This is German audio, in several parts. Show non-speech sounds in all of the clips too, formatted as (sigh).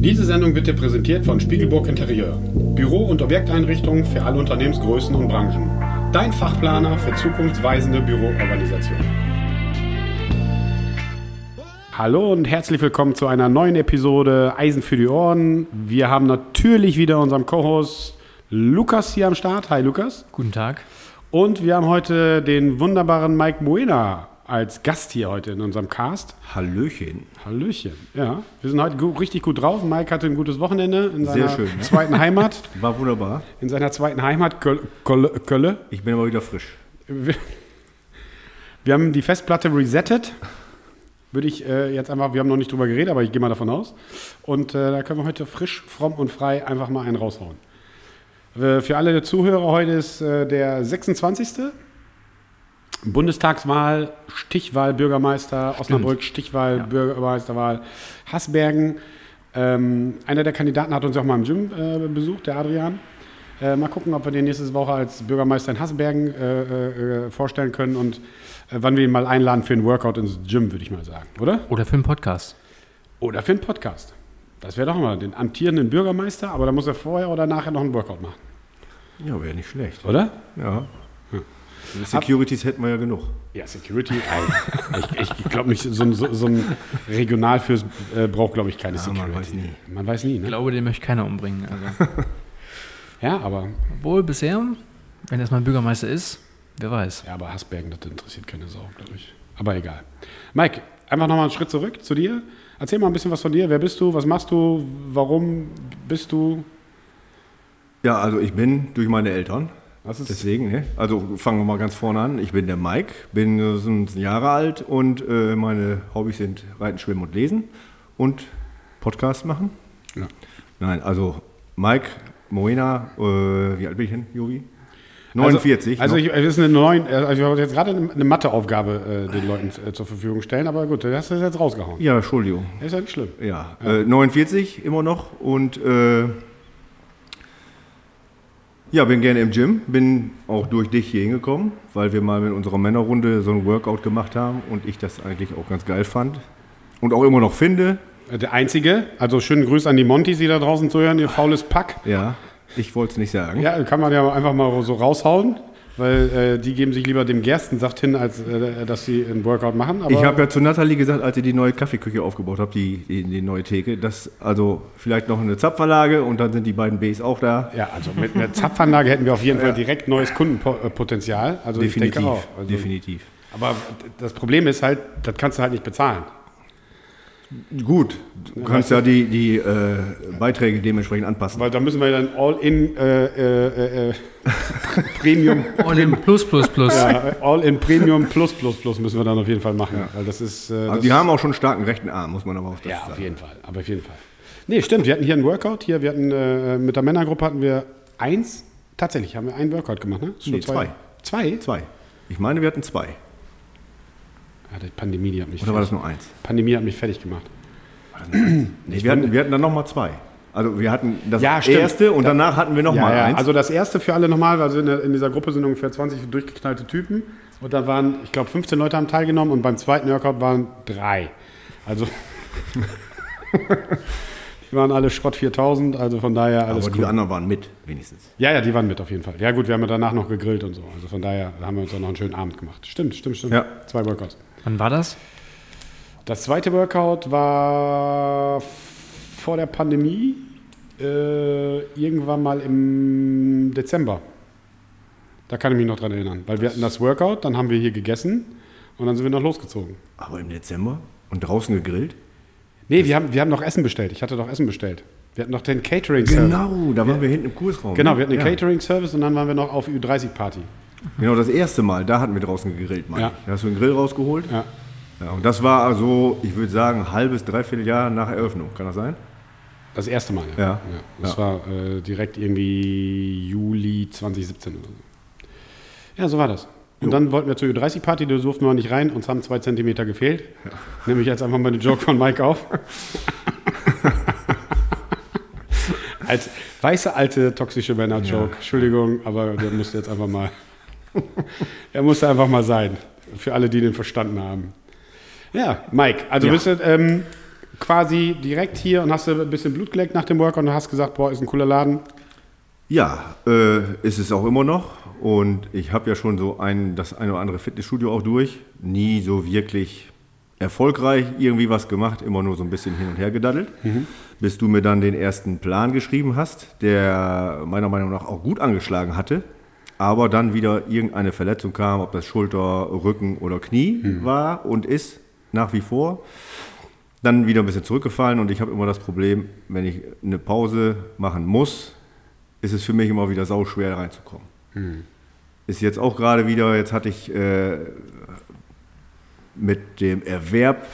Diese Sendung wird dir präsentiert von Spiegelburg Interieur. Büro- und Objekteinrichtungen für alle Unternehmensgrößen und Branchen. Dein Fachplaner für zukunftsweisende Büroorganisation. Hallo und herzlich willkommen zu einer neuen Episode Eisen für die Ohren. Wir haben natürlich wieder unseren Co-Host Lukas hier am Start. Hi Lukas. Guten Tag. Und wir haben heute den wunderbaren Mike Moena als Gast hier heute in unserem Cast. Hallöchen. Hallöchen. Ja, wir sind heute gu richtig gut drauf. Mike hatte ein gutes Wochenende in seiner schön, ne? zweiten Heimat. (laughs) War wunderbar. In seiner zweiten Heimat, Köl Köl Kölle. Ich bin aber wieder frisch. Wir, wir haben die Festplatte resettet. Würde ich äh, jetzt einfach, wir haben noch nicht drüber geredet, aber ich gehe mal davon aus. Und äh, da können wir heute frisch, fromm und frei einfach mal einen raushauen. Äh, für alle Zuhörer, heute ist äh, der 26. Bundestagswahl, Stichwahl Bürgermeister, Osnabrück, Stichwahl Bürgermeisterwahl Haßbergen. Ähm, einer der Kandidaten hat uns auch mal im Gym äh, besucht, der Adrian. Äh, mal gucken, ob wir den nächste Woche als Bürgermeister in Haßbergen äh, äh, vorstellen können und äh, wann wir ihn mal einladen für einen Workout ins Gym, würde ich mal sagen, oder? Oder für einen Podcast. Oder für einen Podcast. Das wäre doch mal den amtierenden Bürgermeister, aber da muss er vorher oder nachher noch einen Workout machen, Ja, wäre nicht schlecht. oder? Ja. Securities hätten wir ja genug. Ja, Security. ich ich glaube nicht, so, ein- so, so ein Regional fürs äh, braucht, glaube ich, keine Ja, Security. man weiß nie. Man weiß nie, Ich ne? glaube, den möchte keiner umbringen. Also. (laughs) Ja, aber, Obwohl bisher, wenn das mal Bürgermeister ist, wer weiß. ja, aber Hasbergen, das interessiert keine Sau, glaube ich. Aber egal. Mike, einfach nochmal einen Schritt zurück zu dir. Erzähl mal ein bisschen was von dir. Wer bist du? Was machst du? Warum bist du? Ja, also ich bin durch meine Eltern. Deswegen, ne? Also fangen wir mal ganz vorne an. Ich bin der Mike, bin äh, 17 Jahre alt und äh, meine Hobbys sind Reiten, Schwimmen und Lesen und Podcast machen. Ja. Nein, also Mike Moena, äh, wie alt bin ich denn, Jogi? 49. Also, also ich, es ist eine neuen, also ich wollte jetzt gerade eine Matheaufgabe äh, den Leuten äh, zur Verfügung stellen, aber gut, du hast das jetzt rausgehauen. ja, Entschuldigung. Ist ja nicht schlimm. Ja, Äh, 49 immer noch und äh, ja, bin gerne im Gym, bin auch durch dich hier hingekommen, weil wir mal mit unserer Männerrunde so ein Workout gemacht haben und ich das eigentlich auch ganz geil fand und auch immer noch finde. Der einzige, also schönen Gruß an die Montis, die da draußen zuhören, ihr faules Pack. Ja, ich wollte es nicht sagen. Ja, kann man ja einfach mal so raushauen, weil äh, die geben sich lieber dem Gerstensaft hin, als äh, dass sie einen Workout machen. Aber Ich habe ja zu Nathalie gesagt, als ihr die neue Kaffeeküche aufgebaut habt, die, die, die neue Theke, dass also vielleicht noch eine Zapfanlage und dann sind die beiden Bs auch da. ja, also mit einer Zapfanlage hätten wir auf jeden Fall (laughs) direkt neues Kundenpotenzial. Also Definitiv, auch. Also, definitiv. Aber das Problem ist halt, das kannst du halt nicht bezahlen. Gut, du kannst ja die, die äh, Beiträge dementsprechend anpassen. Weil da müssen wir dann All-in äh, äh, äh, (laughs) Premium, All in plus, plus, plus. ja, All-in Premium Plus Plus Plus müssen wir dann auf jeden Fall machen. Weil das ist. Äh, das die haben auch schon einen starken rechten Arm, muss man aber auch dazu Ja, auf sagen. jeden Fall. Aber auf jeden Fall. Nee, stimmt. Wir hatten hier einen Workout. Hier, wir hatten äh, mit der Männergruppe hatten wir eins. Tatsächlich haben wir einen Workout gemacht, ne? Schon Nee, zwei. Zwei? Zwei. Ich meine, wir hatten zwei. Ja, die Pandemie, die hat mich Oder war das fertig, nur eins? Pandemie hat mich fertig gemacht. Nee, wir, hatten, wir hatten dann nochmal zwei. Also wir hatten das Ja, erste und danach hatten wir nochmal ja, ja. eins. Also das erste für alle nochmal, weil in, der, in dieser Gruppe sind ungefähr 20 durchgeknallte Typen. Und da waren, ich glaube, 15 Leute haben teilgenommen und beim zweiten Workout waren drei. Also (laughs) die waren alle Schrott 4000, also von daher alles aber cool. die anderen waren mit, wenigstens. Ja, ja, die waren mit auf jeden Fall. Ja gut, wir haben ja danach noch gegrillt und so. Also von daher haben wir uns auch noch einen schönen Abend gemacht. Stimmt, stimmt, stimmt. Ja. Zwei Workouts. Wann war das? Das zweite Workout war vor der Pandemie, äh, irgendwann mal im Dezember. Da kann ich mich noch dran erinnern. Weil wir hatten das Workout, dann haben wir hier gegessen und dann sind wir noch losgezogen. Aber im Dezember und draußen gegrillt? Nee, wir haben, wir haben noch Essen bestellt. Ich hatte doch Essen bestellt. Wir hatten noch den Catering-Service. Genau, da waren wir hinten im Kursraum. Genau, ne? wir hatten den ja. Catering-Service und dann waren wir noch auf Ü30-Party. Genau, das erste Mal, da hatten wir draußen gegrillt, Mann. Ja. Da hast du den Grill rausgeholt. Ja. Ja, und das war also, ich würde sagen, ein halbes, dreiviertel Jahr nach Eröffnung. Kann das sein? Das erste Mal, ja. Ja. Das Ja. war äh, direkt irgendwie Juli 2017 oder so. Ja, so war das. Und Jo. dann wollten wir zur Ü30-Party, da durften wir nicht rein, uns haben zwei Zentimeter gefehlt. Nehme ich jetzt einfach mal den Joke von Mike auf. (laughs) Als weiße, alte, toxische Männer-Joke. Entschuldigung, aber der musste jetzt einfach mal. (laughs) er musste einfach mal sein. Für alle, die den verstanden haben. Ja, Mike, also Ja. bist du ähm, quasi direkt hier und hast du ein bisschen Blut geleckt nach dem Workout und hast gesagt, boah, ist ein cooler Laden. Ja, äh, ist es auch immer noch. Und ich habe ja schon so ein, das eine oder andere Fitnessstudio auch durch. Nie so wirklich erfolgreich irgendwie was gemacht, immer nur so ein bisschen hin und her gedaddelt. Bis du mir dann den ersten Plan geschrieben hast, der meiner Meinung nach auch gut angeschlagen hatte. Aber dann wieder irgendeine Verletzung kam, ob das Schulter, Rücken oder Knie war und ist nach wie vor. Dann wieder ein bisschen zurückgefallen und ich habe immer das Problem, wenn ich eine Pause machen muss, ist es für mich immer wieder sauschwer reinzukommen. Ist jetzt auch gerade wieder, jetzt hatte ich äh, mit dem Erwerb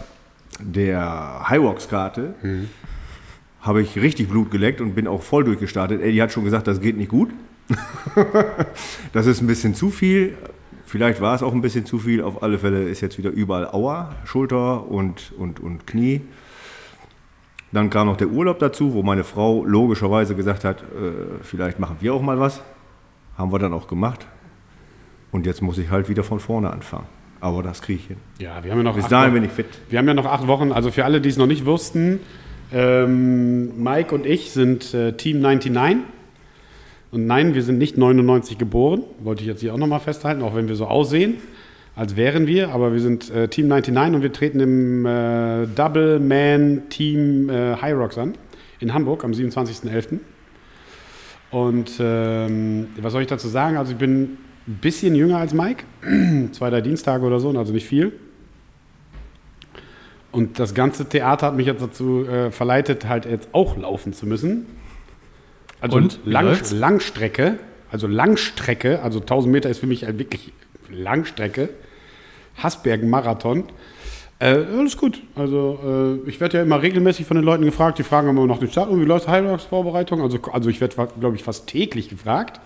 der Highwalks-Karte, habe ich richtig Blut geleckt und bin auch voll durchgestartet. Eddie hat schon gesagt, das geht nicht gut. (laughs) das ist ein bisschen zu viel. Vielleicht war es auch ein bisschen zu viel. Auf alle Fälle ist jetzt wieder überall Aua, Schulter und, und, und Knie. Dann kam noch der Urlaub dazu, wo meine Frau logischerweise gesagt hat, äh, vielleicht machen wir auch mal was. Haben wir dann auch gemacht. Und jetzt muss ich halt wieder von vorne anfangen. Aber das kriege ich hin. Ja, wir haben ja noch Bis dahin Wochen. bin ich fit. Wir haben ja noch acht Wochen, also für alle, die es noch nicht wussten, ähm, Mike und ich sind äh, Team 99. Und nein, wir sind nicht 99 geboren, wollte ich jetzt hier auch nochmal festhalten, auch wenn wir so aussehen, als wären wir, aber wir sind äh, Team 99 und wir treten im äh, Double-Man-Team äh, High Rocks an, in Hamburg am 27.11. Und ähm, was soll ich dazu sagen? Also ich bin ein bisschen jünger als Mike, (clears throat) zwei, drei Dienstage oder so, also nicht viel. Und das ganze Theater hat mich jetzt dazu äh, verleitet, halt jetzt auch laufen zu müssen. Also Und? Lang? Langstrecke, also Langstrecke, also 1000 Meter ist für mich wirklich Langstrecke. Hasbergen-Marathon. Äh, alles gut. Also äh, ich werde ja immer regelmäßig von den Leuten gefragt, die fragen immer nach den Start und wie läuft High Rocks Vorbereitung. Also, also ich werde, glaube ich, fast täglich gefragt.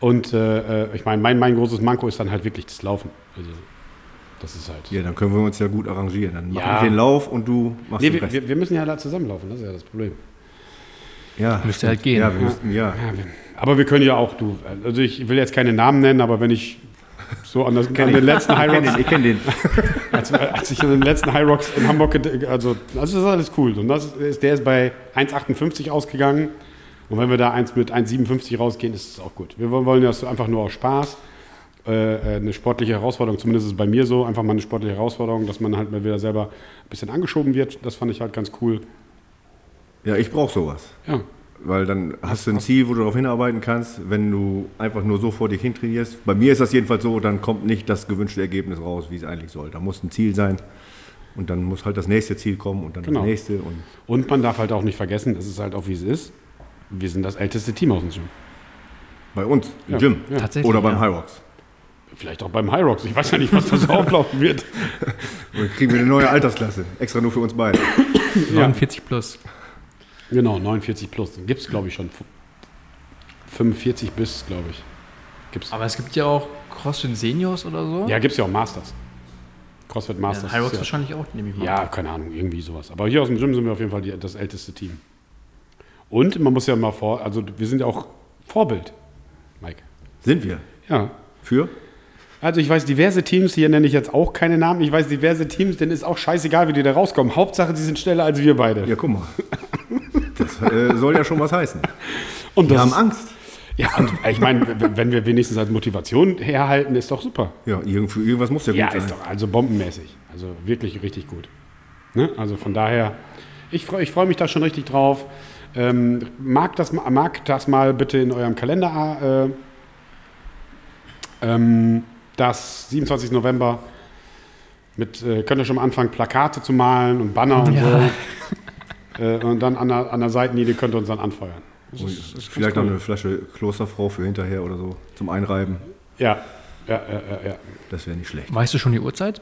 Und äh, äh, ich meine, mein, mein großes Manko ist dann halt wirklich das Laufen. Also das ist halt. Ja, dann können wir uns ja gut arrangieren. Dann mache Ja. ich den Lauf und du machst Nee, den wir, Rest. wir, wir müssen ja da zusammenlaufen, das ist ja das Problem. Ja, Müsste halt gehen. Ja, wir müssten, ja. Ja, wir, aber wir können ja auch, du, also ich will jetzt keine Namen nennen, aber wenn ich so an, das, an den letzten High Ich kenne Rocks, den, ich kenn den. (laughs) als, als ich an den letzten High Rocks in Hamburg, ged- also das ist alles cool. Und das ist, der ist bei 1,58 ausgegangen. Und wenn wir da eins mit 1,57 rausgehen, ist es auch gut. Wir wollen so einfach nur aus Spaß. Äh, äh, eine sportliche Herausforderung, zumindest ist es bei mir so, einfach mal eine sportliche Herausforderung, dass man halt mal wieder selber ein bisschen angeschoben wird. Das fand ich halt ganz cool. Ja, ich brauche sowas. Ja, Weil dann hast du ein Ziel, wo du darauf hinarbeiten kannst. Wenn du einfach nur so vor dich hin trainierst, bei mir ist das jedenfalls so, dann kommt nicht das gewünschte Ergebnis raus, wie es eigentlich soll. Da muss ein Ziel sein und dann muss halt das nächste Ziel kommen und dann Genau. das nächste. Und Und man darf halt auch nicht vergessen, es ist halt auch wie es ist. Wir sind das älteste Team aus dem Gym. bei uns im Ja, Gym ja. Tatsächlich. oder beim ja. High Rocks. Vielleicht auch beim High Rocks. Ich weiß ja nicht, was da so (laughs) auflaufen wird. Und dann kriegen wir eine neue Altersklasse, extra nur für uns beide. 49 plus. Genau, 49 plus. Gibt es, glaube ich, schon. 45 bis, glaube ich. Gibt's. Aber es gibt ja auch CrossFit Seniors oder so. Ja, gibt es ja auch Masters. CrossFit ja Masters. High Rocks ist ja, wahrscheinlich auch, nehme ich mal. ja, keine Ahnung, irgendwie sowas. Aber hier aus dem Gym sind wir auf jeden Fall die, das älteste Team. Und man muss ja mal vor, also wir sind ja auch Vorbild, Mike. Sind wir. Ja. Für? Also ich weiß diverse Teams, hier nenne ich jetzt auch keine Namen, ich weiß diverse Teams, denen ist auch scheißegal, wie die da rauskommen. Hauptsache, die sind schneller als wir beide. Ja, guck mal. (laughs) Das äh, soll ja schon was heißen. Und Wir das haben ist- Angst. Ja, und ich meine, wenn wir wenigstens als Motivation herhalten, ist doch super. Ja, irgendwas muss ja, Ja, gut ist sein. doch also bombenmäßig. Also wirklich richtig gut. Ne? Also von daher, ich freue ich freu mich da schon richtig drauf. Ähm, mag, das, ma- mag das mal bitte in eurem Kalender. Äh, ähm, das 27. November mit, äh, könnt ihr schon mal anfangen, Plakate zu malen und Banner und Ja. so. (laughs) Äh, und dann an der, an der Seitenlinie könnt ihr uns dann anfeuern. Das ist- das ist Vielleicht ganz noch cool. eine Flasche Klosterfrau für hinterher oder so zum Einreiben. Ja, ja, ja, ja, ja. Das wäre nicht schlecht. Weißt du schon die Uhrzeit?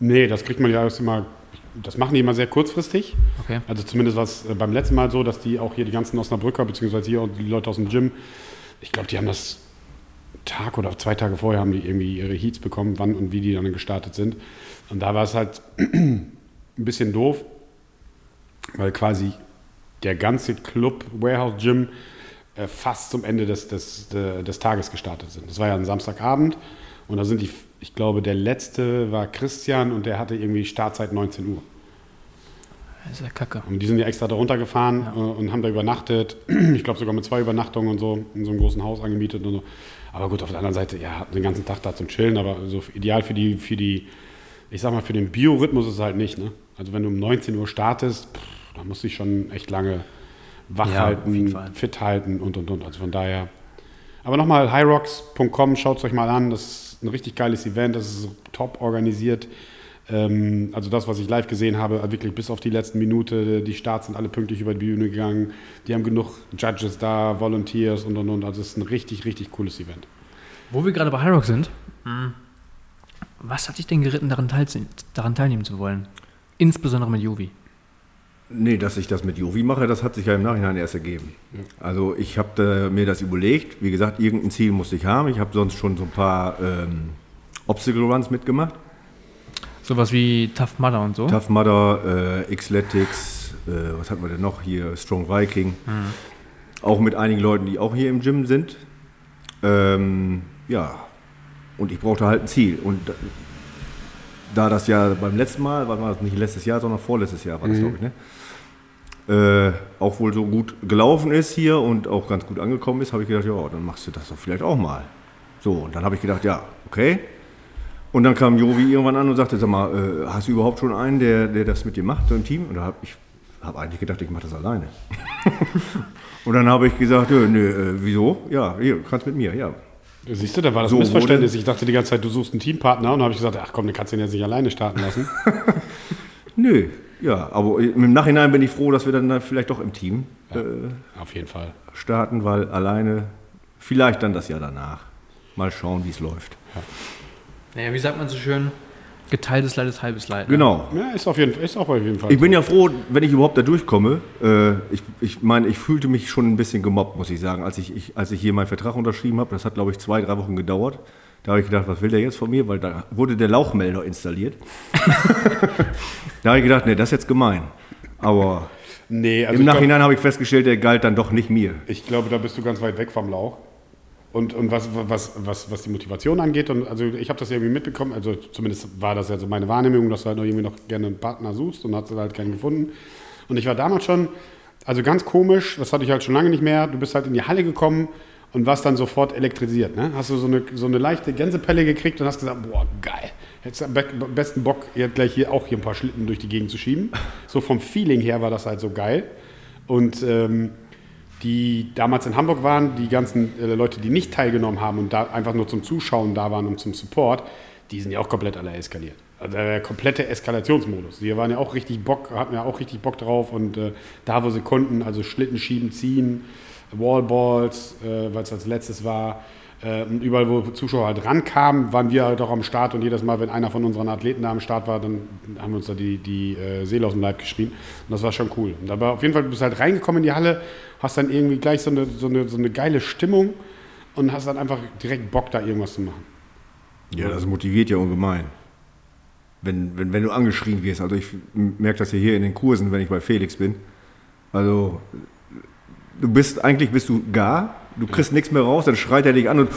Nee, das kriegt man ja erst immer das machen die immer sehr kurzfristig. Okay. Also zumindest war es äh, beim letzten Mal so, dass die auch hier die ganzen Osnabrücker, beziehungsweise hier auch die Leute aus dem Gym, ich glaube, die haben das Tag oder zwei Tage vorher haben die irgendwie ihre Heats bekommen, wann und wie die dann gestartet sind. Und da war es halt (clears throat) ein bisschen doof, weil quasi der ganze Club Warehouse Gym äh, fast zum Ende des, des, de- des Tages gestartet sind. Das war ja ein Samstagabend und da sind die, ich glaube, der letzte war Christian und der hatte irgendwie Startzeit 19 Uhr. Das ist ja kacke. Und die sind ja extra da runtergefahren äh, und haben da übernachtet. (clears throat) Ich glaube sogar mit zwei Übernachtungen und so in so einem großen Haus angemietet und so. Aber gut, auf der anderen Seite, ja, den ganzen Tag da zum Chillen, aber so ideal für die, für die, ich sag mal, für den Biorhythmus ist es halt nicht. Ne? Also wenn du um 19 Uhr startest, pff, da musst du dich schon echt lange wach Ja, halten, fit halten und und und. Also von daher. Aber nochmal, highrocks.com, schaut es euch mal an. Das ist ein richtig geiles Event, das ist top organisiert. Ähm, also das, was ich live gesehen habe, wirklich bis auf die letzten Minute, die Starts sind alle pünktlich über die Bühne gegangen. Die haben genug Judges da, Volunteers und und und. Also es ist ein richtig, richtig cooles Event. Wo wir gerade bei High Rock sind, hm, was hat dich denn geritten, daran, daran teilnehmen zu wollen? Insbesondere mit Jovi. Nee, dass ich das mit Jovi mache, das hat sich ja im Nachhinein erst ergeben. Also ich habe mir das überlegt. Wie gesagt, irgendein Ziel musste ich haben. Ich habe sonst schon so ein paar ähm, Obstacle Runs mitgemacht. Sowas wie Tough Mudder und so. Tough Mudder, äh, Xletics, äh, was hatten wir denn noch hier? Strong Viking. Auch mit einigen Leuten, die auch hier im Gym sind. Ähm, ja, und ich brauchte halt ein Ziel. Und da, da das ja beim letzten Mal, war das nicht letztes Jahr, sondern vorletztes Jahr war das, glaube ich, ne? Äh, auch wohl so gut gelaufen ist hier und auch ganz gut angekommen ist, habe ich gedacht, ja, dann machst du das doch vielleicht auch mal. So, und dann habe ich gedacht, ja, okay. Und dann kam Jovi irgendwann an und sagte, sag mal, äh, hast du überhaupt schon einen, der, der das mit dir macht, so im Team? Und da habe ich hab eigentlich gedacht, ich mache das alleine. (laughs) und dann habe ich gesagt, ja, nö, äh, wieso? Ja, hier, kannst mit mir, ja. Siehst du, da war das So Missverständnis. Ich dachte die ganze Zeit, du suchst einen Teampartner und dann habe ich gesagt, ach komm, den kannst du den jetzt nicht alleine starten lassen. (laughs) Nö, ja, aber im Nachhinein bin ich froh, dass wir dann da vielleicht doch im Team äh, Auf jeden Fall. starten, weil alleine vielleicht dann das Jahr danach. Mal schauen, wie es läuft. Naja, wie sagt man so schön? Geteiltes Leid ist halbes Leid. ne? Genau. Ja, ist, auf jeden, ist auch auf jeden Fall. Ich bin so. ja froh, wenn ich überhaupt da durchkomme. Äh, ich ich meine, ich fühlte mich schon ein bisschen gemobbt, muss ich sagen, als ich, ich, als ich hier meinen Vertrag unterschrieben habe. Das hat, glaube ich, zwei, drei Wochen gedauert. Da habe ich gedacht, was will der jetzt von mir? Weil da wurde der Lauchmelder installiert. (laughs) da habe ich gedacht, nee, das ist jetzt gemein. Aber Nee, also im Nachhinein habe ich festgestellt, der galt dann doch nicht mir. Ich glaube, da bist du ganz weit weg vom Lauch. Und, und was, was, was, was die Motivation angeht, und also ich habe das irgendwie mitbekommen, also zumindest war das ja so meine Wahrnehmung, dass du halt noch irgendwie noch gerne einen Partner suchst und hast halt keinen gefunden. Und ich war damals schon, also ganz komisch, das hatte ich halt schon lange nicht mehr, du bist halt in die Halle gekommen und warst dann sofort elektrisiert. Ne? Hast du so eine, so eine leichte Gänsepelle gekriegt und hast gesagt, boah, geil. Hättest am be besten Bock, jetzt gleich hier auch hier ein paar Schlitten durch die Gegend zu schieben. (laughs) So vom Feeling her war das halt so geil. Und ähm, die damals in Hamburg waren, die ganzen äh, Leute, die nicht teilgenommen haben und da einfach nur zum Zuschauen da waren und zum Support, die sind ja auch komplett alle eskaliert. Also der komplette Eskalationsmodus. Die waren ja auch richtig Bock, hatten ja auch richtig Bock drauf und äh, da, wo sie konnten, also Schlitten schieben, ziehen, Wallballs, äh, weil es als letztes war, äh, und überall, wo Zuschauer halt rankamen, waren wir halt auch am Start und jedes Mal, wenn einer von unseren Athleten da am Start war, dann haben wir uns da die, die äh, Seele aus dem Leib geschrien. Und das war schon cool. Und aber auf jeden Fall, du bist halt reingekommen in die Halle, hast dann irgendwie gleich so eine, so eine, so eine geile Stimmung und hast dann einfach direkt Bock, da irgendwas zu machen. Ja, das motiviert ja ungemein. Wenn, wenn, wenn du angeschrien wirst. Also ich merke das ja hier in den Kursen, wenn ich bei Felix bin. Also du bist, eigentlich bist du gar, du kriegst nichts mehr raus, dann schreit er dich an und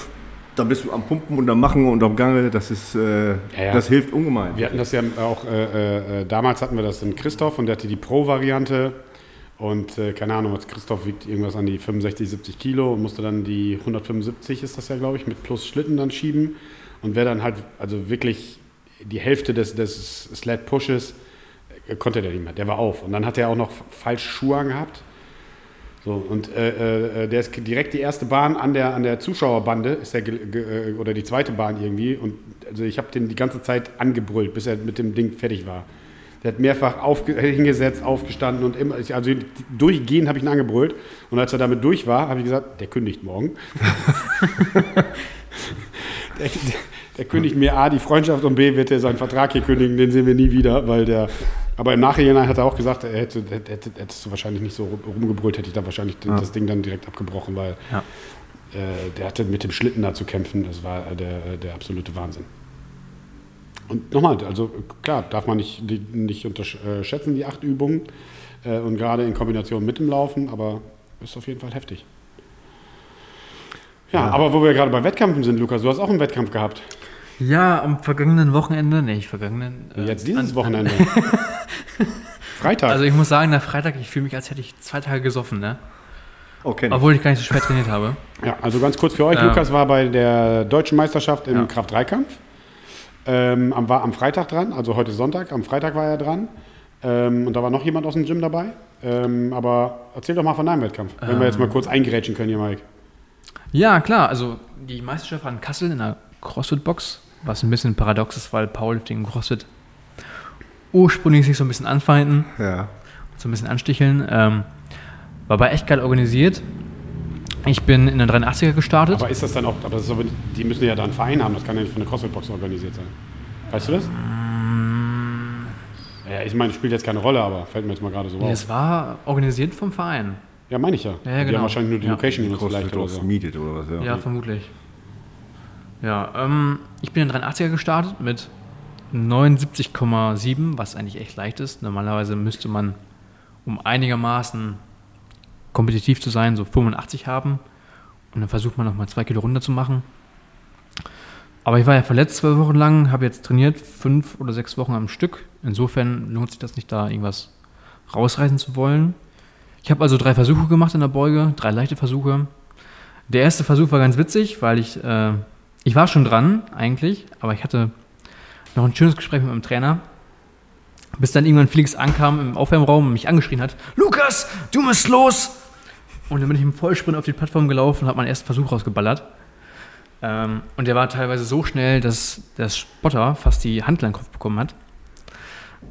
dann bist du am Pumpen und am Machen und am Gange. Das ist, äh, ja. das hilft ungemein. Wir hatten das ja auch, äh, äh, damals hatten wir das in Christoph und der hatte die Pro-Variante. Und äh, keine Ahnung, Christoph wiegt irgendwas an die 65, 70 Kilo und musste dann die 175 ist das ja, glaube ich, mit plus Schlitten dann schieben. Und wer dann halt, also wirklich die Hälfte des, des Sled Pushes äh, konnte der nicht mehr, der war auf. Und dann hat er auch noch falsche Schuhe angehabt. So, und äh, äh, der ist direkt die erste Bahn an der, an der Zuschauerbande, ist der, äh, oder die zweite Bahn irgendwie. Und also ich habe den die ganze Zeit angebrüllt, bis er mit dem Ding fertig war. Der hat mehrfach aufge hingesetzt, aufgestanden und immer, also durchgehend habe ich ihn angebrüllt. Und als er damit durch war, habe ich gesagt, der kündigt morgen. (laughs) (laughs) der, der, er kündigt mir A die Freundschaft und B wird er seinen Vertrag hier kündigen, den sehen wir nie wieder, weil der. Aber im Nachhinein hat er auch gesagt, er hätte, hätte, hätte, hättest du wahrscheinlich nicht so rumgebrüllt, hätte ich da wahrscheinlich Ja. das Ding dann direkt abgebrochen, weil Ja. äh, der hatte mit dem Schlitten da zu kämpfen. Das war äh, der, der absolute Wahnsinn. Und nochmal, also klar, darf man nicht, die, nicht unterschätzen, die acht Übungen. Äh, und gerade in Kombination mit dem Laufen, aber ist auf jeden Fall heftig. Ja, Ja. aber wo wir gerade bei Wettkämpfen sind, Lukas, du hast auch einen Wettkampf gehabt. Ja, am vergangenen Wochenende, nee, vergangenen. äh, Jetzt dieses an- Wochenende. (laughs) Freitag. Also ich muss sagen, nach Freitag, ich fühle mich, als hätte ich zwei Tage gesoffen, ne? Okay. Obwohl ich gar nicht so schwer trainiert habe. Ja, also ganz kurz für euch, Ja. Lukas war bei der deutschen Meisterschaft im Ja. Kraft-3-Kampf. Ähm, war am Freitag dran, also heute Sonntag, am Freitag war er dran. Ähm, und da war noch jemand aus dem Gym dabei. Ähm, aber erzähl doch mal von deinem Wettkampf, wenn wir jetzt mal kurz eingerätschen können hier, Mike. Ja, klar, also die Meisterschaft war in Kassel in der CrossFit-Box, was ein bisschen paradox ist, weil Powerlifting und CrossFit ursprünglich sich so ein bisschen anfeinden, Ja. so ein bisschen ansticheln. Ähm, war aber echt geil organisiert. Ich bin in der 83er gestartet. Aber ist das dann auch, aber das ist aber, die müssen ja da einen Verein haben, das kann ja nicht von der CrossFit-Box organisiert sein. Weißt du das? Ja, ich meine, spielt jetzt keine Rolle, aber fällt mir jetzt mal gerade so nee, auf. es war organisiert vom Verein. Ja, meine ich ja. Ja, ja, Die genau. haben wahrscheinlich nur die Ja. Location genutzt vielleicht CrossFit oder so. mietet oder was, ja. Ja, vermutlich. Ja, ähm, ich bin in 83er gestartet mit 79,7, was eigentlich echt leicht ist. Normalerweise müsste man, um einigermaßen kompetitiv zu sein, so 85 haben. Und dann versucht man nochmal zwei Kilo runter zu machen. Aber ich war ja verletzt zwei Wochen lang, habe jetzt trainiert, fünf oder sechs Wochen am Stück. Insofern lohnt sich das nicht, da irgendwas rausreißen zu wollen. Ich habe also drei Versuche gemacht in der Beuge, drei leichte Versuche. Der erste Versuch war ganz witzig, weil ich, äh, ich war schon dran eigentlich, aber ich hatte noch ein schönes Gespräch mit meinem Trainer. Bis dann irgendwann Felix ankam im Aufwärmraum und mich angeschrien hat, Lukas, du musst los! Und dann bin ich im Vollsprint auf die Plattform gelaufen und habe meinen ersten Versuch rausgeballert. Ähm, und der war teilweise so schnell, dass der Spotter fast die Handel in den Kopf bekommen hat.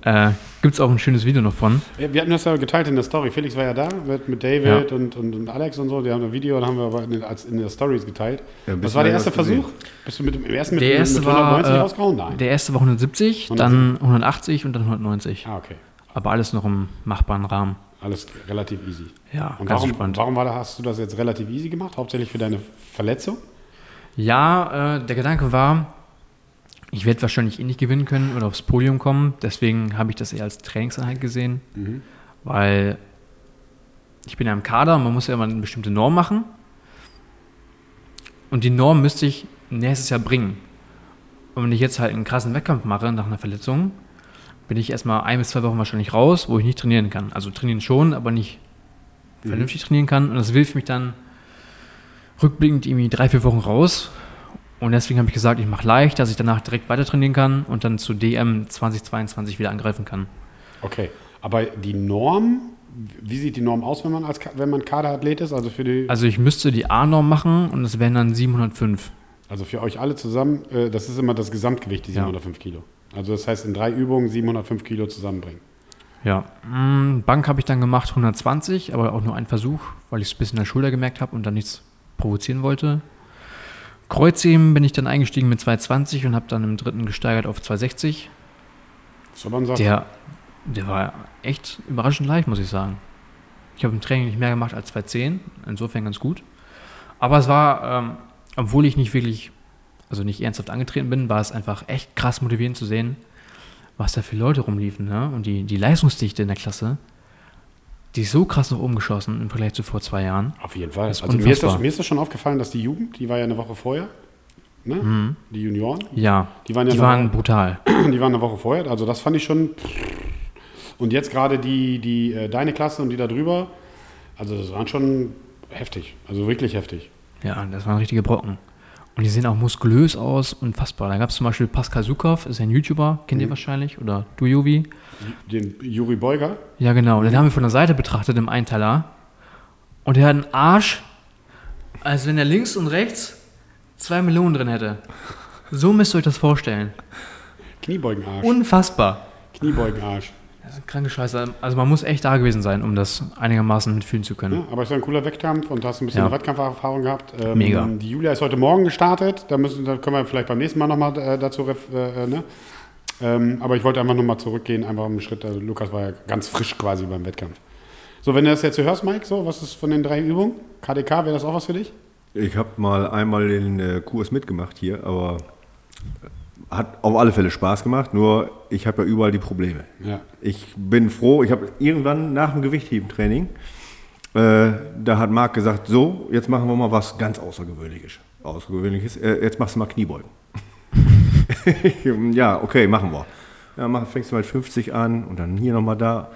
Äh, Gibt es auch ein schönes Video noch von. Ja, Wir hatten das ja geteilt in der Story. Felix war ja da mit, mit David und, und, und Alex und so. Die haben ein Video, dann haben wir aber in, den- als in der Stories geteilt. Ja, was war der was erste gesehen. Versuch? Bist du mit dem ersten mit, Der erste mit war, 190 äh, rausgehauen? Nein. Der erste war 170, dann 180 und dann 190. ah, okay. Aber alles noch im machbaren Rahmen. Alles relativ easy. Ja, Und ganz warum, entspannt. warum war da, hast du das jetzt relativ easy gemacht? Hauptsächlich für deine Verletzung? Ja, äh, der Gedanke war, ich werde wahrscheinlich eh nicht gewinnen können oder aufs Podium kommen. Deswegen habe ich das eher als Trainingseinheit gesehen, weil ich bin ja im Kader und man muss ja immer eine bestimmte Norm machen. Und die Norm müsste ich nächstes Jahr bringen. Und wenn ich jetzt halt einen krassen Wettkampf mache nach einer Verletzung, bin ich erstmal ein bis zwei Wochen wahrscheinlich raus, wo ich nicht trainieren kann. Also trainieren schon, aber nicht vernünftig trainieren kann. Und das wirft mich dann rückblickend irgendwie drei, vier Wochen raus. Und deswegen habe ich gesagt, ich mache leicht, dass ich danach direkt weiter trainieren kann und dann zu DM 2022 wieder angreifen kann. Okay. Aber die Norm, wie sieht die Norm aus, wenn man, als, wenn man Kaderathlet ist? Also für, die, Also ich müsste die A-Norm machen und das wären dann 705. also für euch alle zusammen, äh, das ist immer das Gesamtgewicht, die Ja. 705 Kilo. Also das heißt, in drei Übungen 705 Kilo zusammenbringen. Ja. Mm, Bank habe ich dann gemacht 120, aber auch nur ein Versuch, weil ich es ein bisschen in der Schulter gemerkt habe und dann nichts provozieren wollte. Kreuzheben bin ich dann eingestiegen mit 220 und habe dann im dritten gesteigert auf 260. Soll man sagen? Der, der war echt überraschend leicht, muss ich sagen. Ich habe im Training nicht mehr gemacht als 210, insofern ganz gut. Aber es war, ähm, obwohl ich nicht wirklich, also nicht ernsthaft angetreten bin, war es einfach echt krass motivierend zu sehen, was da für Leute rumliefen. Ne? Und die, die Leistungsdichte in der Klasse, die ist so krass nach oben geschossen im Vergleich zu vor zwei Jahren. Auf jeden Fall. Also mir ist, das, mir ist das schon aufgefallen, dass die Jugend, die war ja eine Woche vorher, ne? die Junioren, Ja, Die waren ja die noch- waren brutal. (clears throat) die waren eine Woche vorher. Also das fand ich schon. Und jetzt gerade die, die äh, deine Klasse und die da drüber, also das waren schon heftig, also wirklich heftig. Ja, das waren richtige Brocken. Und die sehen auch muskulös aus, unfassbar. Da gab es zum Beispiel Pascal Sukow, ist ein YouTuber, kennt ihr wahrscheinlich, oder du, Jovi. Den Juri Beuger, Ja, genau. Den haben wir von der Seite betrachtet im Einteiler. Und der hat einen Arsch, als wenn er links und rechts zwei Millionen drin hätte. So müsst ihr euch das vorstellen. Kniebeugenarsch. Unfassbar. Kniebeugenarsch. Das ist eine kranke Scheiße. Also man muss echt da gewesen sein, um das einigermaßen mitfühlen zu können. Ja, aber es ist ein cooler Wettkampf und du hast ein bisschen Ja. Wettkampferfahrung gehabt. Ähm, Mega. Die Julia ist heute Morgen gestartet. Da, müssen, da können wir vielleicht beim nächsten Mal nochmal äh, dazu. ref- Äh, äh, ne? ähm, aber ich wollte einfach nochmal zurückgehen, einfach einen Schritt. Also Lukas war ja ganz frisch quasi beim Wettkampf. So, wenn du das jetzt so hörst, Mike, so, was ist von den drei Übungen? KDK, wäre das auch was für dich? Ich habe mal einmal den äh, Kurs mitgemacht hier, aber hat auf alle Fälle Spaß gemacht. Nur ich habe ja überall die Probleme. Ja. Ich bin froh, ich habe irgendwann nach dem Gewichthebentraining, äh, da hat Marc gesagt, so, jetzt machen wir mal was ganz Außergewöhnliches. Außergewöhnliches, äh, jetzt machst du mal Kniebeugen. (laughs) ja, okay, machen wir. Ja, mach, fängst du mit 50 an und dann hier nochmal da.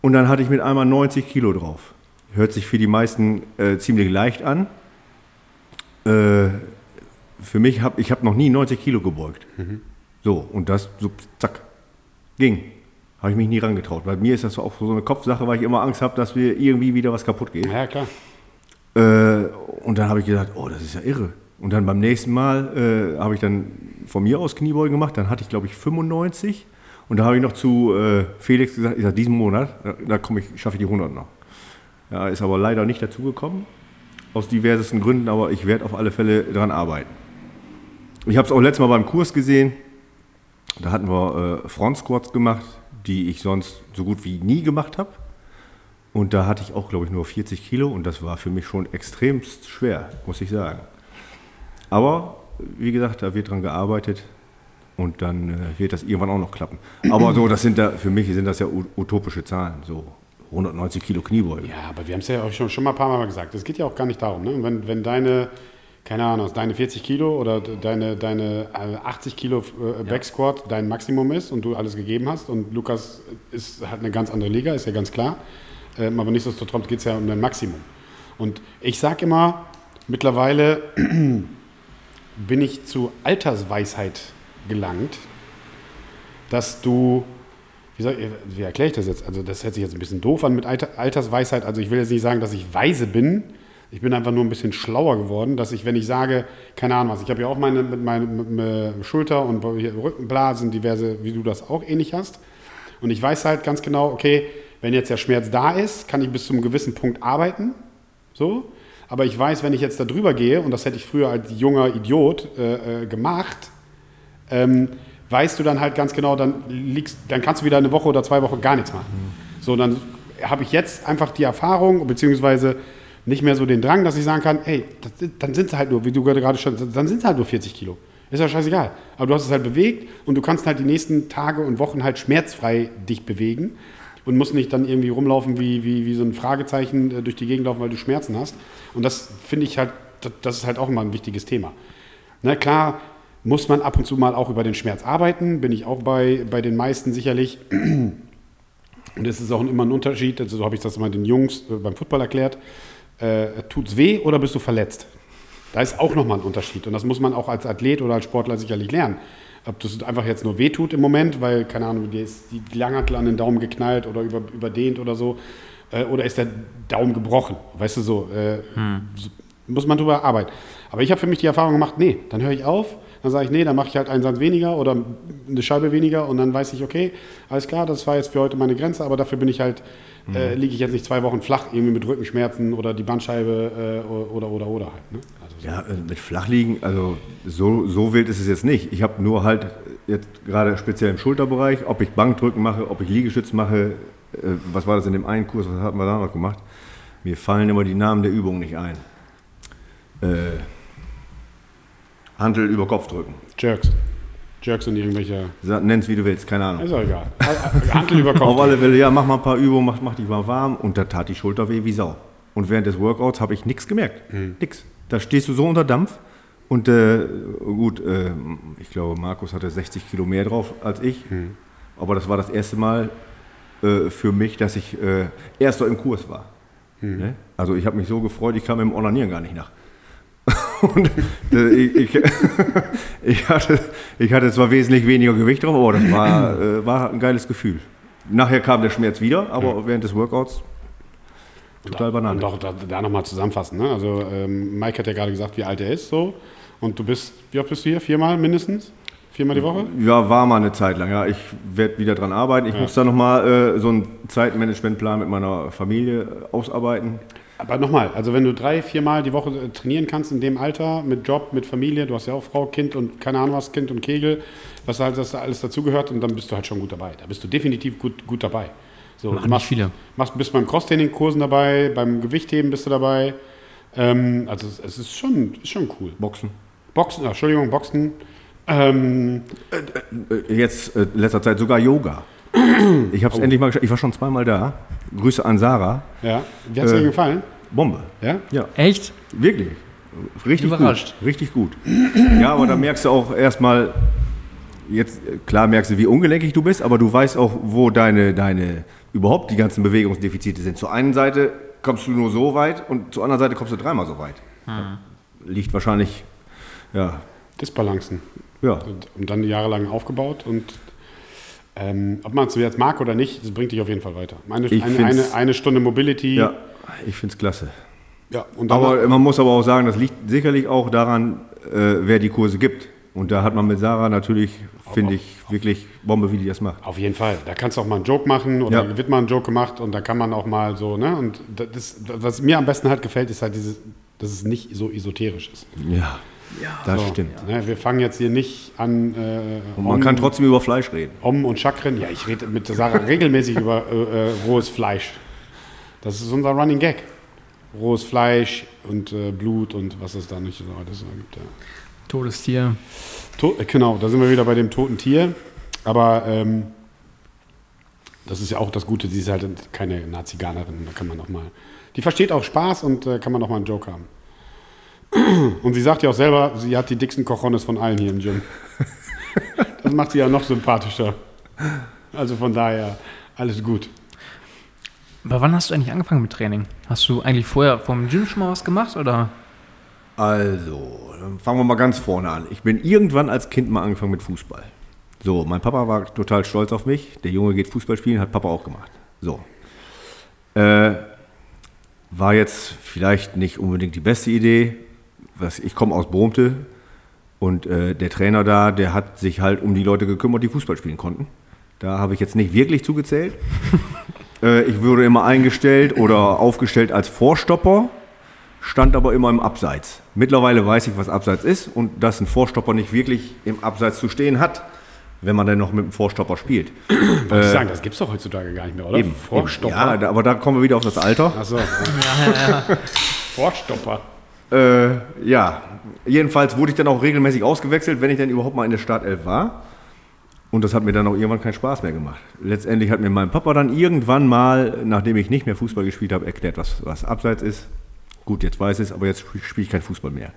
Und dann hatte ich mit einmal 90 Kilo drauf. Hört sich für die meisten äh, ziemlich leicht an. Äh, für mich habe ich hab noch nie 90 Kilo gebeugt. So, und das, so, zack, ging. Habe ich mich nie rangetraut. Bei mir ist das auch so eine Kopfsache, weil ich immer Angst habe, dass mir irgendwie wieder was kaputt geht. Ja, klar. Äh, und dann habe ich gedacht, oh, das ist ja irre. Und dann beim nächsten Mal äh, habe ich dann von mir aus Kniebeugen gemacht. Dann hatte ich, glaube ich, 95. Und da habe ich noch zu äh, Felix gesagt, ich sage, diesen Monat, da, da komme ich, schaffe ich die 100 noch. Ja, ist aber leider nicht dazu gekommen. Aus diversesten Gründen, aber ich werde auf alle Fälle daran arbeiten. Ich habe es auch letztes Mal beim Kurs gesehen. Da hatten wir äh, Front Squats gemacht, die ich sonst so gut wie nie gemacht habe. Und da hatte ich auch, glaube ich, nur 40 Kilo und das war für mich schon extremst schwer, muss ich sagen. Aber wie gesagt, da wird dran gearbeitet und dann äh, wird das irgendwann auch noch klappen. Aber so, das sind da, für mich sind das ja utopische Zahlen, so 190 Kilo Kniebeugen. Ja, aber wir haben es ja auch schon, schon mal ein paar Mal gesagt. Es geht ja auch gar nicht darum. Ne? Wenn, wenn deine, keine Ahnung, deine 40 Kilo oder deine, deine äh, 80 Kilo äh, Backsquat dein Maximum ist und du alles gegeben hast und Lukas ist, hat eine ganz andere Liga, ist ja ganz klar. Ähm, aber nichtsdestotrotz geht es ja um dein Maximum. Und ich sage immer, mittlerweile (clears throat) bin ich zu Altersweisheit gelangt, dass du, wie, soll, wie erkläre ich das jetzt? Also das hört sich jetzt ein bisschen doof an mit Alter, Altersweisheit. Also ich will jetzt nicht sagen, dass ich weise bin. Ich bin einfach nur ein bisschen schlauer geworden, dass ich, wenn ich sage, keine Ahnung was, ich habe ja auch meine, mit meinen Schulter- und Rückenblasen, diverse, wie du das auch ähnlich hast. Und ich weiß halt ganz genau, okay, wenn jetzt der Schmerz da ist, kann ich bis zu einem gewissen Punkt arbeiten. So. Aber ich weiß, wenn ich jetzt da drüber gehe, und das hätte ich früher als junger Idiot äh, äh, gemacht, ähm, weißt du dann halt ganz genau, dann, liegst, dann kannst du wieder eine Woche oder zwei Wochen gar nichts machen. So, dann habe ich jetzt einfach die Erfahrung, beziehungsweise nicht mehr so den Drang, dass ich sagen kann, hey, das, dann sind es halt nur, wie du gerade schon, dann sind es halt nur 40 Kilo. Ist ja scheißegal. Aber du hast es halt bewegt und du kannst halt die nächsten Tage und Wochen halt schmerzfrei dich bewegen und musst nicht dann irgendwie rumlaufen wie, wie, wie so ein Fragezeichen äh, durch die Gegend laufen, weil du Schmerzen hast. Und das finde ich halt, das, ist halt auch immer ein wichtiges Thema. Na klar, muss man ab und zu mal auch über den Schmerz arbeiten, bin ich auch bei, bei den meisten sicherlich. Und es ist auch immer ein Unterschied, also so habe ich das mal den Jungs äh, beim Football erklärt. Äh, tut's weh oder bist du verletzt? Da ist auch nochmal ein Unterschied. Und das muss man auch als Athlet oder als Sportler sicherlich lernen. Ob das einfach jetzt nur weh tut im Moment, weil, keine Ahnung, dir ist die Langhantel an den Daumen geknallt oder über, überdehnt oder so. Äh, oder ist der Daumen gebrochen? Weißt du so, äh, so muss man drüber arbeiten. Aber ich habe für mich die Erfahrung gemacht, nee, dann höre ich auf, dann sage ich, nee, dann mache ich halt einen Satz weniger oder eine Scheibe weniger und dann weiß ich, okay, alles klar, das war jetzt für heute meine Grenze, aber dafür bin ich halt, äh, liege ich jetzt nicht zwei Wochen flach, irgendwie mit Rückenschmerzen oder die Bandscheibe äh, oder, oder, oder halt. Ne? Also so. Ja, äh, mit Flachliegen, also so, so wild ist es jetzt nicht. Ich habe nur halt jetzt gerade speziell im Schulterbereich, ob ich Bankdrücken mache, ob ich Liegestütz mache, äh, was war das in dem einen Kurs, was hatten wir da noch gemacht? Mir fallen immer die Namen der Übungen nicht ein. Äh, Handel über Kopf drücken. Jerks. Jerks und irgendwelche. Nenn's wie du willst, keine Ahnung. Ist auch egal. Hantel über Kopf. Auf alle Fälle, ja, mach mal ein paar Übungen, mach, mach dich mal warm und da tat die Schulter weh wie Sau. Und während des Workouts habe ich nichts gemerkt. Nix. Da stehst du so unter Dampf und äh, gut, äh, ich glaube, Markus hatte 60 Kilo mehr drauf als ich. Aber das war das erste Mal äh, für mich, dass ich äh, erster im Kurs war. Ne? Also ich habe mich so gefreut, ich kam im Onanieren gar nicht nach. Und äh, ich, ich, ich, hatte, ich hatte zwar wesentlich weniger Gewicht drauf, aber das war, äh, war ein geiles Gefühl. Nachher kam der Schmerz wieder, aber während des Workouts total Banane. doch da, da nochmal zusammenfassen. Ne? Also ähm, Mike hat ja gerade gesagt, wie alt er ist so. Und du bist, wie oft bist du hier? Viermal mindestens? Viermal die Woche? Ja, war mal eine Zeit lang. Ja, ich werde wieder dran arbeiten. Ich Ja. muss da nochmal äh, so einen Zeitmanagementplan mit meiner Familie ausarbeiten. Aber nochmal, also wenn du drei, viermal die Woche äh, trainieren kannst in dem Alter, mit Job, mit Familie, du hast ja auch Frau, Kind und keine Ahnung was, Kind und Kegel, was halt das da alles dazugehört und dann bist du halt schon gut dabei. Da bist du definitiv gut, gut dabei. So, Machen du machst, viele. Machst, bist beim Crosstraining-Kursen dabei, beim Gewichtheben bist du dabei. Ähm, also es, es ist schon, ist schon cool. Boxen. Boxen, ach, Entschuldigung, Boxen. Ähm, Äh, Jetzt äh, in letzter Zeit sogar Yoga. Ich habe es endlich mal geschafft. Ich war schon zweimal da. Grüße an Sarah. ja, wie hat es Äh, dir gefallen? Bombe. Ja? Ja, Echt? wirklich. Richtig Überrascht. gut. Richtig gut. Ja, aber da merkst du auch erstmal, jetzt klar merkst du, wie ungelenkig du bist, aber du weißt auch, wo deine, deine überhaupt die ganzen Bewegungsdefizite sind. Zur einen Seite kommst du nur so weit und zur anderen Seite kommst du dreimal so weit. Liegt wahrscheinlich, ja, Disbalancen. ja. Und, und dann jahrelang aufgebaut und ähm, ob man es jetzt mag oder nicht, das bringt dich auf jeden Fall weiter. Eine, eine, eine, eine Stunde Mobility. Ja, ich finde es klasse. ja und Aber man muss aber auch sagen, das liegt sicherlich auch daran, äh, wer die Kurse gibt. Und da hat man mit Sarah natürlich, finde ich, wirklich Bombe, wie die das macht. auf jeden Fall. Da kannst du auch mal einen Joke machen oder Ja. wird mal ein Joke gemacht und da kann man auch mal so, ne? Und das, was mir am besten halt gefällt, ist halt dieses, dass es nicht so esoterisch ist. Ja, das so, stimmt. Ne? Wir fangen jetzt hier nicht an. Äh, Und man Om- kann trotzdem über Fleisch reden. Om und Chakren. Ja, ich rede mit Sarah regelmäßig über äh, äh, rohes Fleisch. Das ist unser Running Gag. Rohes Fleisch und äh, Blut und was es da nicht so alles gibt. Ja. Totes Tier. To äh, genau, da sind wir wieder bei dem toten Tier. Aber ähm, das ist ja auch das Gute, sie ist halt keine Nazi-Ganerin. Da kann man auch mal. Die versteht auch Spaß und äh, kann man auch mal einen Joke haben. Und sie sagt ja auch selber, sie hat die dicksten Cojones von allen hier im Gym. Das macht sie ja noch sympathischer. Also von daher, alles gut. Aber wann hast du eigentlich angefangen mit Training? Hast du eigentlich vorher vom Gym schon mal was gemacht oder? Also, dann fangen wir mal ganz vorne an. Ich bin irgendwann als Kind mal angefangen mit Fußball. So, mein Papa war total stolz auf mich. Der Junge geht Fußball spielen, hat Papa auch gemacht. So. Äh, war jetzt vielleicht nicht unbedingt die beste Idee. Was, ich komme aus Bromte und äh, der Trainer da, der hat sich halt um die Leute gekümmert, die Fußball spielen konnten. Da habe ich jetzt nicht wirklich zugezählt. (laughs) äh, ich wurde immer eingestellt oder aufgestellt als Vorstopper stand aber immer im Abseits. Mittlerweile weiß ich, was Abseits ist und dass ein Vorstopper nicht wirklich im Abseits zu stehen hat, wenn man dann noch mit dem Vorstopper spielt. (clears throat) Wollte ich sagen, das gibt es doch heutzutage gar nicht mehr, oder? Vorstopper. Ja, da, aber da kommen wir wieder auf das Alter. Achso. (laughs) Vorstopper. Äh, ja, jedenfalls wurde ich dann auch regelmäßig ausgewechselt, wenn ich dann überhaupt mal in der Startelf war. Und das hat mir dann auch irgendwann keinen Spaß mehr gemacht. Letztendlich hat mir mein Papa dann irgendwann mal, nachdem ich nicht mehr Fußball gespielt habe, erklärt, was, was Abseits ist. Gut, jetzt weiß ich es, aber jetzt spiele ich kein Fußball mehr.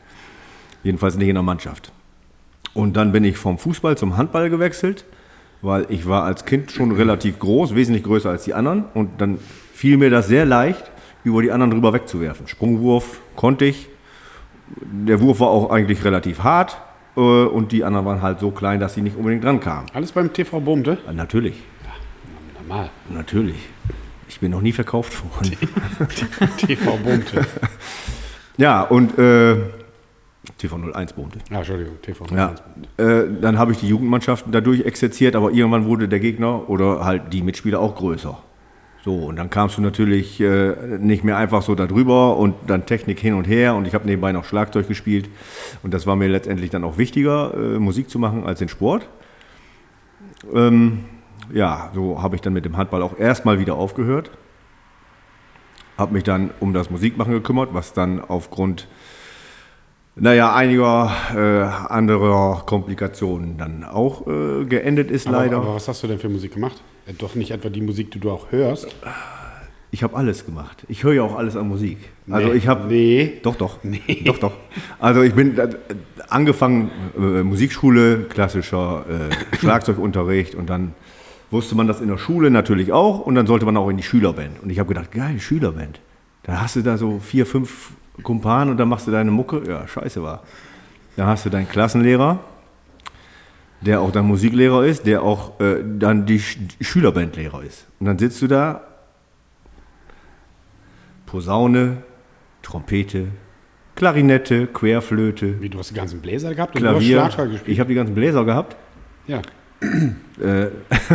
Jedenfalls nicht in der Mannschaft. Und dann bin ich vom Fußball zum Handball gewechselt, weil ich war als Kind schon relativ groß, wesentlich größer als die anderen. Und dann fiel mir das sehr leicht, über die anderen drüber wegzuwerfen. Sprungwurf konnte ich. Der Wurf war auch eigentlich relativ hart. äh, Und die anderen waren halt so klein, dass sie nicht unbedingt dran kamen. Alles beim TV Bumte? Äh, Natürlich, Normal. natürlich. Ich bin noch nie verkauft worden. TV (laughs) Bumte. (laughs) Ja, und äh, TV 01 wohnte. Ja, Entschuldigung, TV Ja, dann habe ich die Jugendmannschaften dadurch exerziert, aber irgendwann wurde der Gegner oder halt die Mitspieler auch größer. So, und dann kamst du natürlich äh, nicht mehr einfach so darüber und dann Technik hin und her und ich habe nebenbei noch Schlagzeug gespielt und das war mir letztendlich dann auch wichtiger, äh, Musik zu machen als den Sport. Ähm, ja, so habe ich dann mit dem Handball auch erstmal wieder aufgehört. Habe mich dann um das Musikmachen gekümmert, was dann aufgrund naja, einiger äh, anderer Komplikationen dann auch äh, geendet ist, leider. Aber, aber was hast du denn für Musik gemacht? Äh, Doch nicht etwa die Musik, die du auch hörst. ich habe alles gemacht. Ich höre ja auch alles an Musik. Also Nee. ich habe Nee. Doch, doch. Doch, doch. Also ich bin äh, angefangen, äh, Musikschule, klassischer äh, (coughs) Schlagzeugunterricht und dann wusste man das in der Schule natürlich auch und dann sollte man auch in die Schülerband. Und ich habe gedacht, geil, Schülerband. Da hast du da so vier, fünf Kumpanen und dann machst du deine Mucke. Ja, scheiße war. Da hast du deinen Klassenlehrer, der auch dein Musiklehrer ist, der auch äh, dann die Sch Schülerbandlehrer ist. Und dann sitzt du da, Posaune, Trompete, Klarinette, Querflöte, Wie, du hast die ganzen Bläser gehabt und du hast Klavier. Schlagzeug gespielt? Ich habe die ganzen Bläser gehabt. Ja. Äh,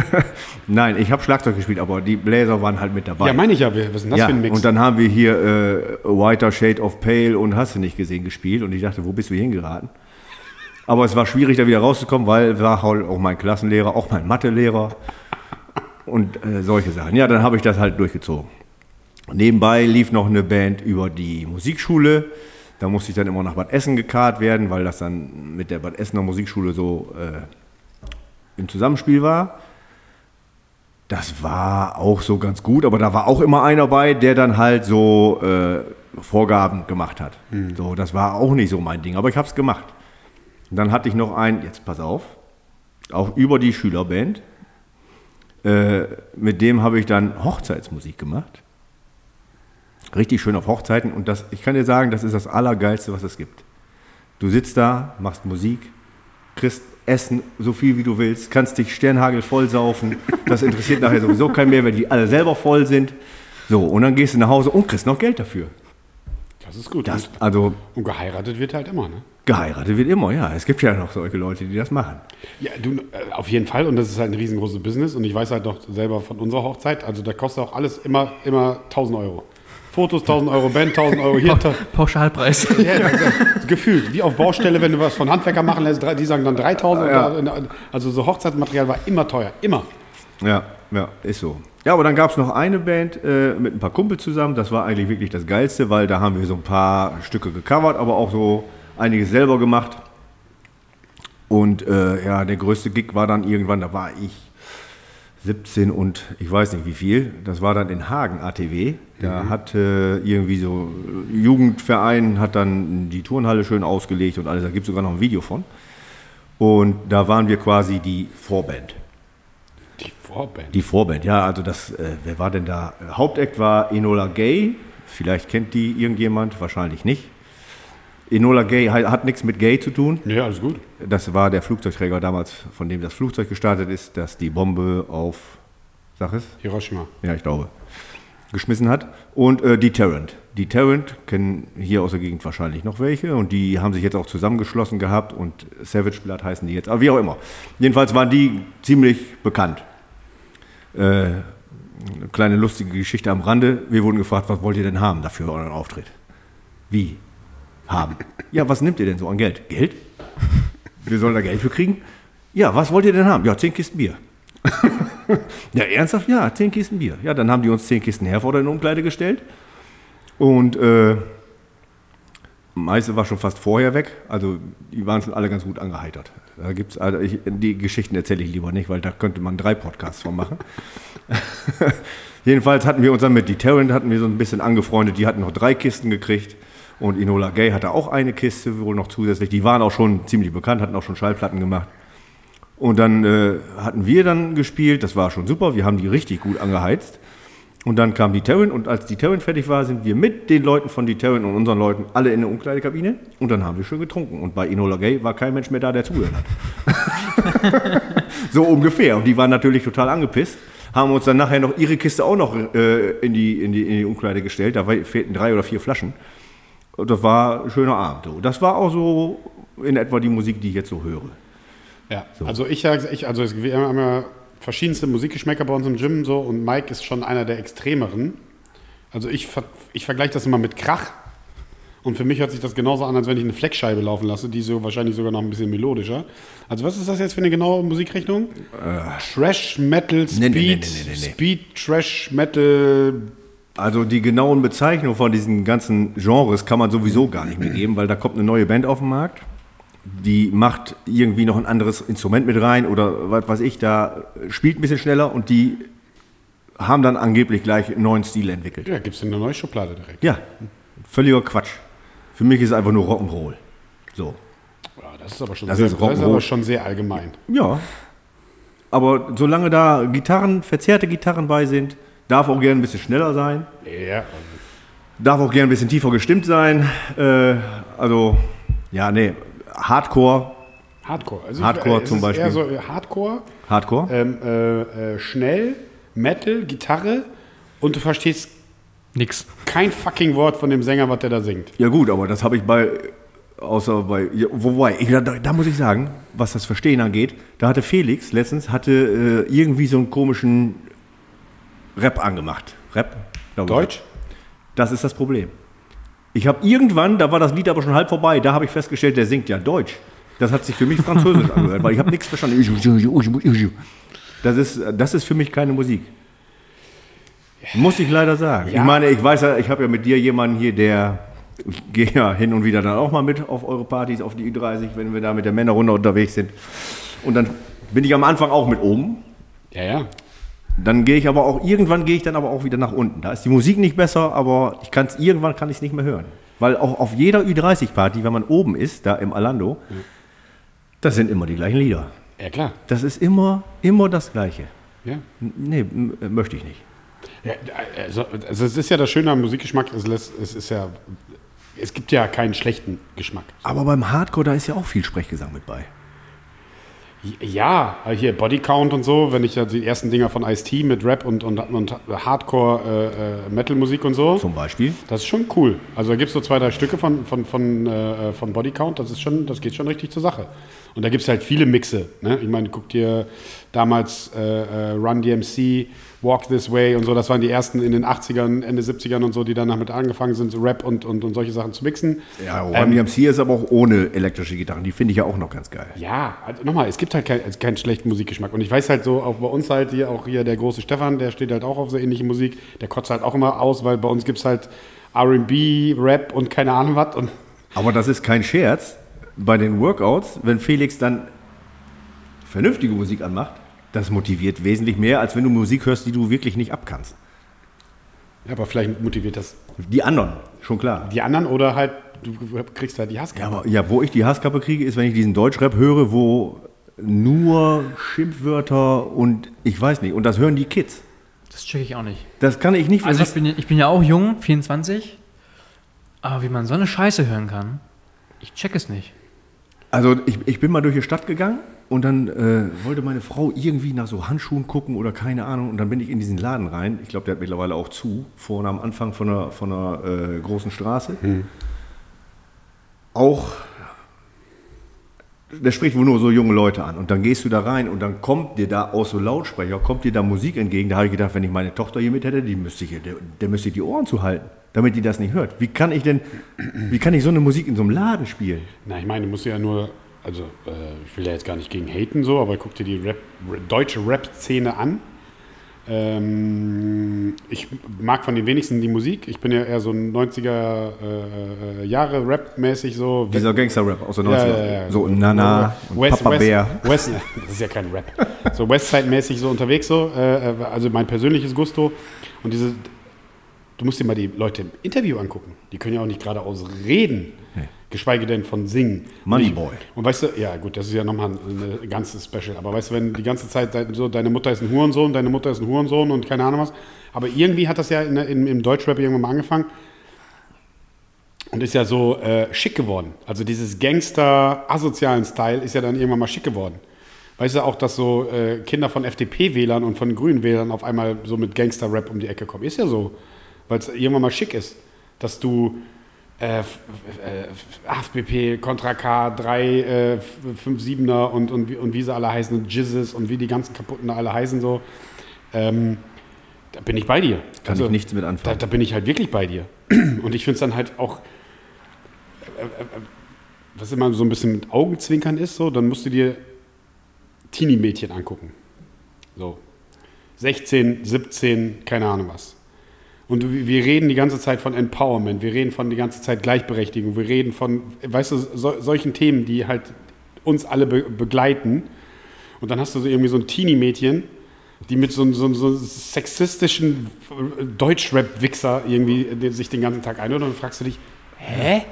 (laughs) Nein, ich habe Schlagzeug gespielt, aber die Bläser waren halt mit dabei. Ja, meine ich ja. Was ist denn das ja, für ein Mix? und dann haben wir hier äh, Whiter Shade of Pale und hast du nicht gesehen gespielt und ich dachte, wo bist du hingeraten? Aber es war schwierig, da wieder rauszukommen, weil war halt auch mein Klassenlehrer, auch mein Mathelehrer und äh, solche Sachen. Ja, dann habe ich das halt durchgezogen. Nebenbei lief noch eine Band über die Musikschule. Da musste ich dann immer nach Bad Essen gekarrt werden, weil das dann mit der Bad Essener Musikschule so äh, im Zusammenspiel war. Das war auch so ganz gut, aber da war auch immer einer bei, der dann halt so äh, Vorgaben gemacht hat. So, das war auch nicht so mein Ding, aber ich habe es gemacht. Und dann hatte ich noch einen, jetzt pass auf, auch über die Schülerband. Äh, mit dem habe ich dann Hochzeitsmusik gemacht. Richtig schön auf Hochzeiten und das, ich kann dir sagen, das ist das Allergeilste, was es gibt. Du sitzt da, machst Musik, kriegst Essen so viel wie du willst, kannst dich Sternhagel voll saufen. Das interessiert nachher sowieso keinen mehr, wenn die alle selber voll sind. So, und dann gehst du nach Hause und kriegst noch Geld dafür. das ist gut. Das, also und geheiratet wird halt immer, ne? Geheiratet wird immer, ja. Es gibt ja noch solche Leute, die das machen. Ja, du, äh, auf jeden Fall. Und das ist halt ein riesengroßes Business. Und ich weiß halt noch selber von unserer Hochzeit, also da kostet auch alles immer, immer 1000 Euro. Fotos 1000 Euro, Band 1000 Euro, hier. (laughs) ta- Pauschalpreis. (laughs) Ja, also, gefühlt, wie auf Baustelle, wenn du was von Handwerker machen lässt, die sagen dann 3000. Ja. Also so Hochzeitsmaterial war immer teuer, immer. Ja, ja, ist so. Ja, aber dann gab es noch eine Band äh, mit ein paar Kumpel zusammen. Das war eigentlich wirklich das Geilste, weil da haben wir so ein paar Stücke gecovert, aber auch so einiges selber gemacht. Und äh, ja, der größte Gig war dann irgendwann, da war ich 17 und ich weiß nicht wie viel. Das war dann in Hagen ATW. Da hat äh, irgendwie so Jugendverein hat dann die Turnhalle schön ausgelegt und alles. Da gibt es sogar noch ein Video von. Und da waren wir quasi die Vorband. Die Vorband. Die Vorband, ja, also das, äh, wer war denn da? Hauptact war Enola Gay, vielleicht kennt die irgendjemand, wahrscheinlich nicht. Enola Gay hat, nichts mit Gay zu tun. Ja, alles gut. Das war der Flugzeugträger damals, von dem das Flugzeug gestartet ist, das die Bombe auf, sag es? Hiroshima. Ja, ich glaube, geschmissen hat. Und äh, Deterrent. Deterrent kennen hier aus der Gegend wahrscheinlich noch welche und die haben sich jetzt auch zusammengeschlossen gehabt und Savage Blood heißen die jetzt, aber wie auch immer. Jedenfalls waren die ziemlich bekannt. Äh, eine kleine lustige Geschichte am Rande. Wir wurden gefragt, was wollt ihr denn haben dafür euren Auftritt? Wie? Haben. Ja, was nimmt ihr denn so an Geld? Geld? Wir sollen da Geld für kriegen? Ja, was wollt ihr denn haben? Ja, zehn Kisten Bier. (laughs) ja, ernsthaft? Ja, zehn Kisten Bier. Ja, dann haben die uns zehn Kisten Herforder in Umkleide gestellt. Und äh, meiste war schon fast vorher weg. Also die waren schon alle ganz gut angeheitert. Da gibt's, also ich, die Geschichten erzähle ich lieber nicht, weil da könnte man drei Podcasts von machen. (laughs) Jedenfalls hatten wir uns dann mit Deterrent hatten wir so ein bisschen angefreundet. Die hatten noch drei Kisten gekriegt. Und Inola Gay hatte auch eine Kiste, wohl noch zusätzlich. Die waren auch schon ziemlich bekannt, hatten auch schon Schallplatten gemacht. Und dann äh, hatten wir dann gespielt, das war schon super, wir haben die richtig gut angeheizt. Und dann kam die Terran und als die Terran fertig war, sind wir mit den Leuten von die Terran und unseren Leuten alle in der Umkleidekabine und dann haben wir schön getrunken. Und bei Enola Gay war kein Mensch mehr da, der zugehört hat. (laughs) so ungefähr. Und die waren natürlich total angepisst, haben uns dann nachher noch ihre Kiste auch noch äh, in, die, in, die, in die Umkleide gestellt. Da fehlten drei oder vier Flaschen. Das war ein schöner Abend. so. Das war auch so in etwa die Musik, die ich jetzt so höre. Ja, also ich sage, ich, also es, wir haben ja verschiedenste Musikgeschmäcker bei uns im Gym so und Mike ist schon einer der extremeren. Also ich, ich vergleiche das immer mit Krach. Und für mich hört sich das genauso an, als wenn ich eine Fleckscheibe laufen lasse, die so wahrscheinlich sogar noch ein bisschen melodischer. Also was ist das jetzt für eine genaue Musikrichtung? Trash Metal Speed, nee, nee, nee, nee. Speed Trash Metal. Also die genauen Bezeichnungen von diesen ganzen Genres kann man sowieso gar nicht mehr geben, weil da kommt eine neue Band auf den Markt, die macht irgendwie noch ein anderes Instrument mit rein oder was weiß ich, da spielt ein bisschen schneller und die haben dann angeblich gleich einen neuen Stil entwickelt. Ja, gibt es eine neue Schublade direkt. Ja, völliger Quatsch. Für mich ist es einfach nur Rock'n'Roll. So. Ja, das ist aber schon, Das sehr, ist das ist aber schon sehr allgemein. Ja. Aber solange da Gitarren, verzerrte Gitarren bei sind, darf auch gerne ein bisschen schneller sein. Ja, Darf auch gerne ein bisschen tiefer gestimmt sein. Äh, also, ja, nee, Hardcore, Hardcore. Also Hardcore ich, es zum ist Beispiel. Eher so äh, Hardcore, Hardcore. ähm, äh, äh, schnell, Metal, Gitarre und du verstehst Nix. kein fucking Wort von dem Sänger, was der da singt. Ja gut, aber das habe ich bei Außer bei, ja, wobei, ich, da, da muss ich sagen, was das Verstehen angeht, da hatte Felix letztens, hatte äh, irgendwie so einen komischen Rap angemacht. Rap? Deutsch? Das ist das Problem. Ich habe irgendwann, da war das Lied aber schon halb vorbei, da habe ich festgestellt, der singt ja Deutsch. Das hat sich für mich französisch (laughs) angehört, weil ich habe nichts verstanden. Das ist, das ist für mich keine Musik. Muss ich leider sagen. Ja. Ich meine, ich weiß ja, ich habe ja mit dir jemanden hier, der gehe ja hin und wieder dann auch mal mit auf eure Partys, auf die Ü30, wenn wir da mit der Männerrunde unterwegs sind. Und dann bin ich am Anfang auch mit oben. Ja, ja. Dann gehe ich aber auch, irgendwann gehe ich dann aber auch wieder nach unten. Da ist die Musik nicht besser, aber ich kann's, irgendwann kann ich es nicht mehr hören. Weil auch auf jeder Ü30-Party, wenn man oben ist, da im Alando, das sind immer die gleichen Lieder. Ja, klar. Das ist immer, immer das Gleiche. Ja. Nee, äh, möchte ich nicht. Ja, also, also es ist ja das Schöne am Musikgeschmack, es, lässt, es ist ja, es gibt ja keinen schlechten Geschmack. Aber beim Hardcore, da ist ja auch viel Sprechgesang mit bei. Ja, hier Bodycount und so, wenn ich ja die ersten Dinger von Ice-T mit Rap und, und, und Hardcore-Metal-Musik und so, Zum Beispiel. das ist schon cool. Also da gibt es so zwei, drei Stücke von, von, von, äh, von Bodycount, das ist schon, das geht schon richtig zur Sache. Und da gibt es halt viele Mixe. Ne? Ich meine, guck dir damals äh, äh, Run DMC, Walk This Way und so, das waren die ersten in den 80ern, Ende 70ern und so, die dann damit angefangen sind, so Rap und, und, und solche Sachen zu mixen. Ja, Run DMC ist aber auch ohne elektrische Gitarren. Die finde ich ja auch noch ganz geil. Ja, also nochmal, es gibt halt kein, also keinen schlechten Musikgeschmack. Und ich weiß halt so, auch bei uns halt hier, auch hier der große Stefan, der steht halt auch auf so ähnliche Musik. Der kotzt halt auch immer aus, weil bei uns gibt es halt RB, Rap und keine Ahnung was. Und Aber das ist kein Scherz. Bei den Workouts, wenn Felix dann vernünftige Musik anmacht, das motiviert wesentlich mehr, als wenn du Musik hörst, die du wirklich nicht abkannst. ja, aber vielleicht motiviert das Die anderen, schon klar. die anderen oder halt, du kriegst halt die Hasskappe. Ja, aber ja, wo ich die Hasskappe kriege, ist, wenn ich diesen Deutschrap höre, wo nur Schimpfwörter und ich weiß nicht, und das hören die Kids. Das check ich auch nicht. Das kann ich nicht. Also ich bin, ja- ich bin ja auch jung, 24. Aber wie man so eine Scheiße hören kann, ich check es nicht. Also ich, ich bin mal durch die Stadt gegangen und dann äh, wollte meine Frau irgendwie nach so Handschuhen gucken oder keine Ahnung. Und dann bin ich in diesen Laden rein. Ich glaube, der hat mittlerweile auch zu, vorne am Anfang von einer, von einer äh, großen Straße. Auch, der spricht wohl nur so junge Leute an. Und dann gehst du da rein und dann kommt dir da aus so Lautsprecher, kommt dir da Musik entgegen. Da habe ich gedacht, wenn ich meine Tochter hier mit hätte, die müsste ich, der, der müsste ich die Ohren zuhalten, damit die das nicht hört. Wie kann ich denn, wie kann ich so eine Musik in so einem Laden spielen? Na, ich meine, du musst ja nur, also äh, ich will ja jetzt gar nicht gegen haten so, aber guck dir die Rap, deutsche Rap-Szene an. Ähm, ich mag von den wenigsten die Musik. Ich bin ja eher so ein 90er äh, äh, Jahre Rap-mäßig so. Dieser Gangster-Rap aus den 90ern. Ja, ja, ja. So Nana und West, Papa West, Bär. West, (laughs) das ist ja kein Rap. So Westside-mäßig so unterwegs so. Äh, äh, also mein persönliches Gusto. Und diese, du musst dir mal die Leute im Interview angucken. Die können ja auch nicht geradeaus reden. Geschweige denn von singen. Moneyboy. Und, weißt du, ja gut, das ist ja nochmal ein ein ganzes Special. Aber weißt du, wenn die ganze Zeit so, deine Mutter ist ein Hurensohn, deine Mutter ist ein Hurensohn und keine Ahnung was. Aber irgendwie hat das ja in, in, im Deutschrap irgendwann mal angefangen. Und ist ja so äh, schick geworden. Also dieses Gangster-asozialen Style ist ja dann irgendwann mal schick geworden. Weißt du auch, dass so äh, Kinder von FDP-Wählern und von Grünen-Wählern auf einmal so mit Gangster-Rap um die Ecke kommen? Ist ja so. Weil es irgendwann mal schick ist, dass du äh, äh, AFBP, Contra K, 3, äh, 5-7er und, und, wie- und wie sie alle heißen, und Jizzes und wie die ganzen kaputten da alle heißen so. Ähm, da bin ich bei dir. Kann ich nichts mit Da, anfangen. da bin ich halt wirklich bei dir. Und ich finde es dann halt auch, äh, äh, äh, was immer so ein bisschen mit Augenzwinkern ist, so, dann musst du dir Teenie-Mädchen angucken. So. 16, 17, keine Ahnung was. Und wir reden die ganze Zeit von Empowerment, wir reden von die ganze Zeit Gleichberechtigung, wir reden von, weißt du, so, solchen Themen, die halt uns alle be begleiten. Und dann hast du so irgendwie so ein Teenie-Mädchen, die mit so, einem- so, so sexistischen Deutschrap-Wichser irgendwie den, sich den ganzen Tag einhört und dann fragst du dich, hä?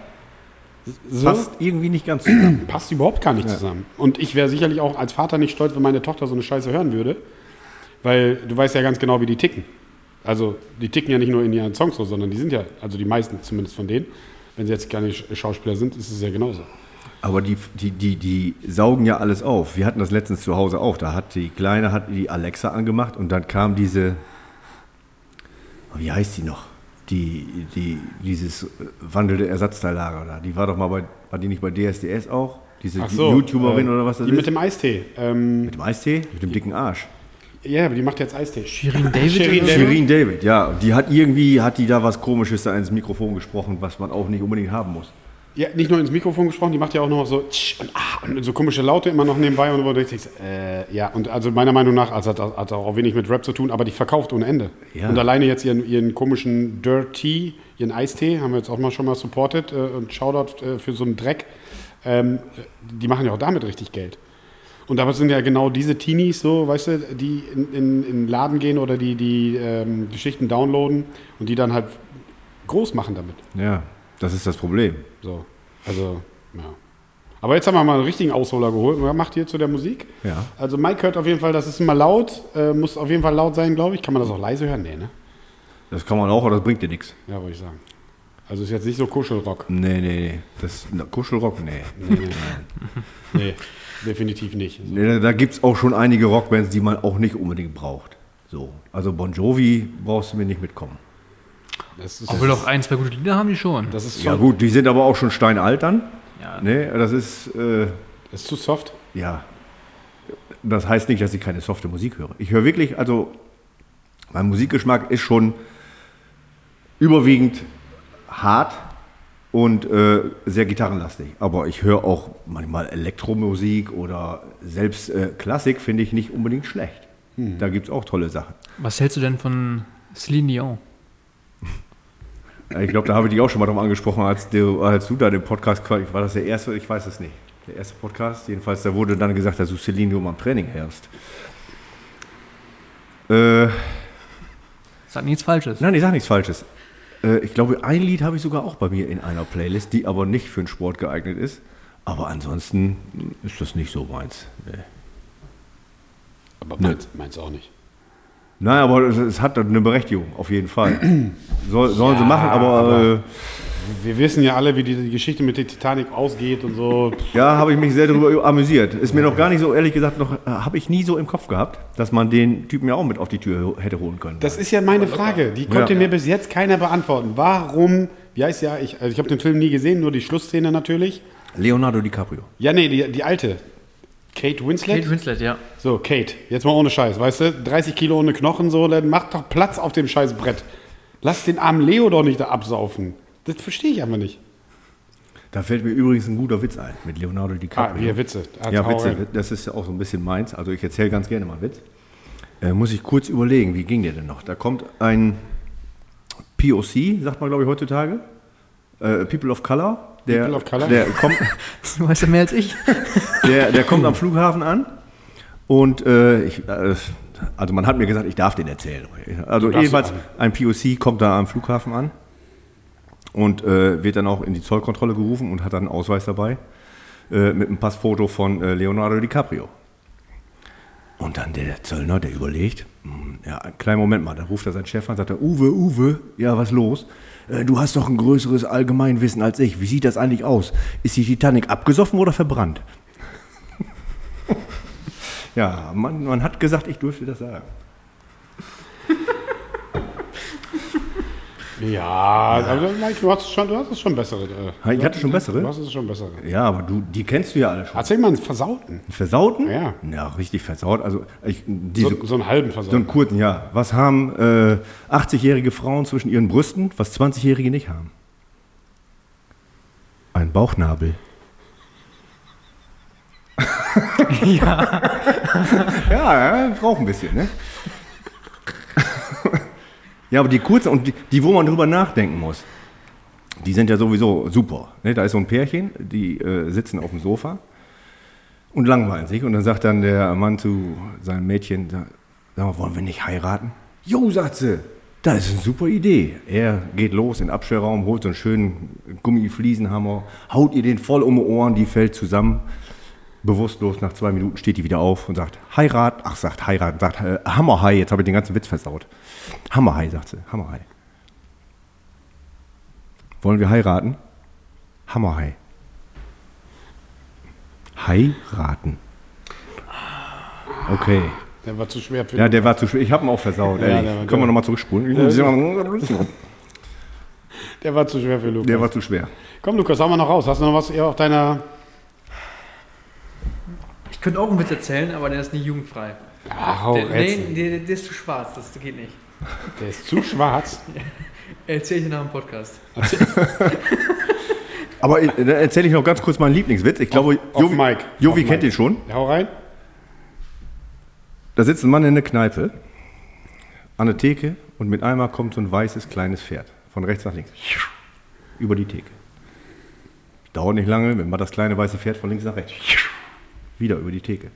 So? Passt irgendwie nicht ganz zusammen. (clears throat) passt überhaupt gar nicht zusammen. Und ich wäre sicherlich auch als Vater nicht stolz, wenn meine Tochter so eine Scheiße hören würde, weil du weißt ja ganz genau, wie die ticken. Also die ticken ja nicht nur in ihren Songs so, sondern die sind ja, also die meisten zumindest von denen, wenn sie jetzt keine Sch- Schauspieler sind, ist es ja genauso. Aber die, die, die, die saugen ja alles auf. Wir hatten das letztens zu Hause auch. Da hat die Kleine hat die Alexa angemacht und dann kam diese, oh, wie heißt die noch? die, die, dieses wandelnde Ersatzteillager da, die war doch mal bei, war die nicht bei DSDS auch? Diese so, YouTuberin äh, oder was das Die ist? mit dem Eistee. Ähm, mit dem Eistee? Mit dem dicken Arsch. Ja, aber die macht jetzt Eistee. Shirin (laughs) David. Shirin? David. Shirin David, ja. Die hat irgendwie, hat die da was komisches da ins Mikrofon gesprochen, was man auch nicht unbedingt haben muss. Ja, nicht nur ins Mikrofon gesprochen, die macht ja auch noch so tsch und, ah, und so komische Laute immer noch nebenbei und wo du denkst, äh, ja, und also meiner Meinung nach, also hat, hat auch wenig mit Rap zu tun, aber die verkauft ohne Ende. Ja. Und alleine jetzt ihren, ihren komischen Dirty, ihren Eistee, haben wir jetzt auch mal schon mal supported äh, und Shoutout äh, für so einen Dreck. Ähm, die machen ja auch damit richtig Geld. Und aber es sind ja genau diese Teenies, so, weißt du, die in, in, in den Laden gehen oder die die ähm, Geschichten downloaden und die dann halt groß machen damit. Ja, das ist das Problem. So, also, ja. Aber jetzt haben wir mal einen richtigen Ausholer geholt. Was macht ihr zu der Musik? Ja. Also Mike hört auf jeden Fall, das ist immer laut, äh, muss auf jeden Fall laut sein, glaube ich. Kann man das auch leise hören? Nee, ne? Das kann man auch, aber das bringt dir nichts. Ja, wollte ich sagen. Also ist jetzt nicht so Kuschelrock. Nee, nee, nee. Das, na, Kuschelrock, nee. Nee, nee, nee (laughs) definitiv nicht. So. nee da gibt es auch schon einige Rockbands, die man auch nicht unbedingt braucht. So. Also Bon Jovi brauchst du mir nicht mitkommen. Das ist, Obwohl auch ein, zwei gute Lieder haben die schon. das ist, Ja gut, die sind aber auch schon steinalt dann. Ja. Nee, das ist, äh, das ist zu soft. ja. Das heißt nicht, dass ich keine softe Musik höre. Ich höre wirklich, also mein Musikgeschmack ist schon überwiegend hart und äh, sehr gitarrenlastig. Aber ich höre auch manchmal Elektromusik oder selbst äh, Klassik finde ich nicht unbedingt schlecht. Da gibt es auch tolle Sachen. Was hältst du denn von Celine Dion? Ich glaube, da habe ich dich auch schon mal drauf angesprochen, als du, als du da den Podcast, war das der erste? Ich weiß es nicht. Der erste Podcast, jedenfalls, da wurde dann gesagt, dass du Celine Dion am Training hörst. Äh, Sag nichts Falsches. nein, ich sage nichts Falsches. Äh, ich glaube, ein Lied habe ich sogar auch bei mir in einer Playlist, die aber nicht für den Sport geeignet ist. Aber ansonsten ist das nicht so meins. Nee. Aber meins, meins auch nicht. Nein, aber es, es hat eine Berechtigung, auf jeden Fall. (clears throat) Soll, sollen sie Ja, machen, aber, aber- äh, Wir wissen ja alle, wie die, die Geschichte mit der Titanic ausgeht und so. Ja, habe ich mich sehr darüber amüsiert. Ist mir noch gar nicht so, ehrlich gesagt, noch äh, habe ich nie so im Kopf gehabt, dass man den Typen ja auch mit auf die Tür hätte holen können. Das ist ja meine Frage. Die konnte Ja. mir bis jetzt keiner beantworten. Warum, wie heißt ja, ich, also ich habe den Film nie gesehen, nur die Schlussszene natürlich. Leonardo DiCaprio. Ja, nee, die, die alte. Kate Winslet? Kate Winslet, ja. so, Kate, jetzt mal ohne Scheiß, weißt du? 30 Kilo ohne Knochen, so, dann mach doch Platz auf dem scheiß Brett. Lass den armen Leo doch nicht da absaufen. Das verstehe ich einfach nicht. Da fällt mir übrigens ein guter Witz ein mit Leonardo Ah, DiCaprio. wie Witze. Hat's Ja, auch Witze, das ist ja auch so ein bisschen meins. Also ich erzähle ganz gerne mal einen Witz. Äh, muss ich kurz überlegen, wie ging der denn noch? Da kommt ein POC, sagt man glaube ich heutzutage, äh, People of Color. Der, People of Color? Der kommt, (laughs) Du weißt ja mehr als ich. (laughs) Der, der kommt am Flughafen an und äh, ich, äh, also man hat mir gesagt, ich darf den erzählen. Also jedenfalls ein POC kommt da am Flughafen an und äh, wird dann auch in die Zollkontrolle gerufen und hat dann einen Ausweis dabei äh, mit einem Passfoto von äh, Leonardo DiCaprio. Und dann der Zöllner, der überlegt, hm, ja, einen kleinen Moment mal, dann ruft er seinen Chef an, sagt er, Uwe, Uwe, ja, was los? Äh, Du hast doch ein größeres Allgemeinwissen als ich. Wie sieht das eigentlich aus? Ist die Titanic abgesoffen oder verbrannt? (laughs) ja, man, man hat gesagt, ich dürfte das sagen. Ja, aber Mike, du hast schon, du hast es schon bessere. Äh, Ich hatte schon bessere? Du hast es schon bessere. Ja, aber du, die kennst du ja alle schon. Erzähl mal einen Versauten. Versauten? Ja. Ja, richtig versaut. Also ich, diese, So, so einen halben so einen Versauten. kurzen, ja. Was haben äh, 80-jährige Frauen zwischen ihren Brüsten, was 20-jährige nicht haben? Ein Bauchnabel. (laughs) ja. ja, ja, braucht ein bisschen, ne? Ja, aber die kurzen und die, die, wo man drüber nachdenken muss, die sind ja sowieso super. Ne? Da ist so ein Pärchen, die äh, sitzen auf dem Sofa und langweilen sich. Und dann sagt dann der Mann zu seinem Mädchen, sag mal, wollen wir nicht heiraten? Jo, sagt sie, das ist eine super Idee. Er geht los in den Abstellraum, holt so einen schönen Gummifliesenhammer, haut ihr den voll um die Ohren, die fällt zusammen. Bewusstlos, nach zwei Minuten steht die wieder auf und sagt, Heirat, ach, sagt Heirat, sagt äh, Hammerhai, jetzt habe ich den ganzen Witz versaut. Hammerhai, sagt sie, Hammerhai. Wollen wir heiraten? Hammerhai. Heiraten. Okay. Der war zu schwer für Ja, der war zu schwer. Ich habe ihn auch versaut. Ja, ehrlich. der war- Können wir nochmal zurückspulen? (laughs) Der war zu schwer für Lukas. Der war zu schwer. Komm, Lukas, hau mal noch raus. Hast du noch was eher auf deiner. Ich könnte auch einen Witz erzählen, aber der ist nicht jugendfrei. Hau der, nee, der, der ist zu schwarz, das geht nicht. Der ist zu schwarz. Erzähl ich dir nach dem Podcast. Aber äh, dann erzähle ich noch ganz kurz meinen Lieblingswitz. Ich glaube, auf Jovi, Mike. Jovi Auf kennt Mike. ihn schon. Hau rein. Da sitzt ein Mann in der Kneipe an der Theke und mit einmal kommt so ein weißes kleines Pferd von rechts nach links. Über die Theke. Dauert nicht lange, wenn man das kleine weiße Pferd von links nach rechts. Wieder über die Theke.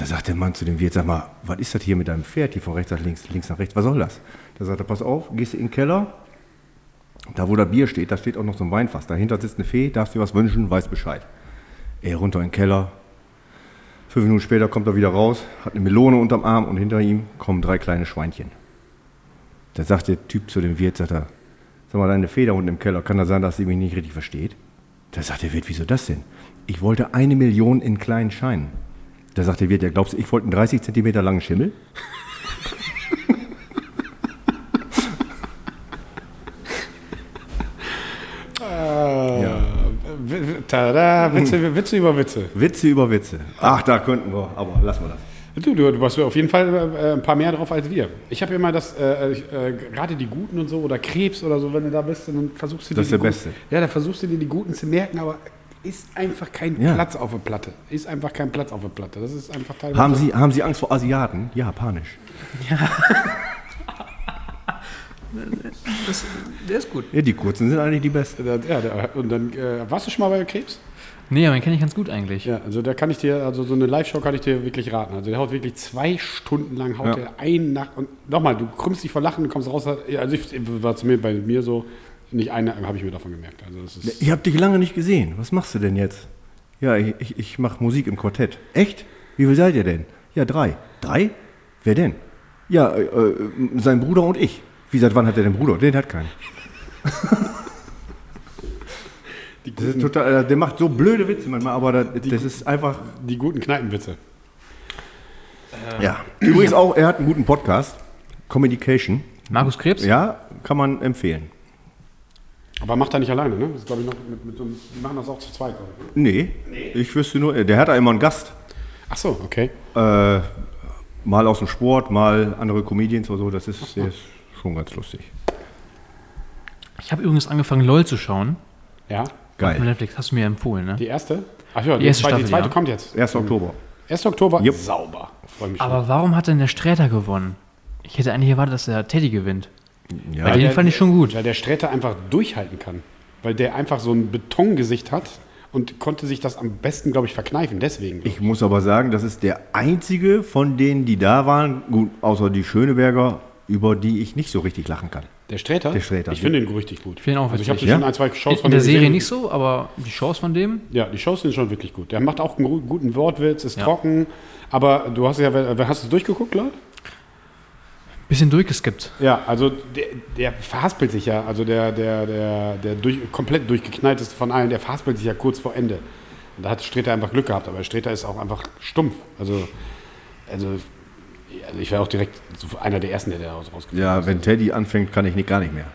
Da sagt der Mann zu dem Wirt, sag mal, was ist das hier mit deinem Pferd hier von rechts nach links, links nach rechts, was soll das? Da sagt er, pass auf, gehst in den Keller, da wo das Bier steht, da steht auch noch so ein Weinfass. Dahinter sitzt eine Fee, darfst dir was wünschen, weiß Bescheid. Er runter in den Keller, Fünf Minuten später kommt er wieder raus, hat eine Melone unterm Arm und hinter ihm kommen drei kleine Schweinchen. Da sagt der Typ zu dem Wirt, sagt er, sag mal, deine Feder unten im Keller, kann das sein, dass sie mich nicht richtig versteht? Da sagt der Wirt, wieso das denn? Ich wollte eine Million in kleinen Scheinen. Da sagt der Wirt, ja glaubst du, ich wollte einen 30 Zentimeter langen Schimmel? W- Tada, Witze, Witze über Witze. Witze über Witze. Ach, da könnten wir, aber lassen wir das. Du, du, du hast auf jeden Fall äh, ein paar mehr drauf als wir. Ich habe immer das, äh, ich, äh, gerade die Guten und so, oder Krebs oder so, wenn du da bist, dann versuchst du Das dir ist der die Beste. Guten- Ja, da versuchst du dir die Guten zu merken, aber ist einfach kein Ja. Platz auf der Platte. Ist einfach kein Platz auf der Platte. Das ist einfach teilweise. Haben Sie, haben Sie Angst vor Asiaten? Ja, panisch. (laughs) Das, der ist gut. Ja, die kurzen sind eigentlich die besten. Ja, der, und dann äh, warst du schon mal bei Krebs? Nee, aber den kenne ich ganz gut eigentlich. Ja, also da kann ich dir, also so eine Live-Show kann ich dir wirklich raten. Also der haut wirklich zwei Stunden lang, haut Ja. der ein Nacht und nochmal, du krümmst dich vor Lachen, du kommst raus. ja, Also ich, war zu mir bei mir so, nicht eine habe ich mir davon gemerkt. Also das ist, Ich habe dich lange nicht gesehen. Was machst du denn jetzt? Ja, ich, ich, ich mache Musik im Quartett. Echt? Wie viel seid ihr denn? Ja, drei. Drei? Wer denn? Ja, äh, äh, sein Bruder und ich. Wie seit wann hat er den Bruder? Den hat keinen. (laughs) die, Das ist total, äh, der macht so blöde Witze manchmal, aber das, das ist einfach. die guten Kneipenwitze. Ja. Übrigens auch, er hat einen guten Podcast. Communication. Markus Krebs? Ja, kann man empfehlen. Aber macht er nicht alleine, ne? Das ist, glaube ich, noch mit, mit so einem, die machen das auch zu zweit, glaube ich. Nee, ich wüsste nur, der hat da immer einen Gast. Ach so, okay. Äh, mal aus dem Sport, mal andere Comedians oder so. Das ist, der ist schon ganz lustig. Ich habe übrigens angefangen, LOL zu schauen. Ja. Auf Geil. Netflix, hast du mir empfohlen, ne? Die erste? Ach ja, die, Die erste zweite, die Staffel, zweite ja. kommt jetzt. 1. Oktober. 1. Oktober? Jupp. Sauber. Freue mich schon. Aber warum hat denn der Sträter gewonnen? Ich hätte eigentlich erwartet, dass der Teddy gewinnt. Ja, Bei den fand ich schon gut. Weil der Sträter einfach durchhalten kann. Weil der einfach so ein Betongesicht hat und konnte sich das am besten, glaube ich, verkneifen. Deswegen. Ich muss aber sagen, das ist der einzige von denen, die da waren, gut, außer die Schöneberger, über die ich nicht so richtig lachen kann. der Sträter? Der Sträter. Ich finde ihn richtig gut. Ich finde ihn auch also ich habe witzig. schon Ja? ein, zwei In, Shows in von der dem Serie gesehen. nicht so, aber die Shows von dem, Ja, die Shows sind schon wirklich gut. Der macht auch einen gu- guten Wortwitz, ist Ja. trocken. Aber du hast ja, hast du es durchgeguckt, Leute? Bisschen durchgeskippt. Ja, also der, der verhaspelt sich ja, also der, der, der, der durch, komplett durchgeknallteste von allen, der verhaspelt sich ja kurz vor Ende. Und da hat Streter einfach Glück gehabt, aber Streter ist auch einfach stumpf. Also, also, also ich wäre auch direkt einer der ersten, der da raus- rausgeflogen Ja, ist. wenn Teddy anfängt, kann ich nicht, gar nicht mehr.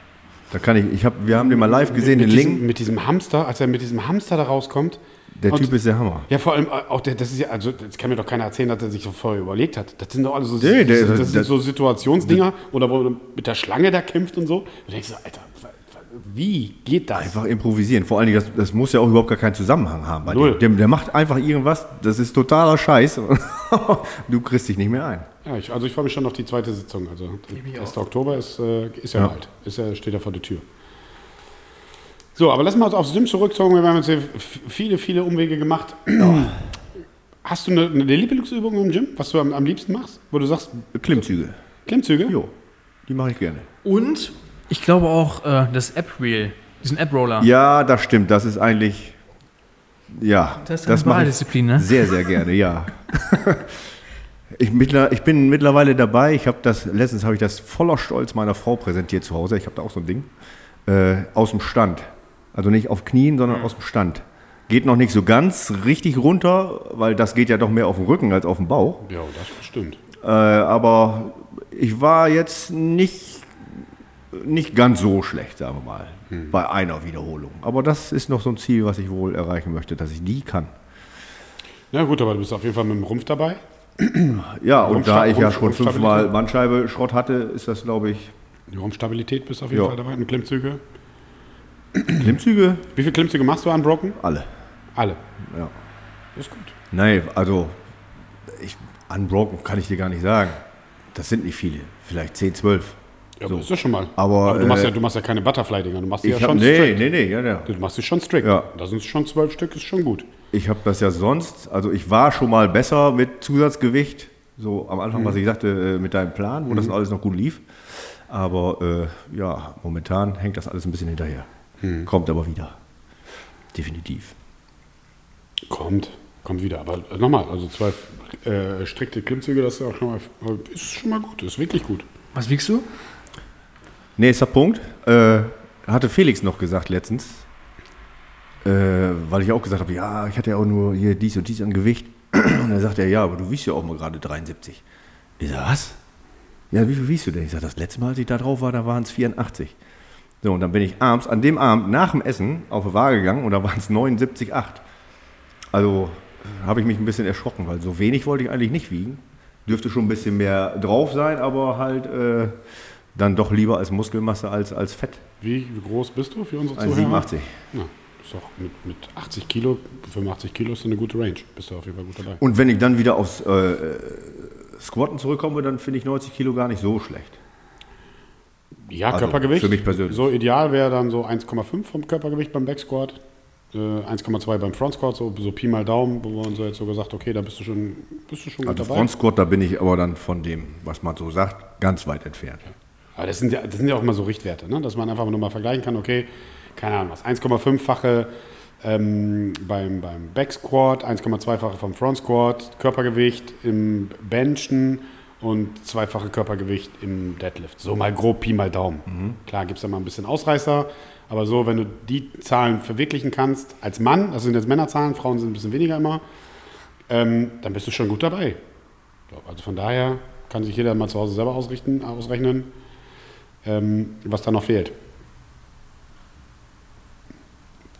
Da kann ich, ich hab, wir haben den mal live gesehen, mit, den diesem, Link. mit diesem Hamster, als er mit diesem Hamster da rauskommt. Der und- Typ ist der Hammer. Ja, vor allem äh, auch der, das ist ja, also das kann mir doch keiner erzählen, dass er sich so vorher überlegt hat. Das sind doch alle so, Nee, der- das, das sind der- so Situationsdinger oder wo er mit der Schlange da kämpft und so. Und du denkst so, Alter, wie geht das? Einfach improvisieren. Vor allen Dingen, das, das muss ja auch überhaupt gar keinen Zusammenhang haben. Null. Der, der macht einfach irgendwas, das ist totaler Scheiß. (laughs) du kriegst dich nicht mehr ein. Ja, ich, also ich freue mich schon auf die zweite Sitzung. Also mich 1. Oktober ist, äh, ist ja, Ja. bald. Ist ja, steht ja vor der Tür. So, aber lass mal aufs Sim zurückzogen. Wir haben jetzt hier viele, viele Umwege gemacht. (clears throat) Hast du eine, eine Lieblingsübung im Gym, was du am, am liebsten machst? Wo du sagst, Klimmzüge. Klimmzüge? Jo, die mache ich gerne. Und ich glaube auch äh, das App-Reel, diesen App-Roller. Ja, das stimmt. Das ist eigentlich. Ja, Das ist eine mache ich ne? Sehr, sehr gerne, ja. (laughs) ich, mittler, ich bin mittlerweile dabei. Ich habe das, letztens habe ich das voller Stolz meiner Frau präsentiert zu Hause. Ich habe da auch so ein Ding. Äh, aus dem Stand. Also nicht auf Knien, sondern aus dem Stand. Geht noch nicht so ganz richtig runter, weil das geht ja doch mehr auf den Rücken als auf den Bauch. Ja, das bestimmt. Äh, aber ich war jetzt nicht, nicht ganz so schlecht, sagen wir mal. bei einer Wiederholung. Aber das ist noch so ein Ziel, was ich wohl erreichen möchte, dass ich die kann. Ja gut, aber du bist auf jeden Fall mit dem Rumpf dabei. (clears throat) Ja, und da ich ja schon fünfmal. Bandscheibe Schrott hatte, ist das, glaube ich, Die Rumpfstabilität bist du auf jeden Ja. Fall dabei. Und Klimmzüge. Klimmzüge, Wie viele Klimmzüge machst du unbroken? alle. Alle. Ja. Ist gut. Nein, also ich, unbroken kann ich dir gar nicht sagen. Das sind nicht viele, vielleicht 10, 12. Ja, So. aber ist das schon mal. Aber, du, machst äh, ja, du machst ja keine Butterfly-Dinger, du machst die ja hab, schon nee, strict. nee, nee, ja, ja. Du machst sie schon strict. Ja. Da sind schon zwölf Stück, ist schon gut. Ich habe das ja sonst, also ich war schon mal besser mit Zusatzgewicht, so am Anfang, Mhm. was ich sagte, äh, mit deinem Plan, wo das alles noch gut lief. Aber äh, ja, momentan hängt das alles ein bisschen hinterher. Mhm. Kommt aber wieder. Definitiv. Kommt, kommt wieder. Aber äh, nochmal, also zwölf äh, strikte Klimmzüge, das ist ja auch schon mal, ist schon mal gut, ist wirklich gut. Was wiegst du? Nächster Punkt. Äh, hatte Felix noch gesagt letztens, äh, weil ich auch gesagt habe, ja, ich hatte ja auch nur hier dies und dies an Gewicht. (clears throat) Und er sagt er, ja, aber du wiegst ja auch mal gerade 73. Ich sag, was? Ja, wie viel wiegst du denn? Ich sag, das letzte Mal, als ich da drauf war, da waren es 84. So, und dann bin ich abends, an dem Abend nach dem Essen auf die Waage gegangen und da waren es 79,8. Also äh, habe ich mich ein bisschen erschrocken, weil so wenig wollte ich eigentlich nicht wiegen. Dürfte schon ein bisschen mehr drauf sein, aber halt äh, dann doch lieber als Muskelmasse als als Fett. Wie, wie groß bist du für unsere 1,87. Ja, ist doch mit, mit 80 Kilo, 85 Kilo ist eine gute Range. Bist du auf jeden Fall gut dabei. Und wenn ich dann wieder aufs äh, Squatten zurückkomme, dann finde ich 90 Kilo gar nicht so schlecht. Ja, Also, Körpergewicht. für mich persönlich. So ideal wäre dann so 1,5 vom Körpergewicht beim Back Squat, äh, 1,2 beim Front Squat, so, so Pi mal Daumen, wo man so jetzt so gesagt, okay, da bist du schon, bist du schon gut Also dabei. Front Squat, da bin ich aber dann von dem, was man so sagt, ganz weit entfernt. Aber das sind, ja, das sind ja auch immer so Richtwerte, ne? dass man einfach nur mal vergleichen kann, okay, keine Ahnung was, 1,5-fache ähm, beim, beim Back Squat, 1,2-fache vom Front Squat, Körpergewicht im Benchen und zweifache Körpergewicht im Deadlift. So mal grob Pi mal Daumen. Klar gibt es da mal ein bisschen Ausreißer, aber so, wenn du die Zahlen verwirklichen kannst als Mann, das sind jetzt Männerzahlen, Frauen sind ein bisschen weniger immer, ähm, dann bist du schon gut dabei. So, Also von daher kann sich jeder mal zu Hause selber ausrichten, ausrechnen, ähm, was da noch fehlt.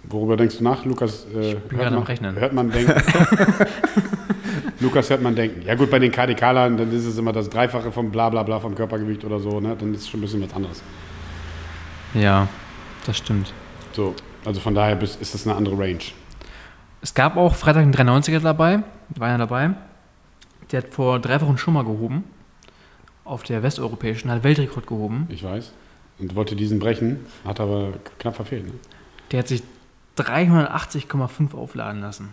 Worüber denkst du nach, Lukas? Äh, bin gerade am Rechnen. Hört man denken? (laughs) (laughs) Lukas hört man denken. Ja gut, bei den KDKlern, dann ist es immer das Dreifache vom Blablabla Bla, Bla vom Körpergewicht oder so, ne? dann ist es schon ein bisschen was anderes. Ja, das stimmt. So, also von daher ist das eine andere Range. Es gab auch Freitag einen 390er dabei, war ja dabei. Der hat vor drei Wochen schon mal gehoben. Auf der westeuropäischen, hat Weltrekord gehoben. Ich weiß. Und wollte diesen brechen, hat aber knapp verfehlt. Ne? Der hat sich 380,5 aufladen lassen.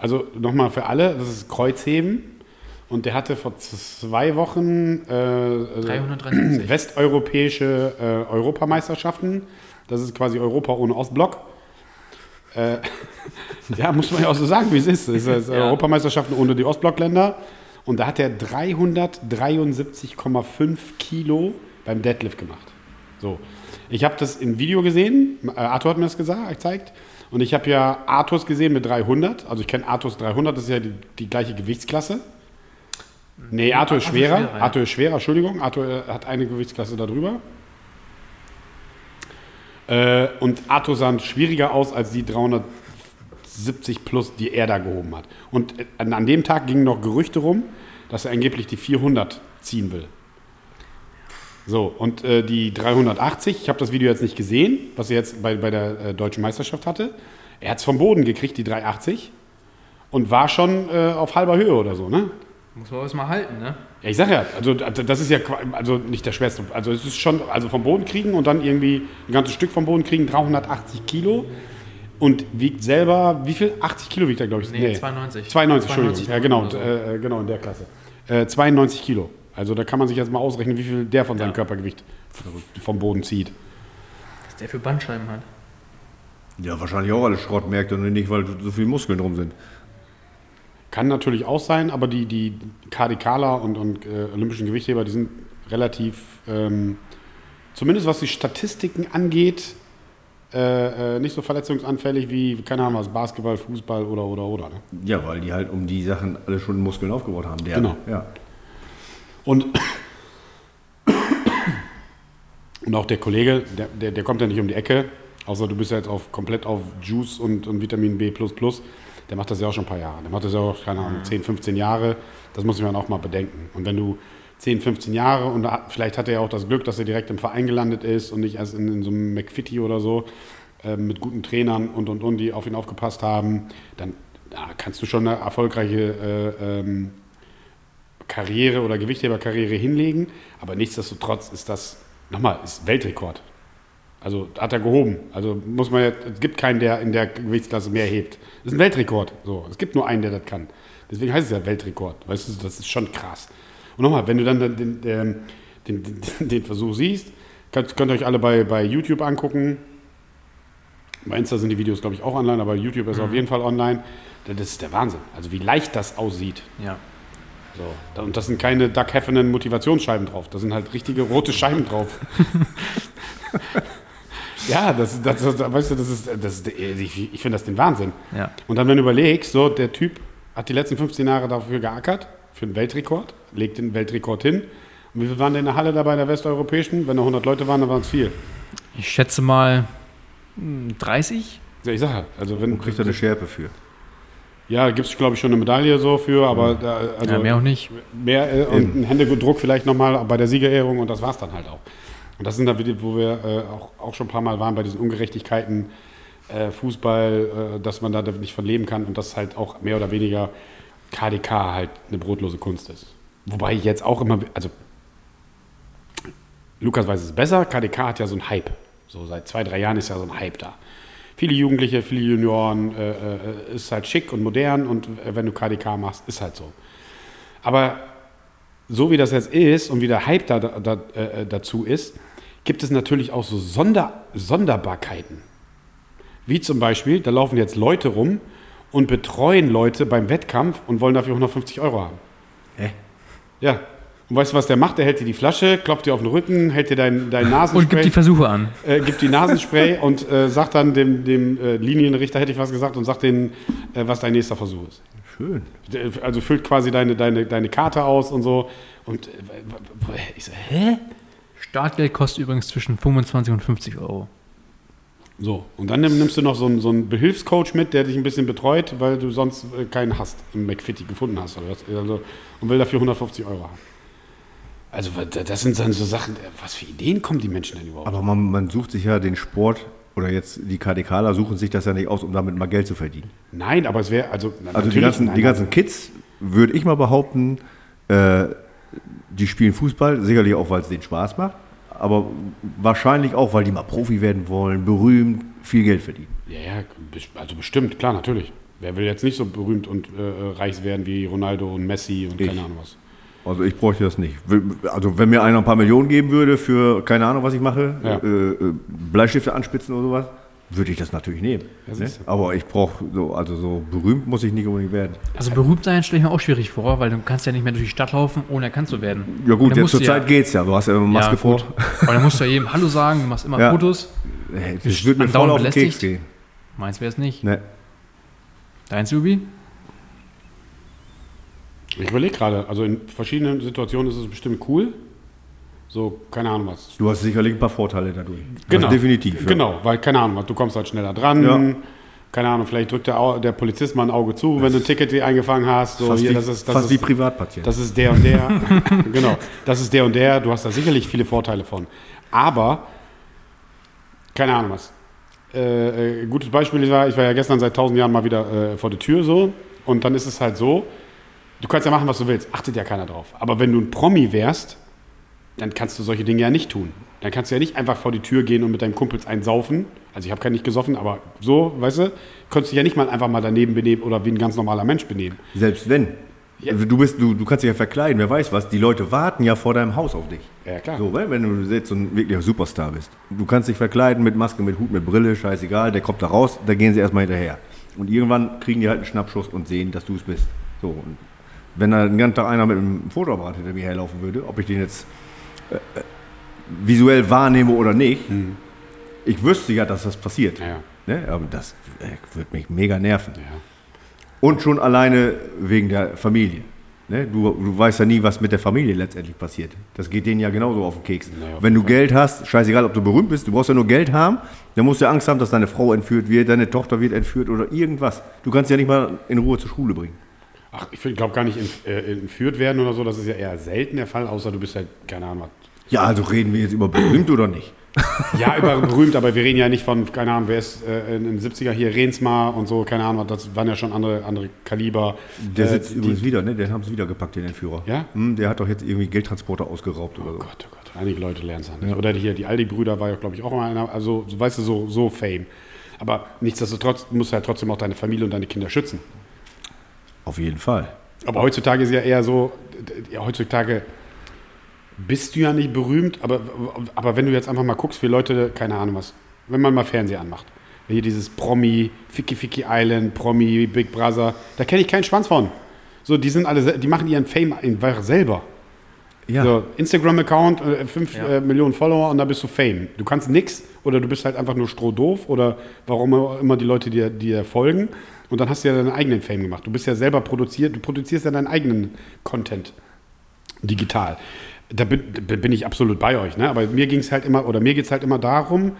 Also nochmal für alle, das ist Kreuzheben. Und der hatte vor zwei Wochen äh, 373. westeuropäische äh, Europameisterschaften. Das ist quasi Europa ohne Ostblock. Äh, (laughs) ja, muss man ja auch so sagen, wie es ist. Es ist (laughs) Ja. Europameisterschaften ohne die Ostblockländer. Und da hat er 373,5 Kilo beim Deadlift gemacht. So. Ich habe das im Video gesehen. Äh, Arthur hat mir das gesagt, gezeigt. Und ich habe ja Arthurs gesehen mit 300. Also ich kenne Arthurs 300, das ist ja die, die gleiche Gewichtsklasse. Nee, Arthur ist schwerer. schwerer, ja. Arthur ist schwerer, Entschuldigung. Arthur äh, hat eine Gewichtsklasse darüber. Äh, und Arthur sah schwieriger aus als die 370 plus, die er da gehoben hat. Und äh, an, an dem Tag gingen noch Gerüchte rum, dass er angeblich die 400 ziehen will. So, und äh, die 380, ich habe das Video jetzt nicht gesehen, was er jetzt bei, bei der äh, deutschen Meisterschaft hatte. Er hat es vom Boden gekriegt, die 380, und war schon äh, auf halber Höhe oder so, ne? Muss man erstmal halten, ne? Ja, ich sag ja, also das ist ja also nicht der schwerste. Also es ist schon, also vom Boden kriegen und dann irgendwie ein ganzes Stück vom Boden kriegen, 380 Kilo und wiegt selber, wie viel? 80 Kilo wiegt er, glaube ich. Nee, 92. 92, Entschuldigung. 92 Ja, genau, so. äh, genau in der Klasse. Äh, 92 Kilo. Also da kann man sich jetzt mal ausrechnen, wie viel der von seinem Ja. Körpergewicht vom Boden zieht. Was der für Bandscheiben hat. Ja, wahrscheinlich auch alles Schrottmärkte und nicht, weil so viele Muskeln drum sind. Kann natürlich auch sein, aber die, die KDKler und, und äh, olympischen Gewichtheber, die sind relativ, ähm, zumindest was die Statistiken angeht, äh, äh, nicht so verletzungsanfällig wie, keine Ahnung was, Basketball, Fußball oder, oder, oder. Ne? Ja, weil die halt um die Sachen alle schon Muskeln aufgebaut haben. Der, Genau. Ja. Und, (coughs) Und auch der Kollege, der, der, der kommt ja nicht um die Ecke, außer du bist ja jetzt auf, komplett auf Juice und, und Vitamin B. Der macht das ja auch schon ein paar Jahre. Der macht das ja auch, keine Ahnung, 10, 15 Jahre. Das muss man auch mal bedenken. Und wenn du 10, 15 Jahre und vielleicht hat er ja auch das Glück, dass er direkt im Verein gelandet ist und nicht erst in, in so einem McFitty oder so äh, mit guten Trainern und und und, die auf ihn aufgepasst haben, dann da kannst du schon eine erfolgreiche äh, ähm, Karriere oder Gewichtheberkarriere hinlegen. Aber nichtsdestotrotz ist das, nochmal, ist Weltrekord. Also hat er gehoben. Also muss man ja, es gibt keinen, der in der Gewichtsklasse mehr hebt. Das ist ein Weltrekord. So, es gibt nur einen, der das kann. Deswegen heißt es ja Weltrekord. Weißt du, das ist schon krass. Und nochmal, wenn du dann den, den, den, den Versuch siehst, könnt, könnt ihr euch alle bei, bei YouTube angucken. Bei Insta sind die Videos, glaube ich, auch online, aber YouTube ist mhm. auf jeden Fall online. Das ist der Wahnsinn. Also wie leicht das aussieht. Ja. So. Und das sind keine Doug Heffernan Motivationsscheiben drauf. Da sind halt richtige rote Scheiben drauf. (laughs) ja, das, das, das, weißt du, das ist, das ist ich, ich finde das den Wahnsinn. Ja. Und dann, wenn du überlegst, so, der Typ hat die letzten 15 Jahre dafür geackert, für einen Weltrekord, legt den Weltrekord hin. Und wie viele waren denn in der Halle dabei in der Westeuropäischen? Wenn da 100 Leute waren, dann waren es viel. Ich schätze mal 30. Hm, ja, ich sage, also wenn. Und kriegt er eine Schärpe für. Ja, gibt es, glaube ich, schon eine Medaille so für, aber da, also ja, mehr auch nicht. Mehr äh, und ein Händedruck vielleicht nochmal bei der Siegerehrung und das war es dann halt auch. Und das sind da, wo wir äh, auch, auch schon ein paar Mal waren bei diesen Ungerechtigkeiten äh, Fußball, äh, dass man da nicht von leben kann und dass halt auch mehr oder weniger KDK halt eine brotlose Kunst ist. Wobei ich jetzt auch immer, also Lukas weiß es besser, KDK hat ja so einen Hype. So seit zwei, drei Jahren ist ja so ein Hype da viele Jugendliche, viele Junioren, äh, äh, ist halt schick und modern und wenn du KDK machst, ist halt so. Aber so wie das jetzt ist und wie der Hype da, da, äh, dazu ist, gibt es natürlich auch so Sonder, Sonderbarkeiten. Wie zum Beispiel, da laufen jetzt Leute rum und betreuen Leute beim Wettkampf und wollen dafür 150 Euro haben. Hä? Ja, und weißt du, was der macht? Der hält dir die Flasche, klopft dir auf den Rücken, hält dir dein, dein Nasenspray. Und gibt die Versuche an. Äh, gibt die Nasenspray (laughs) und äh, sagt dann dem, dem äh, Linienrichter, hätte ich was gesagt, und sagt denen, äh, was dein nächster Versuch ist. Schön. Also füllt quasi deine, deine, deine Karte aus und so. Und äh, ich so, hä? Startgeld kostet übrigens zwischen 25 und 50 Euro. So, und dann nimmst du noch so einen, so einen Behilfscoach mit, der dich ein bisschen betreut, weil du sonst äh, keinen hast im McFitty gefunden hast. Oder was, also, und will dafür 150 Euro haben. Also das sind dann so Sachen, was für Ideen kommen die Menschen denn überhaupt? Aber man, man sucht sich ja den Sport oder jetzt die KDKler suchen sich das ja nicht aus, um damit mal Geld zu verdienen. Nein, aber es wäre, also. Also die ganzen, nein, die ganzen Kids, würde ich mal behaupten, äh, die spielen Fußball, sicherlich auch, weil es denen Spaß macht, aber wahrscheinlich auch, weil die mal Profi werden wollen, berühmt, viel Geld verdienen. Ja, ja, also bestimmt, klar, natürlich. Wer will jetzt nicht so berühmt und äh, reich werden wie Ronaldo und Messi und ich. keine Ahnung was? Also ich bräuchte das nicht. Also wenn mir einer ein paar Millionen geben würde für keine Ahnung, was ich mache, ja. äh, äh Bleistifte anspitzen oder sowas, würde ich das natürlich nehmen. Ne? Aber ich brauche so, also so berühmt muss ich nicht unbedingt werden. Also berühmt sein stelle ich mir auch schwierig vor, weil du kannst ja nicht mehr durch die Stadt laufen, ohne erkannt zu werden. Ja gut, jetzt zur Zeit ja, geht's ja. Du hast ja immer Maske ja, vor. Aber dann musst du ja jedem Hallo sagen, du machst immer ja. Fotos. Das würde mir voll auf den Keks gehen. Meins wäre es nicht. Nee. Deins, Ubi? Ich überlege gerade, also in verschiedenen Situationen ist es bestimmt cool. So, keine Ahnung was. Du hast sicherlich ein paar Vorteile dadurch. Genau. Also definitiv. Ja. Genau, weil, keine Ahnung was, du kommst halt schneller dran. Ja. Keine Ahnung, vielleicht drückt der, der, Polizist mal ein Auge zu, das wenn du ein Ticket eingefangen hast. So, fast hier, das ist, das fast ist, wie Privatpatient. Das ist der und der. (laughs) genau, das ist der und der. Du hast da sicherlich viele Vorteile von. Aber, keine Ahnung was. Äh, äh, gutes Beispiel war, ich war ja gestern seit tausend Jahren mal wieder äh, vor der Tür so. Und dann ist es halt so, Du kannst ja machen, was du willst, achtet ja keiner drauf. Aber wenn du ein Promi wärst, dann kannst du solche Dinge ja nicht tun. Dann kannst du ja nicht einfach vor die Tür gehen und mit deinen Kumpels einsaufen. Also ich habe keinen nicht gesoffen, aber so, weißt du, könntest du ja nicht mal einfach mal daneben benehmen oder wie ein ganz normaler Mensch benehmen. Selbst wenn. Ja. Also du, bist, du, du kannst dich ja verkleiden, wer weiß was. Die Leute warten ja vor deinem Haus auf dich. Ja, klar. So, wenn du jetzt so ein wirklicher Superstar bist. Du kannst dich verkleiden mit Maske, mit Hut, mit Brille, scheißegal. Der kommt da raus, da gehen sie erstmal hinterher. Und irgendwann kriegen die halt einen Schnappschuss und sehen, dass du es bist. So, und wenn da den ganzen Tag einer mit einem Fotoapparat hinter mir herlaufen würde, ob ich den jetzt äh, äh, visuell wahrnehme oder nicht, mhm. ich wüsste ja, dass das passiert. Ja. Ne? Aber das äh, würde mich mega nerven. Ja. Und schon alleine wegen der Familie. Ne? Du, du weißt ja nie, was mit der Familie letztendlich passiert. Das geht denen ja genauso auf den Keks. Naja, Wenn du. Geld hast, scheißegal, ob du berühmt bist, du brauchst ja nur Geld haben, dann musst du Angst haben, dass deine Frau entführt wird, deine Tochter wird entführt oder irgendwas. Du kannst sie ja nicht mal in Ruhe zur Schule bringen. Ach, ich glaube gar nicht äh, entführt werden oder so. Das ist ja eher selten der Fall, außer du bist halt, keine Ahnung, was. Ja, also reden wir jetzt über berühmt oder nicht? Ja, über berühmt, aber wir reden ja nicht von, keine Ahnung, wer ist äh, in den 70er hier, Rensmar und so, keine Ahnung, das waren ja schon andere, andere Kaliber. Der Äh, sitzt die- übrigens wieder, ne? Den haben sie wieder gepackt, den Entführer. Ja? Hm, der hat doch jetzt irgendwie Geldtransporter ausgeraubt oder Oh so. Gott, oh Gott, einige Leute lernen es nicht. Oder hier, die Aldi-Brüder war ja, glaube ich, auch mal einer, also, so, weißt du, so, so Fame. Aber nichtsdestotrotz musst du halt trotzdem auch deine Familie und deine Kinder schützen. Auf jeden Fall. Aber heutzutage ist ja eher so, ja, heutzutage bist du ja nicht berühmt, aber, aber wenn du jetzt einfach mal guckst, wie Leute, keine Ahnung was, wenn man mal Fernseher anmacht, hier dieses Promi, Ficky Ficky Island, Promi, Big Brother, da kenne ich keinen Schwanz von. So, die sind alle, die machen ihren Fame einfach selber. Ja. So, Instagram-Account, 5 Ja. äh, Millionen Follower und da bist du Fame. Du kannst nix oder du bist halt einfach nur strohdoof oder warum immer die Leute dir, dir folgen und dann hast du ja deinen eigenen Fame gemacht. Du bist ja selber produziert, du produzierst ja deinen eigenen Content digital. Da bin, da bin ich absolut bei euch, ne? aber mir ging es halt immer, oder mir geht es halt immer darum,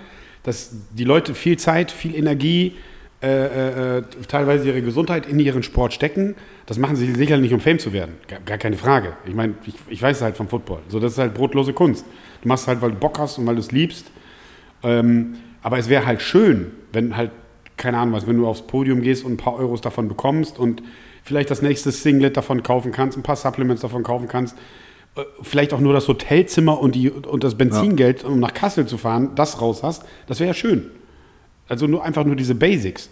dass die Leute viel Zeit, viel Energie, äh, äh, teilweise ihre Gesundheit in ihren Sport stecken. Das machen sie sicherlich nicht, um Fame zu werden. Gar, gar keine Frage. Ich meine, ich, ich weiß es halt vom Football. So, das ist halt brotlose Kunst. Du machst es halt, weil du Bock hast und weil du es liebst. Ähm, aber es wäre halt schön, wenn halt, keine Ahnung was, wenn du aufs Podium gehst und ein paar Euros davon bekommst und vielleicht das nächste Singlet davon kaufen kannst, ein paar Supplements davon kaufen kannst, äh, vielleicht auch nur das Hotelzimmer und, die, und das Benzingeld, um nach Kassel zu fahren, das raus hast, das wäre ja schön. Also nur einfach nur diese Basics.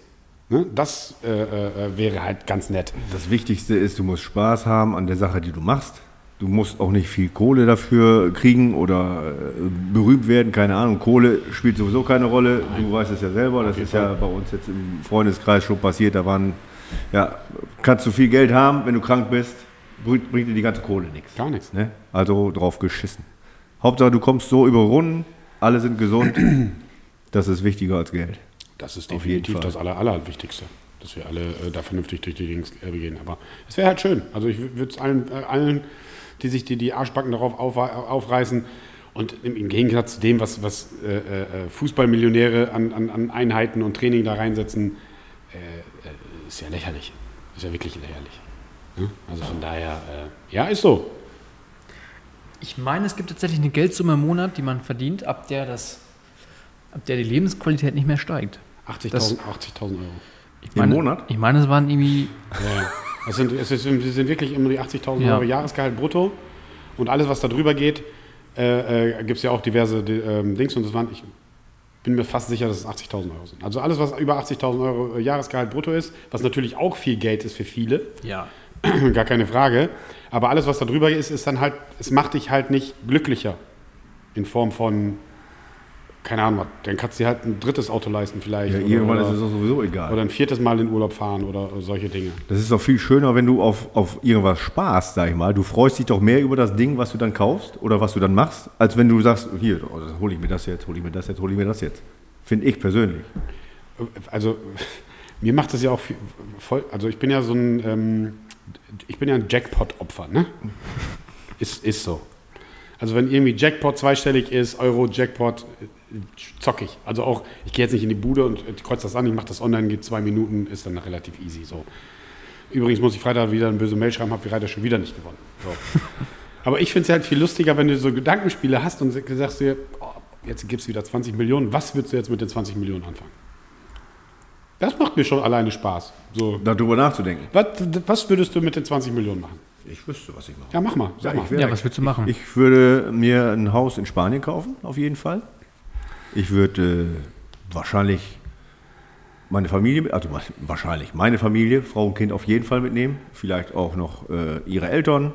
Ne? Das äh, äh, wäre halt ganz nett. Das Wichtigste ist, du musst Spaß haben an der Sache, die du machst. Du musst auch nicht viel Kohle dafür kriegen oder äh, berühmt werden, keine Ahnung. Kohle spielt sowieso keine Rolle. Du weißt es ja selber. Das ist ja bei uns jetzt im Freundeskreis schon passiert. Da waren, ja, kannst du viel Geld haben, wenn du krank bist, bringt, bringt dir die ganze Kohle nichts. Gar nichts. Ne? Also drauf geschissen. Hauptsache, du kommst so über Runden, alle sind gesund. Das ist wichtiger als Geld. Das ist definitiv das Aller, Allerwichtigste, dass wir alle äh, da vernünftig durch die Dings äh, gehen. Aber es wäre halt schön. Also ich würde es allen, äh, allen, die sich die, die Arschbacken darauf auf, aufreißen und im, im Gegensatz zu dem, was, was äh, äh, Fußballmillionäre an, an, an Einheiten und Training da reinsetzen, ist ja lächerlich. Ist ja wirklich lächerlich. Ne? Also von daher, ja, ist so. Ich meine, es gibt tatsächlich eine Geldsumme im Monat, die man verdient, ab der, das, ab der die Lebensqualität nicht mehr steigt. 80.000 Das- 80.000 Euro. Ich Im meine, Monat? Ich meine, es waren irgendwie, Ja. Es sind, es ist, es sind wirklich immer die 80.000 Ja. Euro Jahresgehalt brutto. Und alles, was da drüber geht, äh, äh, gibt es ja auch diverse ähm, Dings. Und das waren, ich bin mir fast sicher, dass es 80.000 Euro sind. Also alles, was über 80.000 Euro äh, Jahresgehalt brutto ist, was natürlich auch viel Geld ist für viele, ja, (clears throat) gar keine Frage. Aber alles, was da drüber ist, ist dann halt, es macht dich halt nicht glücklicher. In Form von, keine Ahnung, dann kannst du dir halt ein drittes Auto leisten vielleicht. Ja, oder- irgendwann ist es auch sowieso egal. oder ein viertes Mal in Urlaub fahren oder solche Dinge. Das ist doch viel schöner, wenn du auf, auf irgendwas sparst, sag ich mal. Du freust dich doch mehr über das Ding, was du dann kaufst oder was du dann machst, als wenn du sagst, hier, oh, hole ich mir das jetzt, hole ich mir das jetzt, hole ich mir das jetzt. Finde ich persönlich. also (laughs) mir macht das ja auch viel, voll, also ich bin ja so ein, ähm, ich bin ja ein Jackpot-Opfer, ne? (laughs) Ist, ist so. Also wenn irgendwie Jackpot zweistellig ist, Euro, Jackpot, äh, zock ich. Also auch, ich gehe jetzt nicht in die Bude und äh, kreuze das an, ich mache das online, geht zwei Minuten, ist dann relativ easy so. Übrigens muss ich Freitag wieder eine böse Mail schreiben, habe Freitag schon wieder nicht gewonnen. So. (laughs) Aber ich finde es halt viel lustiger, wenn du so Gedankenspiele hast und sagst dir, oh, jetzt gibt es wieder 20 Millionen, was würdest du jetzt mit den 20 Millionen anfangen? Das macht mir schon alleine Spaß. So. Darüber nachzudenken. Was, was würdest du mit den 20 Millionen machen? Ich wüsste, was ich mache. Ja, mach mal. Sag Ja, mal. ich wär- ja, was willst du machen? Ich würde mir ein Haus in Spanien kaufen, auf jeden Fall. Ich würde äh, wahrscheinlich meine Familie, also wa- wahrscheinlich meine Familie, Frau und Kind auf jeden Fall mitnehmen. Vielleicht auch noch äh, ihre Eltern.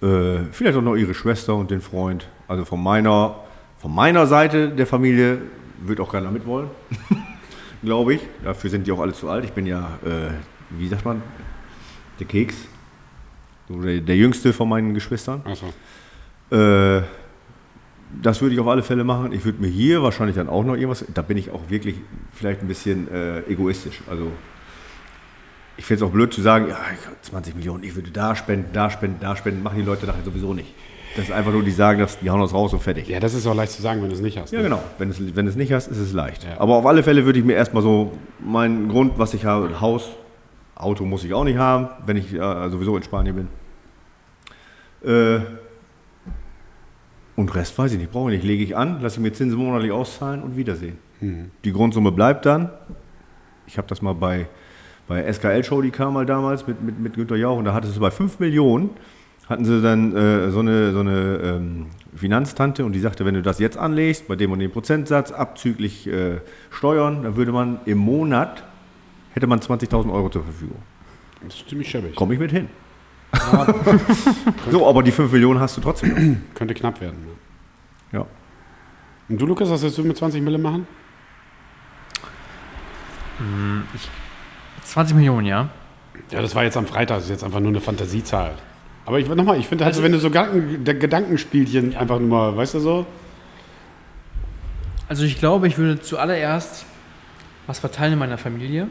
Äh, vielleicht auch noch ihre Schwester und den Freund. Also von meiner, von meiner Seite der Familie wird auch keiner mitwollen. (laughs) Glaube ich. Dafür sind die auch alle zu alt. Ich bin ja, äh, wie sagt man, der Keks. So der, der jüngste von meinen Geschwistern. Achso. Äh, das würde ich auf alle Fälle machen. Ich würde mir hier wahrscheinlich dann auch noch irgendwas. Da bin ich auch wirklich vielleicht ein bisschen äh, egoistisch. Also ich finde es auch blöd zu sagen, ja, ich hab 20 Millionen, ich würde da spenden, da spenden, da spenden, machen die Leute nachher sowieso nicht. Das ist einfach nur, die sagen, dass die hauen das raus und fertig. Ja, das ist auch leicht zu sagen, wenn du es nicht hast. Ja, ne? genau. Wenn es, wenn es nicht hast, ist es leicht. Ja. Aber auf alle Fälle würde ich mir erstmal so meinen Grund, was ich habe, Haus, Auto muss ich auch nicht haben, wenn ich äh, sowieso in Spanien bin. Äh, und Rest weiß ich nicht, brauche ich nicht. Lege ich an, lasse ich mir Zinsen monatlich auszahlen und Wiedersehen. Die Grundsumme bleibt dann. Ich habe das mal bei, bei SKL Show, die kam mal damals mit, mit, mit Günter Jauch und da hattest du bei 5 Millionen, hatten sie dann äh, so eine, so eine ähm, Finanztante und die sagte, wenn du das jetzt anlegst, bei dem und dem Prozentsatz, abzüglich äh, Steuern, dann würde man im Monat, hätte man 20.000 Euro zur Verfügung. Das ist ziemlich schäbig. Komme ich mit hin. So, aber die 5 Millionen hast du trotzdem. Könnte knapp werden. Ne? Ja. Und du, Lukas, was willst du mit 20 Mille machen? 20 Millionen, ja. Ja, das war jetzt am Freitag, das ist jetzt einfach nur eine Fantasiezahl. Aber ich nochmal, ich finde halt, so, wenn du so Gedankenspielchen einfach nur mal, weißt du so? Also ich glaube, ich würde zuallererst was verteilen in meiner Familie,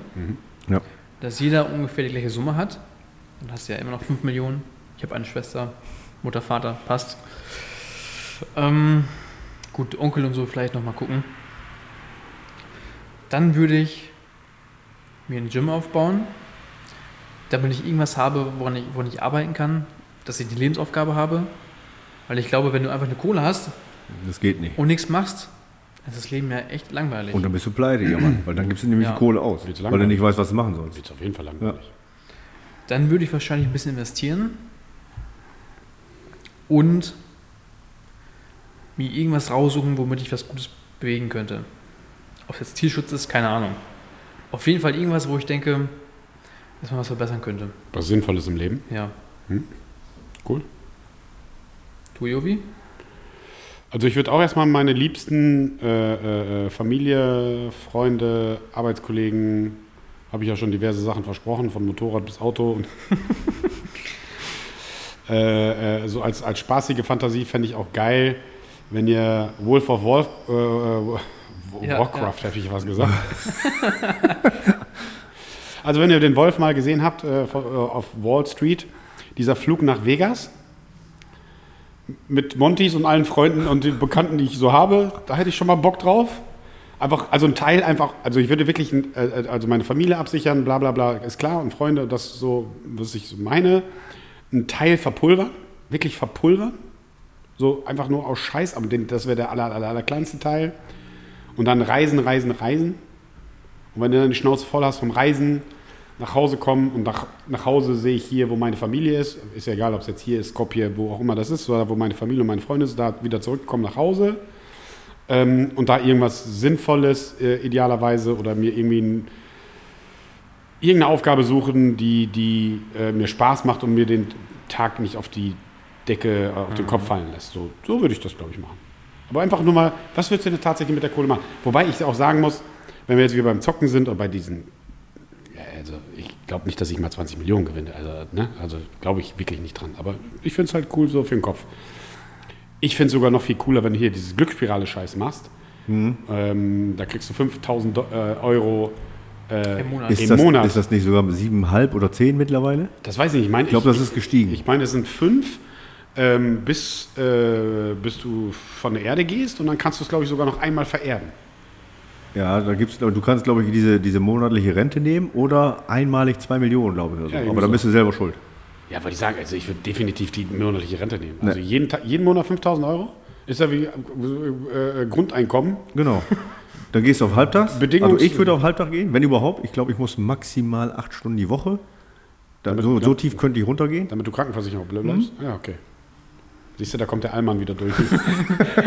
Ja. dass jeder ungefähr die gleiche Summe hat. Dann hast du ja immer noch 5 Millionen. Ich habe eine Schwester, Mutter, Vater, passt. Ähm, gut, Onkel und so vielleicht nochmal gucken. Dann würde ich mir ein Gym aufbauen, damit ich irgendwas habe, woran ich, woran ich arbeiten kann, dass ich die Lebensaufgabe habe. Weil ich glaube, wenn du einfach eine Kohle hast Das geht nicht. und nichts machst, ist das Leben ja echt langweilig. Und dann bist du pleite, ja Mann, weil dann gibst du nämlich Ja. die Kohle aus, weil du nicht weißt, was du machen sollst. Sieht auf jeden Fall langweilig. Dann würde ich wahrscheinlich ein bisschen investieren und mir irgendwas raussuchen, womit ich was Gutes bewegen könnte. Ob es jetzt Tierschutz ist, keine Ahnung. Auf jeden Fall irgendwas, wo ich denke, dass man was verbessern könnte. Was Sinnvolles im Leben. Ja. Cool. Du, Jovi? Also ich würde auch erstmal meine liebsten äh, äh, Familie, Freunde, Arbeitskollegen, habe ich ja schon diverse Sachen versprochen, von Motorrad bis Auto. Und (laughs) äh, äh, so als, als spaßige Fantasie fände ich auch geil, wenn ihr Wolf of Wolf, äh, äh, Ja, Warcraft hätte ich was gesagt. (laughs) also wenn ihr den Wolf mal gesehen habt äh, äh, auf Wall Street, dieser Flug nach Vegas, mit Montys und allen Freunden und den Bekannten, die ich so habe, da hätte ich schon mal Bock drauf. Einfach, also ein Teil einfach, also ich würde wirklich, ein- äh, also meine Familie absichern, bla bla bla, ist klar, und Freunde, das so, was ich so meine. Ein Teil verpulvern, wirklich verpulvern. So einfach nur aus Scheiß, aber das wäre der aller, aller, aller kleinste Teil. Und dann reisen, reisen, reisen. Und wenn du dann die Schnauze voll hast vom Reisen, nach Hause kommen und nach, nach Hause sehe ich hier, wo meine Familie ist. Ist ja egal, ob es jetzt hier ist, Skopje, wo auch immer das ist, oder wo meine Familie und meine Freunde sind, da wieder zurückkommen nach Hause. Ähm, und da irgendwas Sinnvolles äh, idealerweise oder mir irgendwie ein, irgendeine Aufgabe suchen, die, die äh, mir Spaß macht und mir den Tag nicht auf die Decke, äh, auf den Kopf fallen lässt. So, so würde ich das, glaube ich, machen. Aber einfach nur mal, was würdest du denn tatsächlich mit der Kohle machen? Wobei ich auch sagen muss, wenn wir jetzt wieder beim Zocken sind oder bei diesen, ja, also ich glaube nicht, dass ich mal 20 Millionen gewinne. Also, ne? also glaube ich wirklich nicht dran. Aber ich finde es halt cool so für den Kopf. Ich finde es sogar noch viel cooler, wenn du hier dieses Glücksspirale-Scheiß machst. Ähm, da kriegst du 5000 Do- äh, Euro äh, Im Monat. Ist Im das, Monat. ist das nicht sogar siebeneinhalb oder zehn mittlerweile? Das weiß ich nicht. Ich, mein, Ich glaube, das ist gestiegen. Ich meine, es sind fünf, ähm, bis, äh, bis du von der Erde gehst und dann kannst du es, glaube ich, sogar noch einmal vererben. ja, da gibt's, du kannst, glaube ich, diese, diese monatliche Rente nehmen oder einmalig zwei Millionen, glaube ich. Oder so. Ja, Aber dann so. bist du selber schuld. Ja, würde ich sagen, also ich würde definitiv die monatliche Rente nehmen. Ne. Also jeden, Ta- jeden Monat 5000 Euro ist ja wie äh, äh, Grundeinkommen. Genau. Dann gehst du auf Halbtags. (laughs) Bedingungs- also ich würde auf Halbtag gehen, wenn überhaupt. Ich glaube, ich muss maximal acht Stunden die Woche. Da, Damit- so, so tief könnte ich runtergehen. Damit du Krankenversicherung bleibst? Mhm. Ja, okay. Siehst du, da kommt der Allmann wieder durch. (laughs)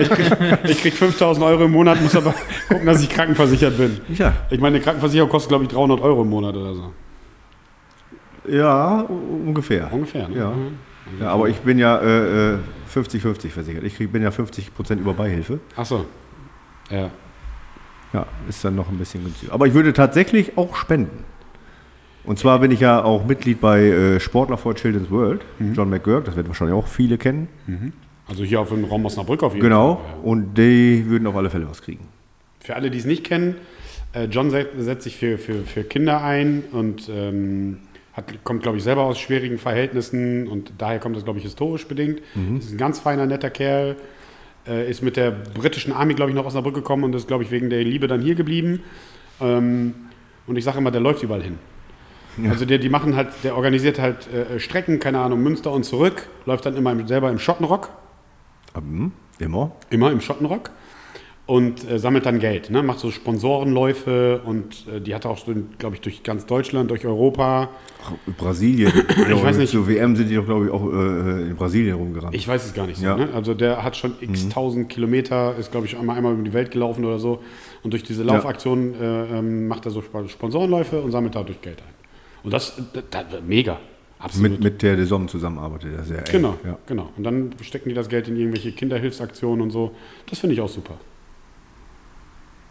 Ich krieg, ich krieg 5000 Euro im Monat, muss aber (laughs) gucken, dass ich krankenversichert bin. Ja, Ich meine, eine Krankenversicherung kostet, glaube ich, 300 Euro im Monat oder so. Ja ungefähr. Ungefähr, ne? Ja. Mhm. Ja, aber ich bin ja äh, äh, 50-50 versichert. Ich krieg, bin ja 50% über Beihilfe. Ach so. Ja. Ja, ist dann noch ein bisschen günstiger. Aber ich würde tatsächlich auch spenden. Und zwar bin ich ja auch Mitglied bei äh, Sportler for Children's World, Mhm. John McGurk, das werden wahrscheinlich auch viele kennen. Also hier auf dem Raum Osnabrück auf jeden Genau. Fall. Ja. Und die würden auf alle Fälle was kriegen. Für alle, die es nicht kennen, äh, John set- setzt sich für, für, für Kinder ein und ähm, hat, kommt, glaube ich, selber aus schwierigen Verhältnissen und daher kommt das, glaube ich, historisch bedingt. Mhm. Ist ein ganz feiner, netter Kerl. Äh, ist mit der britischen Army, glaube ich, noch aus der Brücke gekommen und ist, glaube ich, wegen der Liebe dann hier geblieben. Ähm, und ich sage immer, der läuft überall hin. Ja. Also der, die machen halt, der organisiert halt äh, Strecken, keine Ahnung, Münster und zurück, läuft dann immer selber im Schottenrock. Mhm. Immer? Immer im Schottenrock und äh, sammelt dann Geld, ne? macht so Sponsorenläufe und äh, die hat auch, so, glaube ich, durch ganz Deutschland, durch Europa. Ach, Brasilien. ich weiß nicht. Zur WM sind die doch, glaube ich, auch äh, in Brasilien rumgerannt. Ich weiß es gar nicht so. Ja. Ne? Also der hat schon x mhm. tausend Kilometer, ist, glaube ich, einmal, einmal über die Welt gelaufen oder so. Und durch diese Laufaktion ja. Äh, ähm, macht er so Sponsorenläufe und sammelt dadurch Geld ein. Und das, das, das mega. Absolut. Mit, mit der Sommer zusammenarbeitet er sehr eng. Genau, ja. genau. Und dann stecken die das Geld in irgendwelche Kinderhilfsaktionen und so. Das finde ich auch super.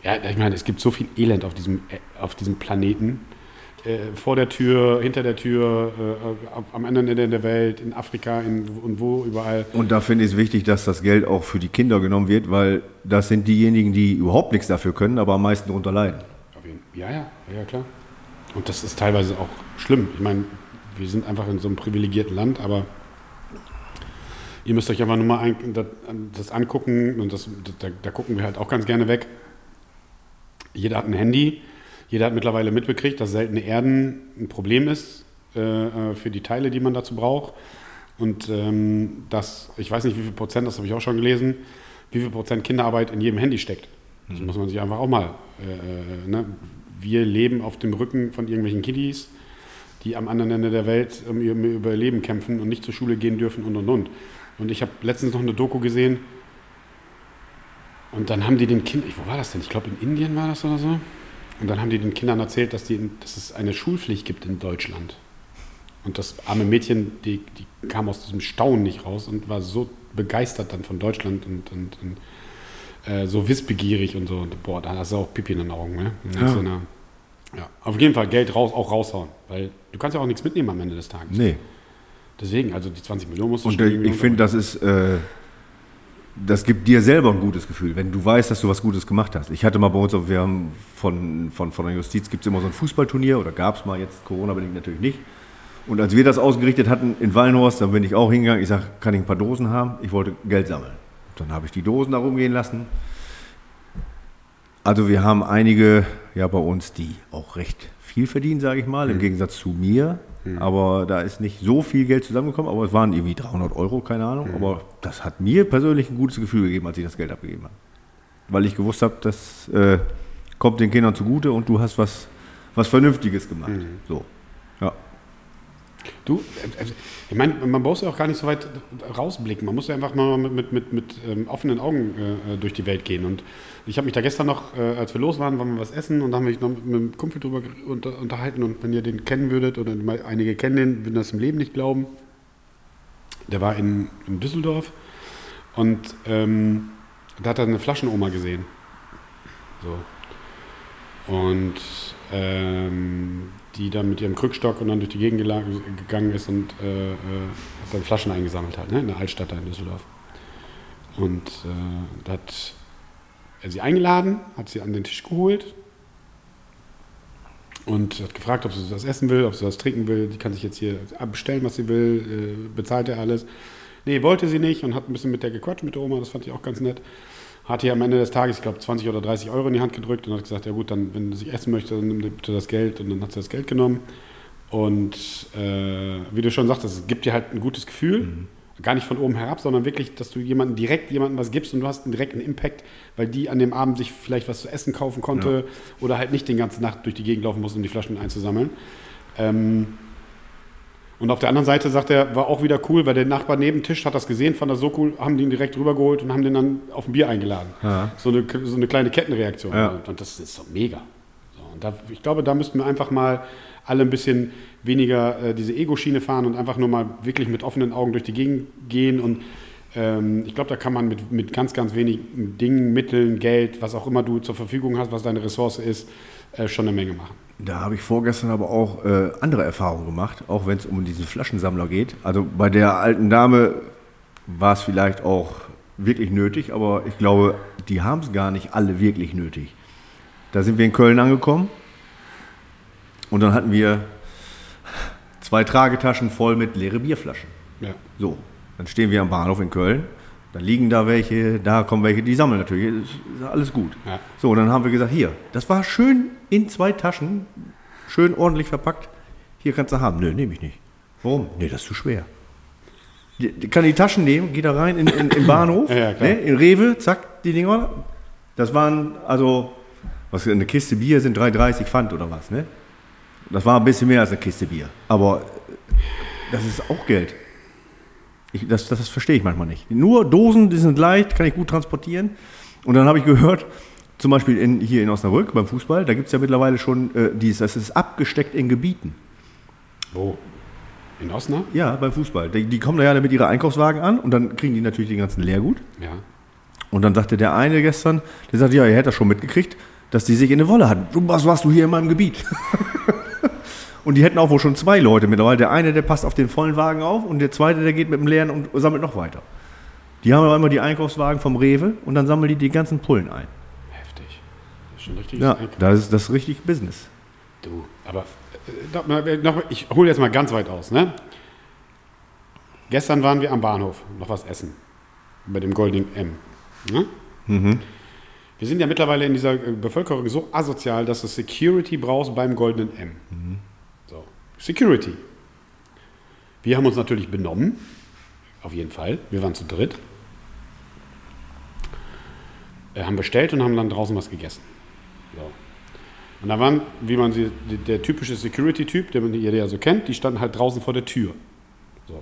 Ja, ich meine, es gibt so viel Elend auf diesem, äh, auf diesem Planeten. Äh, vor der Tür, hinter der Tür, äh, am anderen Ende der Welt, in Afrika in, und wo überall. Und da finde ich es wichtig, dass das Geld auch für die Kinder genommen wird, weil das sind diejenigen, die überhaupt nichts dafür können, aber am meisten darunter leiden. Ja, ja, ja, klar. Und das ist teilweise auch schlimm. Ich meine, wir sind einfach in so einem privilegierten Land, aber ihr müsst euch einfach nur mal ein, das, das, angucken und das, da, da gucken wir halt auch ganz gerne weg jeder hat ein Handy, jeder hat mittlerweile mitbekriegt, dass seltene Erden ein Problem ist äh, äh, für die Teile, die man dazu braucht. Und ähm, das, ich weiß nicht, wie viel Prozent, das habe ich auch schon gelesen, wie viel Prozent Kinderarbeit in jedem Handy steckt. Das mhm. muss man sich einfach auch mal. Äh, äh, ne? Wir leben auf dem Rücken von irgendwelchen Kiddies, die am anderen Ende der Welt um ihr Überleben kämpfen und nicht zur Schule gehen dürfen und und und. Und ich habe letztens noch eine Doku gesehen, und dann haben die den Kindern, wo war das denn? Ich glaube, in Indien war das oder so. Und dann haben die den Kindern erzählt, dass, die, dass es eine Schulpflicht gibt in Deutschland. Und das arme Mädchen, die, die kam aus diesem Staunen nicht raus und war so begeistert dann von Deutschland und, und, und äh, so wissbegierig und so. Und, boah, da hast du auch Pipi in den Augen. Ne? Ja. So eine, ja. Auf jeden Fall Geld raus, auch raushauen. Weil du kannst ja auch nichts mitnehmen am Ende des Tages. Nee. Deswegen, also die 20 Millionen musst du Und schon ich finde, das ist... Äh das gibt dir selber ein gutes Gefühl, wenn du weißt, dass du was Gutes gemacht hast. Ich hatte mal bei uns, wir haben von, von, von der Justiz gibt es immer so ein Fußballturnier oder gab es mal jetzt, Corona-bedingt natürlich nicht. Und als wir das ausgerichtet hatten in Wallenhorst, dann bin ich auch hingegangen. Ich sage, kann ich ein paar Dosen haben? Ich wollte Geld sammeln. Dann habe ich die Dosen da rumgehen lassen. Also wir haben einige ja bei uns, die auch recht viel verdienen, sage ich mal, mhm. im Gegensatz zu mir. Mhm. Aber da ist nicht so viel Geld zusammengekommen, aber es waren irgendwie 300 Euro, keine Ahnung. Mhm. Aber das hat mir persönlich ein gutes Gefühl gegeben, als ich das Geld abgegeben habe. Weil ich gewusst habe, das äh, kommt den Kindern zugute und du hast was, was Vernünftiges gemacht. Mhm. So. Ja. Du, also, ich meine, man muss ja auch gar nicht so weit rausblicken. Man muss ja einfach mal mit, mit, mit, mit ähm, offenen Augen äh, durch die Welt gehen. Und ich habe mich da gestern noch, äh, als wir los waren, waren wir was essen und da haben wir noch mit einem Kumpel drüber unter, unterhalten. Und wenn ihr den kennen würdet, oder einige kennen den, würden das im Leben nicht glauben. Der war in, in Düsseldorf und ähm, da hat er eine Flaschenoma gesehen. So. Und ähm, die dann mit ihrem Krückstock und dann durch die Gegend gegangen ist und äh, äh, hat dann Flaschen eingesammelt halt, ne, in der Altstadt da in Düsseldorf. Und äh, hat er sie eingeladen, hat sie an den Tisch geholt und hat gefragt, ob sie was essen will, ob sie was trinken will. Die kann sich jetzt hier bestellen, was sie will, äh, bezahlt er alles. Nee, wollte sie nicht und hat ein bisschen mit der gequatscht, mit der Oma, das fand ich auch ganz nett hat ihr am Ende des Tages, ich glaube, 20 oder 30 Euro in die Hand gedrückt und hat gesagt, ja gut, dann, wenn sich essen möchtest, dann nimm bitte das Geld. Und dann hat sie das Geld genommen. Und äh, wie du schon sagtest, es gibt dir halt ein gutes Gefühl. Mhm. Gar nicht von oben herab, sondern wirklich, dass du jemandem direkt jemandem was gibst und du hast einen direkten Impact, weil die an dem Abend sich vielleicht was zu essen kaufen konnte ja. oder halt nicht den ganzen Nacht durch die Gegend laufen muss, um die Flaschen einzusammeln. Ähm, und auf der anderen Seite sagt er, war auch wieder cool, weil der Nachbar neben Tisch hat das gesehen, fand das so cool, haben den direkt rübergeholt und haben den dann auf ein Bier eingeladen. Ja. So, eine, so eine kleine Kettenreaktion. Ja. Und, das ist doch mega. So, und da, ich glaube, da müssten wir einfach mal alle ein bisschen weniger äh, diese Ego-Schiene fahren und einfach nur mal wirklich mit offenen Augen durch die Gegend gehen. Und ähm, ich glaube, da kann man mit, mit ganz, ganz wenigen Dingen, Mitteln, Geld, was auch immer du zur Verfügung hast, was deine Ressource ist, äh, schon eine Menge machen. Da habe ich vorgestern aber auch äh, andere Erfahrungen gemacht, auch wenn es um diesen Flaschensammler geht. Also bei der alten Dame war es vielleicht auch wirklich nötig, aber ich glaube, die haben es gar nicht alle wirklich nötig. Da sind wir in Köln angekommen und dann hatten wir zwei Tragetaschen voll mit leere Bierflaschen. Ja. So, dann stehen wir am Bahnhof in Köln. Dann liegen da welche, da kommen welche, die sammeln natürlich. Ist, alles gut. Ja. So, und dann haben wir gesagt, hier, das war schön in zwei Taschen, schön ordentlich verpackt. Hier kannst du haben. Nö, nehme ich nicht. Warum? Nee, das ist zu schwer. Die, die kann die Taschen nehmen, geht da rein in, in, in den Bahnhof, (laughs) Ja, ne, in Rewe, zack, die Dinger. Das waren, also, was, eine Kiste Bier sind 3,30 Pfand oder was, ne? Das war ein bisschen mehr als eine Kiste Bier. Aber äh, das ist auch Geld. Ich, das, das, das verstehe ich manchmal nicht. Nur Dosen, die sind leicht, kann ich gut transportieren. Und dann habe ich gehört, zum Beispiel in, hier in Osnabrück beim Fußball, da gibt es ja mittlerweile schon äh, dieses, das ist abgesteckt in Gebieten. Wo? In Osnabrück? Ja, beim Fußball. Die, die kommen da ja mit ihren Einkaufswagen an und dann kriegen die natürlich den ganzen Leergut. Ja. Und dann sagte der eine gestern, der sagte, ja, er hätte das schon mitgekriegt, dass die sich in eine Wolle hatten. Was warst du hier in meinem Gebiet? (laughs) und die hätten auch wohl schon zwei Leute mittlerweile. Der eine, der passt auf den vollen Wagen auf und der zweite, der geht mit dem leeren und sammelt noch weiter. Die haben aber immer die Einkaufswagen vom Rewe und dann sammeln die die ganzen Pullen ein. Heftig. Das ist schon richtig. Ja, das ist, das ist richtig Business. Du, aber äh, noch ich hole jetzt mal ganz weit aus. Ne? Gestern waren wir am Bahnhof noch was essen. Bei dem Goldenen M. Ne? Wir sind ja mittlerweile in dieser äh, Bevölkerung so asozial, dass du Security brauchst beim Goldenen M. So. Security. Wir haben uns natürlich benommen. Auf jeden Fall. Wir waren zu dritt. Äh, haben bestellt und haben dann draußen was gegessen. So. Und da waren, wie man sie, der typische Security-Typ, den jeder ja so kennt, die standen halt draußen vor der Tür. So.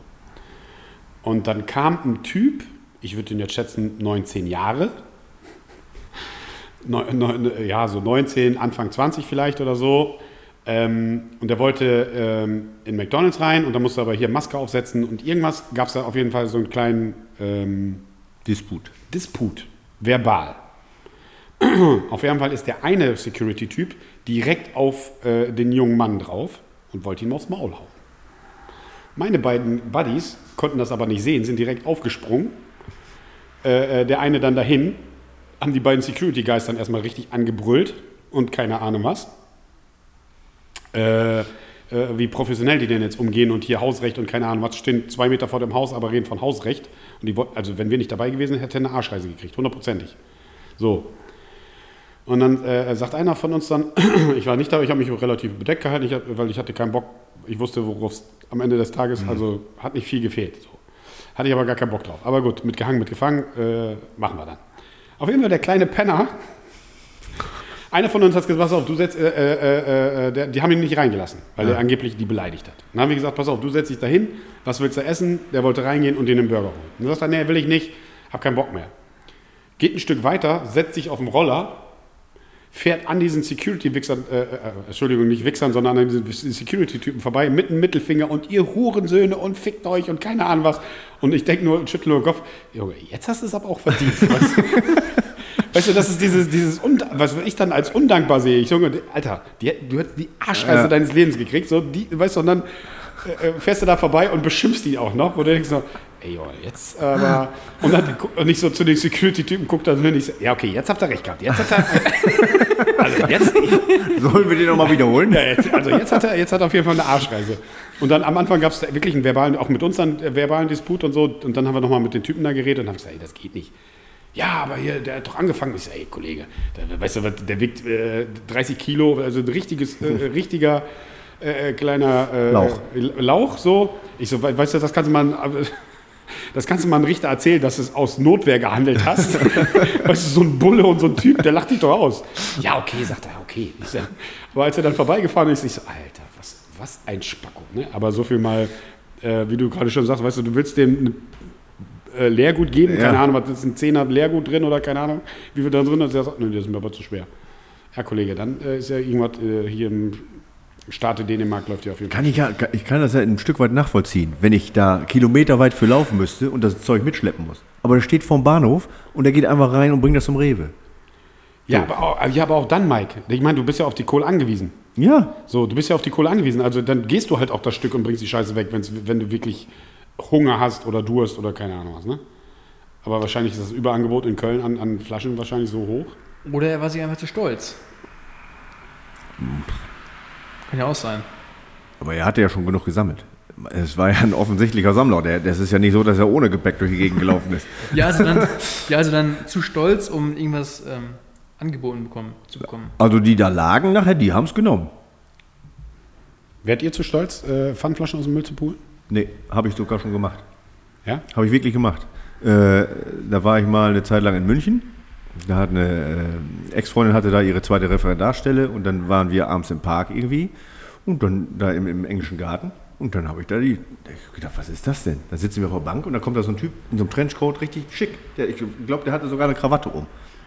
Und dann kam ein Typ, ich würde ihn jetzt schätzen, 19 Jahre. (laughs) Neu, neu, ja, so 19, Anfang 20 vielleicht oder so. Ähm, und der wollte ähm, in McDonalds rein und da musste er aber hier Maske aufsetzen und irgendwas gab es da auf jeden Fall so einen kleinen ähm, Disput. Disput, verbal. (clears throat) auf jeden Fall ist der eine Security-Typ direkt auf äh, den jungen Mann drauf und wollte ihn aufs Maul hauen. Meine beiden Buddies konnten das aber nicht sehen, sind direkt aufgesprungen. Äh, äh, der eine dann dahin, haben die beiden Security-Guys dann erstmal richtig angebrüllt und keine Ahnung was. Äh, äh, wie professionell die denn jetzt umgehen und hier Hausrecht und keine Ahnung was, stehen zwei Meter vor dem Haus, aber reden von Hausrecht. Und die, also wenn wir nicht dabei gewesen, hätte er eine Arschreise gekriegt, hundertprozentig. So. Und dann äh, sagt einer von uns dann, (clears throat) ich war nicht da, ich habe mich auch relativ bedeckt gehalten, ich, weil ich hatte keinen Bock, ich wusste, worauf es am Ende des Tages, also hat nicht viel gefehlt. So. Hatte ich aber gar keinen Bock drauf. Aber gut, mit gehangen, mit gefangen, äh, machen wir dann. Auf jeden Fall der kleine Penner, einer von uns hat gesagt, pass auf, du setzt, äh, äh, äh, der, die haben ihn nicht reingelassen, weil er angeblich die beleidigt hat. Dann haben wir gesagt, pass auf, du setzt dich dahin, was willst du essen? Der wollte reingehen und den einen Burger holen. Dann sagt er, nee, will ich nicht, hab keinen Bock mehr. Geht ein Stück weiter, setzt sich auf den Roller, fährt an diesen Security-Wichsern, äh, äh, Entschuldigung, nicht Wichsern, sondern an diesen Security-Typen vorbei, mit einem Mittelfinger und ihr Hurensöhne und fickt euch und keine Ahnung was. Und ich denke nur, schüttel nur den Kopf, Junge, jetzt hast du es aber auch verdient. (laughs) weißt, du? das ist dieses, dieses was ich dann als undankbar sehe. Ich Junge, Alter, die, du hättest die Arschreise Ja. deines Lebens gekriegt, so, die, weißt du, und dann äh, äh, fährst du da vorbei und beschimpfst ihn auch noch, wo du denkst so, ey, jetzt aber, und dann und nicht so zu den Security-Typen guckt so hin, ich so, ja, okay, jetzt habt ihr recht gehabt, jetzt hat er, (laughs) also jetzt, Sollen wir den nochmal wiederholen? ja, jetzt, also jetzt hat, er, jetzt hat er auf jeden Fall eine Arschreise. Und dann am Anfang gab es wirklich einen verbalen, auch mit uns dann äh, verbalen Disput und so. Und dann haben wir nochmal mit den Typen da geredet und haben gesagt, ey, das geht nicht. Ja, aber hier, der hat doch angefangen. Ich so, ey, Kollege, der, weißt du, der wiegt äh, 30 Kilo, also ein richtiges, äh, (laughs) richtiger äh, kleiner äh, Lauch. Lauch, so. Ich so, we- weißt du, das kannst du mal, äh, das kannst du mal einem Richter erzählen, dass du es aus Notwehr gehandelt hast. (laughs) weißt du, so ein Bulle und so ein Typ, der lacht dich doch aus. Ja, okay, sagt er, okay. Sag, aber als er dann vorbeigefahren ist, ich so, Alter, was, was ein Spacko. Ne? Aber so viel mal, äh, wie du gerade schon sagst, weißt du, du willst dem äh, Leergut geben, Ja. keine Ahnung, was ist ein Zehner Leergut drin oder keine Ahnung, wie viel da drin ist. Der sagt, nee, das ist mir aber zu schwer. Ja, Kollege, dann äh, ist ja irgendwas äh, hier im Staate Dänemark läuft ja auf jeden Fall. Kann ich, ja, ich kann das ja ein Stück weit nachvollziehen, wenn ich da kilometerweit für laufen müsste und das Zeug mitschleppen muss. Aber der steht vorm Bahnhof und der geht einfach rein und bringt das zum Rewe. Ja, aber auch, ja, aber auch dann, Mike. Ich meine, du bist ja auf die Kohle angewiesen. Ja, So, du bist ja auf die Kohle angewiesen. Also dann gehst du halt auch das Stück und bringst die Scheiße weg, wenn's, wenn du wirklich Hunger hast oder Durst oder keine Ahnung was. Ne? Aber wahrscheinlich ist das Überangebot in Köln an, an Flaschen wahrscheinlich so hoch. Oder er war sich einfach zu stolz. Kann ja auch sein. Aber er hatte ja schon genug gesammelt. Es war ja ein offensichtlicher Sammler. Der, das ist ja nicht so, dass er ohne Gepäck durch die Gegend gelaufen ist. Ja, also dann, (laughs) ja, also dann zu stolz, um irgendwas ähm, angeboten bekommen, zu bekommen. Also die da lagen nachher, die haben es genommen. Wärt ihr zu stolz, äh, Pfandflaschen aus dem Müll zu poolen? Nee, habe ich sogar schon gemacht. Ja? Habe ich wirklich gemacht. Äh, da war ich mal eine Zeit lang in München. Da hat eine äh, Ex-Freundin hatte da ihre zweite Referendarstelle und dann waren wir abends im Park irgendwie und dann da im, im englischen Garten und dann habe ich da die, ich gedacht, was ist das denn? Da sitzen wir auf der Bank und da kommt da so ein Typ in so einem Trenchcoat, richtig schick. Der, ich glaube, der hatte sogar eine Krawatte um.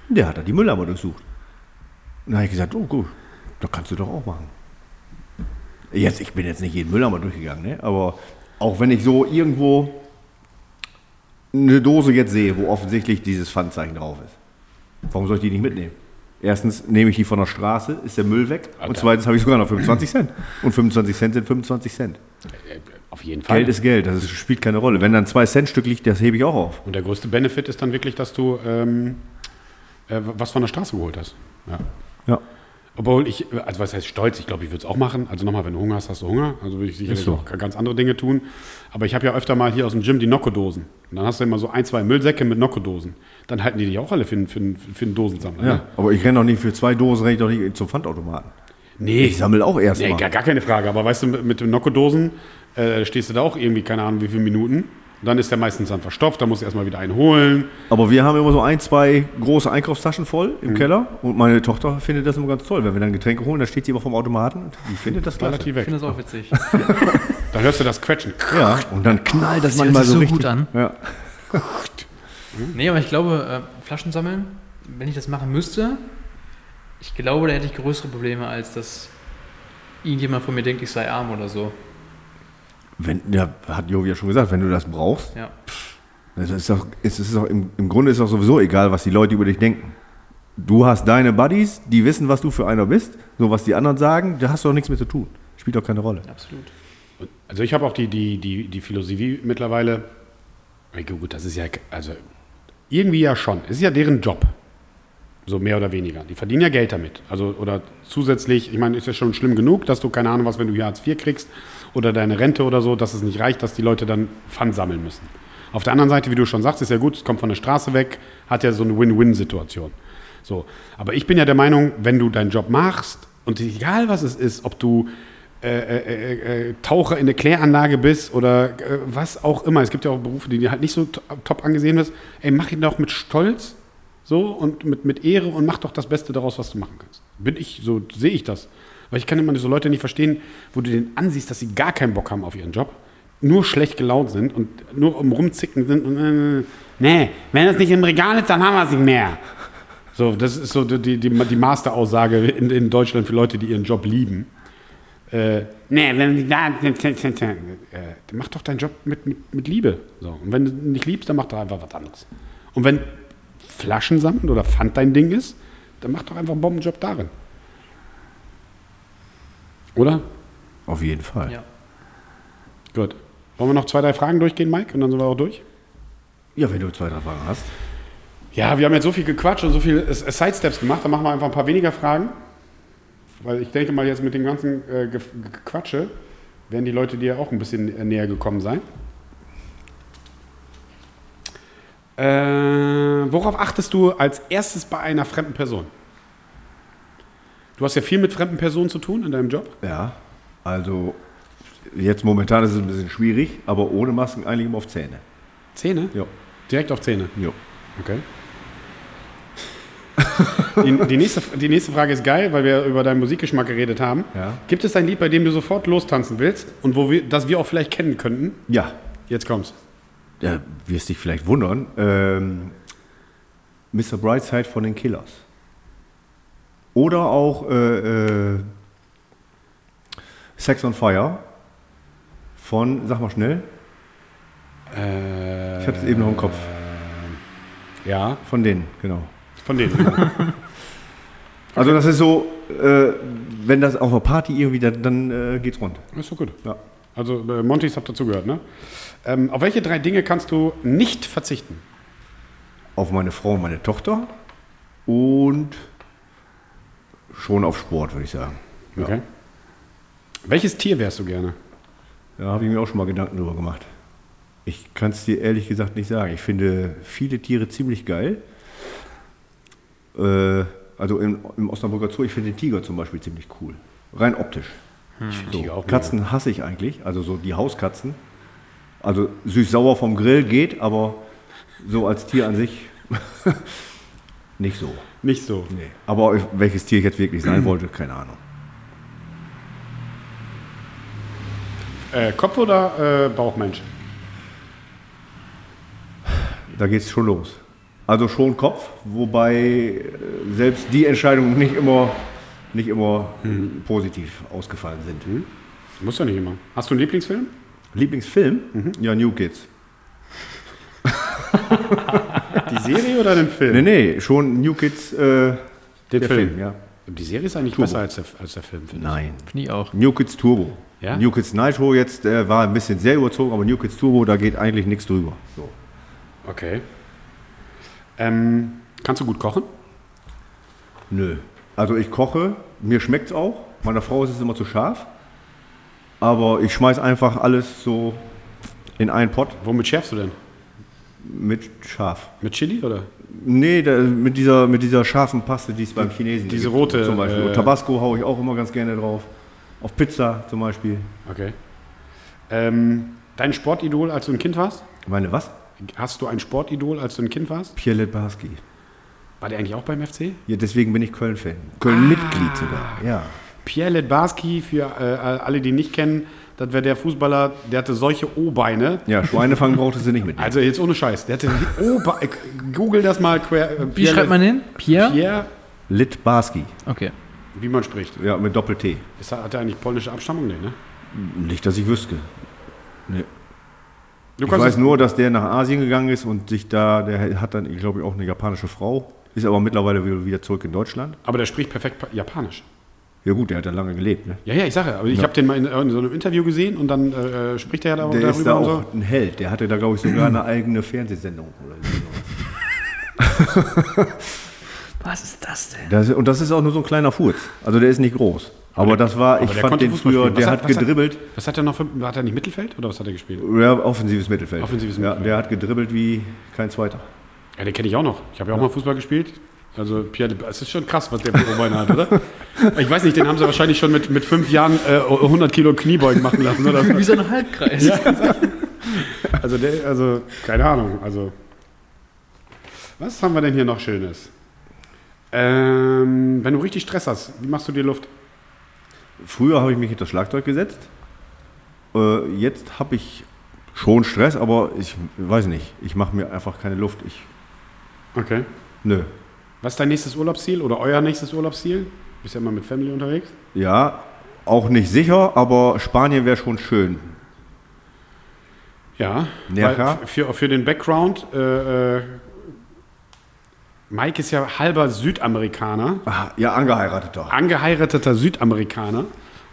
Und der hat da die Mülleimer durchsucht. Und da habe ich gesagt, oh gut, da kannst du doch auch machen. Jetzt, ich bin jetzt nicht jeden Mülleimer durchgegangen, ne? aber auch wenn ich so irgendwo eine Dose jetzt sehe, wo offensichtlich dieses Pfandzeichen drauf ist, warum soll ich die nicht mitnehmen? Erstens nehme ich die von der Straße, ist der Müll weg. Und Alter. zweitens habe ich sogar noch 25 Cent. Und 25 Cent sind 25 Cent. Äh, Auf jeden Fall. Geld ist Geld, das ist, spielt keine Rolle. Wenn dann 2 Cent Stück liegt, das hebe ich auch auf. Und der größte Benefit ist dann wirklich, dass du ähm, äh, was von der Straße geholt hast. Ja. Ja. Obwohl ich, also was heißt stolz, ich glaube, ich würde es auch machen. Also nochmal, wenn du Hunger hast, hast du Hunger. Also würde ich sicherlich so. auch ganz andere Dinge tun. Aber ich habe ja öfter mal hier aus dem Gym die Nocco-Dosen. Und dann hast du immer so ein, zwei Müllsäcke mit Nocco-Dosen. Dann halten die dich auch alle für, einen- für, für einen Dosensammler. ja. Ne? Aber ich renne doch nicht für zwei Dosen, renne ich doch nicht zum Pfandautomaten. Nee, Ich sammle auch erst nee gar, gar keine Frage. Aber weißt du, mit, mit den Nocco-Dosen äh, stehst du da auch irgendwie, keine Ahnung, wie viele Minuten. Und dann ist der meistens dann verstopft, da musst du erstmal wieder einen holen. Aber wir haben immer so ein, zwei große Einkaufstaschen voll Mhm. im Keller. Und meine Tochter findet das immer ganz toll. Wenn wir dann Getränke holen, dann steht sie immer vom Automaten und die findet das klasse. Relativ Ich weg. finde das auch witzig. (laughs) Dann hörst du das Quetschen. Ja, und dann knallt das hört manchmal sich so so richtig. gut an. Ja. (laughs) Nee, aber ich glaube, äh, Flaschen sammeln, wenn ich das machen müsste, ich glaube, da hätte ich größere Probleme, als dass irgendjemand von mir denkt, ich sei arm oder so. Wenn, ja, hat Jovi ja schon gesagt, wenn du das brauchst, Ja. das ist doch, es ist doch im, im Grunde ist doch sowieso egal, was die Leute über dich denken. Du hast deine Buddies, die wissen, was du für einer bist. So, was die anderen sagen, da hast du doch nichts mit zu tun. Spielt doch keine Rolle. Absolut. Also ich habe auch die, die, die, die Philosophie mittlerweile, gut, das ist ja, also irgendwie ja schon. Es ist ja deren Job. So mehr oder weniger. Die verdienen ja Geld damit. Also, oder zusätzlich, ich meine, ist ja schon schlimm genug, dass du, keine Ahnung, was, wenn du hier Hartz IV kriegst oder deine Rente oder so, dass es nicht reicht, dass die Leute dann Pfand sammeln müssen. Auf der anderen Seite, wie du schon sagst, ist ja gut, es kommt von der Straße weg, hat ja so eine Win-Win-Situation. So. Aber ich bin ja der Meinung, wenn du deinen Job machst und egal was es ist, ob du äh, äh, äh, äh, Taucher in der Kläranlage bist oder äh, was auch immer. Es gibt ja auch Berufe, die halt nicht so to- top angesehen wirst. Ey, mach ihn doch mit Stolz so und mit, mit Ehre und mach doch das Beste daraus, was du machen kannst. Bin ich, so sehe ich das. Weil ich kann immer so Leute nicht verstehen, wo du denen ansiehst, dass sie gar keinen Bock haben auf ihren Job, nur schlecht gelaunt sind und nur um rumzicken sind und äh, nee, wenn das nicht im Regal ist, dann haben wir es nicht mehr. So, das ist so die, die, die Masteraussage in, in Deutschland für Leute, die ihren Job lieben. Äh, nee, wenn du da, äh, mach doch deinen Job mit, mit, mit Liebe. So. Und wenn du nicht liebst, dann mach doch einfach was anderes. Und wenn Flaschen sammeln oder Pfand dein Ding ist, dann mach doch einfach einen Bombenjob darin. Oder? Auf jeden Fall. Ja. Gut. Wollen wir noch zwei, drei Fragen durchgehen, Mike? Und dann sind wir auch durch? Ja, wenn du zwei, drei Fragen hast. Ja, wir haben jetzt so viel gequatscht und so viel äh, Sidesteps gemacht, dann machen wir einfach ein paar weniger Fragen. Weil ich denke mal, jetzt mit dem ganzen äh, Ge- Gequatsche werden die Leute dir auch ein bisschen äh, näher gekommen sein. Äh, worauf achtest du als erstes bei einer fremden Person? Du hast ja viel mit fremden Personen zu tun in deinem Job. Ja, also jetzt momentan ist es ein bisschen schwierig, aber ohne Masken eigentlich immer auf Zähne. Zähne? Ja. Direkt auf Zähne. Jo. Okay. Die, die, nächste, die nächste Frage ist geil, weil wir über deinen Musikgeschmack geredet haben. Ja. Gibt es ein Lied, bei dem du sofort lostanzen willst und wo wir, das wir auch vielleicht kennen könnten? Ja, Jetzt kommt's. ja wirst dich vielleicht wundern. Ähm, Mr. Brightside von den Killers. Oder auch äh, äh, Sex on Fire von, sag mal schnell, Äh, ich hatte es eben noch im Kopf. ja, Von denen, genau. von denen. (laughs) Also das ist so, äh, wenn das auf einer Party irgendwie, dann, dann äh, geht's rund. ist doch gut. Ja. Also äh, Montys habt dazu gehört, ne? Ähm, auf welche drei Dinge kannst du nicht verzichten? Auf meine Frau und meine Tochter und schon auf Sport, würde ich sagen. Ja. Okay. Welches Tier wärst du gerne? Da habe ich mir auch schon mal Gedanken drüber gemacht. Ich kann es dir ehrlich gesagt nicht sagen. Ich finde viele Tiere ziemlich geil. Äh, also im, im Osnabrücker Zoo, ich finde den Tiger zum Beispiel ziemlich cool. Rein optisch. So, Tiger auch Katzen hasse ich eigentlich, also so die Hauskatzen. Also süß-sauer vom Grill geht, aber so als Tier an sich (laughs) nicht so. Nicht so. Nee. Aber welches Tier ich jetzt wirklich sein wollte, keine Ahnung. Äh, Kopf oder äh, Bauchmensch? Da geht es schon los. Also schon Kopf, wobei äh, selbst die Entscheidungen nicht immer, nicht immer positiv ausgefallen sind. Muss ja nicht immer. Hast du einen Lieblingsfilm? Lieblingsfilm? Ja, New Kids. (laughs) Serie oder den Film? Nee, nee, schon New Kids, äh, Den der Film. Film, ja. Die Serie ist eigentlich Turbo. besser als der, als der Film, finde Nein. Finde ich auch. New Kids Turbo. Ja? New Kids Nitro jetzt äh, war ein bisschen sehr überzogen, aber New Kids Turbo, da geht eigentlich nichts drüber. So. ich. Okay. Ähm, kannst du gut kochen? Nö. Also ich koche, mir schmeckt es auch. Meiner Frau ist es immer zu scharf. Aber ich schmeiß einfach alles so in einen Pott Womit schärfst du denn? Mit scharf. Mit Chili oder? Nee, da, mit, dieser, mit dieser scharfen Paste, die es beim Chinesen diese gibt, rote, Zum Beispiel. äh, Tabasco haue ich auch immer ganz gerne drauf. Auf Pizza zum Beispiel. Okay. Ähm, dein Sportidol, als du ein Kind warst? Meine was? Hast du ein Sportidol, als du ein Kind warst? Pierre Letbarski. War der eigentlich auch beim FC? Ja, deswegen bin ich Köln-Fan. Köln-Mitglied sogar. Ja. Pierre Letbarski, für äh, alle, die ihn nicht kennen, das wäre der Fußballer, der hatte solche O-Beine. Ja, Schweinefang brauchte sie nicht mit. Also jetzt ohne Scheiß, der hatte die O-Beine. Google das mal. Quer, äh, Wie Pierre schreibt man den? Pierre? Pierre, Litbarski. Okay. wie man spricht. Ja, mit Doppel-T. Hat er eigentlich polnische Abstammung? Nee, ne? Nicht, dass ich wüsste. Nee. Du Ich weiß nur, dass der nach Asien gegangen ist und sich da, der hat dann, ich glaube, auch eine japanische Frau, ist aber mittlerweile wieder- zurück in Deutschland. aber der spricht perfekt Pa- Japanisch. Ja gut, der hat da lange gelebt. Ne? Ja, ja, ich sage, aber ich habe den mal in, in so einem Interview gesehen und dann äh, spricht er ja da, Der darüber ist da auch so. ein Held. Der hatte da, glaube ich, sogar eine eigene Fernsehsendung. Oder so. (laughs) Was ist das denn? das, und das ist auch nur so ein kleiner Furz. Also der ist nicht groß. Aber das war, ich fand den Fußball früher, spielen. Was der hat- hat was hat- gedribbelt. Was hat er noch für, hat er nicht Mittelfeld oder was hat er gespielt? Ja, offensives Mittelfeld. Offensives ja, Mittelfeld. Der hat gedribbelt wie kein zweiter. Ja, den kenne ich auch noch. Ich habe ja auch mal Fußball gespielt. Also Pierre, es ist schon krass, was der O-Beine hat, oder? Ich weiß nicht, den haben sie wahrscheinlich schon mit, mit fünf Jahren äh, 100 Kilo Kniebeugen machen lassen, oder? Wie so ein Halbkreis. Also, der, also, keine Ahnung. Also, was haben wir denn hier noch Schönes? Ähm, wenn du richtig Stress hast, wie machst du dir Luft? Früher habe ich mich hinter das Schlagzeug gesetzt. Äh, jetzt habe ich schon Stress, aber ich weiß nicht. Ich mache mir einfach keine Luft. Ich, Okay. nö. Was ist dein nächstes Urlaubsziel oder euer nächstes Urlaubsziel? Bist ja immer mit Family unterwegs. Ja, auch nicht sicher, aber Spanien wäre schon schön. Ja. Weil Für, für den Background, äh, äh, Mike ist ja halber Südamerikaner, Ah, ja, angeheirateter. angeheirateter Südamerikaner.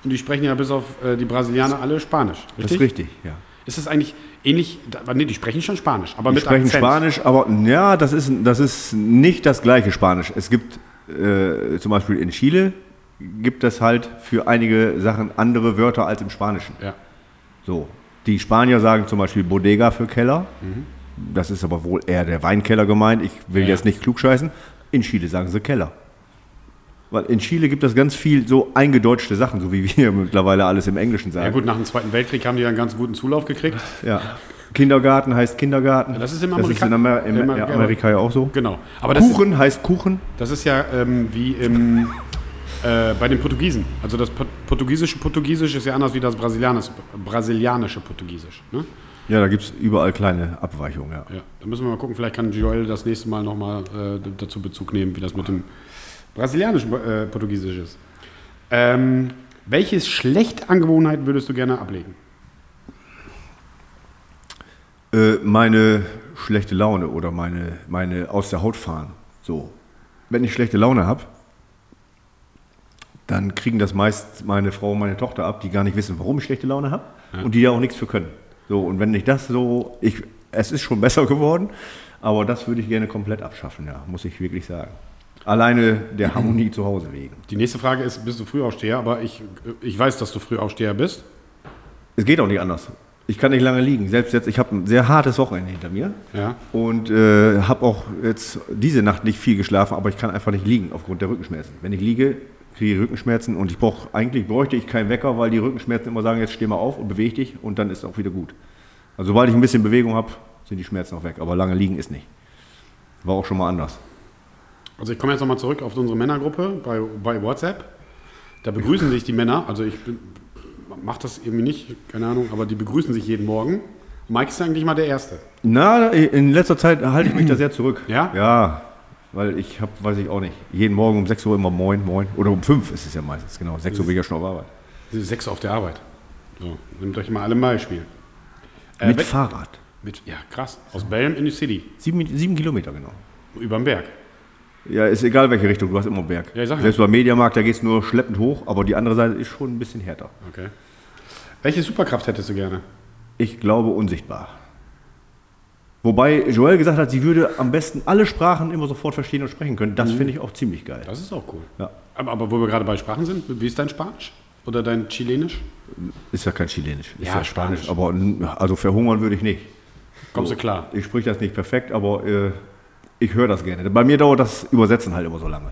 Und die sprechen ja bis auf äh, die Brasilianer alle Spanisch. Richtig? Das ist richtig, ja. Ist es eigentlich ähnlich? Nee, die sprechen schon Spanisch, aber Die mit sprechen Akzent. Spanisch, aber ja, das ist, das ist nicht das gleiche Spanisch. Es gibt äh, zum Beispiel in Chile gibt es halt für einige Sachen andere Wörter als im Spanischen. Ja. So. Die Spanier sagen zum Beispiel Bodega für Keller. Mhm. Das ist aber wohl eher der Weinkeller gemeint. Ich will Ja. jetzt nicht klugscheißen. In Chile sagen sie Keller. Weil in Chile gibt es ganz viel so eingedeutschte Sachen, so wie wir (laughs) mittlerweile alles im Englischen sagen. Ja gut, nach dem Zweiten Weltkrieg haben die ja einen ganz guten Zulauf gekriegt. Ja. Kindergarten heißt Kindergarten. Ja, das ist im das ist Amerika- in Amer im, im- ja, Amerika ja auch so. Genau. Aber das ist, Kuchen heißt Kuchen. das ist ja ähm, wie im, äh, bei den Portugiesen. Also das Po- portugiesische Portugiesisch ist ja anders wie das brasilianische, brasilianische Portugiesisch. Ne? Ja, da gibt es überall kleine Abweichungen. Ja. Ja, da müssen wir mal gucken. Vielleicht kann Joel das nächste Mal nochmal äh, dazu Bezug nehmen, wie das mit dem brasilianischen äh, Portugiesisch ist. Ähm, welche schlechte Angewohnheit würdest du gerne ablegen? Äh, meine schlechte Laune oder meine, meine aus der Haut fahren. So. Wenn ich schlechte Laune habe, dann kriegen das meist meine Frau und meine Tochter ab, die gar nicht wissen, warum ich schlechte Laune habe und die da auch nichts für können. So, und wenn ich das so, ich, es ist schon besser (laughs) geworden, aber das würde ich gerne komplett abschaffen, ja, muss ich wirklich sagen. Alleine der Harmonie zu Hause wegen. Die nächste Frage ist, bist du Frühaufsteher? Aber ich, ich weiß, dass du Frühaufsteher bist. Es geht auch nicht anders. Ich kann nicht lange liegen. Selbst jetzt, ich habe ein sehr hartes Wochenende hinter mir. Ja. Und äh, habe auch jetzt diese Nacht nicht viel geschlafen, aber ich kann einfach nicht liegen aufgrund der Rückenschmerzen. Wenn ich liege, kriege ich Rückenschmerzen und ich brauche eigentlich bräuchte ich keinen Wecker, weil die Rückenschmerzen immer sagen, jetzt steh mal auf und beweg dich und dann ist es auch wieder gut. Also sobald ich ein bisschen Bewegung habe, sind die Schmerzen auch weg. Aber lange liegen ist nicht. War auch schon mal anders. Also ich komme jetzt nochmal zurück auf unsere Männergruppe bei, bei WhatsApp. Da begrüßen sich die Männer, also ich mache das irgendwie nicht, keine Ahnung, aber die begrüßen sich jeden Morgen. Mike ist eigentlich mal der Erste. Na, in letzter Zeit halte ich mich da sehr zurück. Ja? Ja, weil ich habe, weiß ich auch nicht, jeden Morgen um 6 Uhr immer moin, moin. Oder um 5 ist es ja meistens, genau. 6 Uhr bin ich ja schon auf Arbeit. Sie sind Sechs auf der Arbeit. So, nehmt euch mal alle ein Beispiel. Äh, Mit Fahrrad. mit, ja, krass. Aus Belm in die City. Sieben, sieben Kilometer, genau. Über den Berg. Ja, ist egal welche Richtung, du hast immer Berg. Ja, ich sag ja. Selbst beim Mediamarkt, da geht es nur schleppend hoch, aber die andere Seite ist schon ein bisschen härter. Okay. Welche Superkraft hättest du gerne? Ich glaube unsichtbar. Wobei Joel gesagt hat, sie würde am besten alle Sprachen immer sofort verstehen und sprechen können. Das finde ich auch ziemlich geil. Das ist auch cool. Ja. Aber, aber wo wir gerade bei Sprachen sind, wie ist dein Spanisch? Oder dein Chilenisch? Ist ja kein Chilenisch. Ist Ja, Spanisch. Aber n- also verhungern würde ich nicht. Kommst du klar? Ich spreche das nicht perfekt, aber äh, ich höre das gerne. Bei mir dauert das Übersetzen halt immer so lange.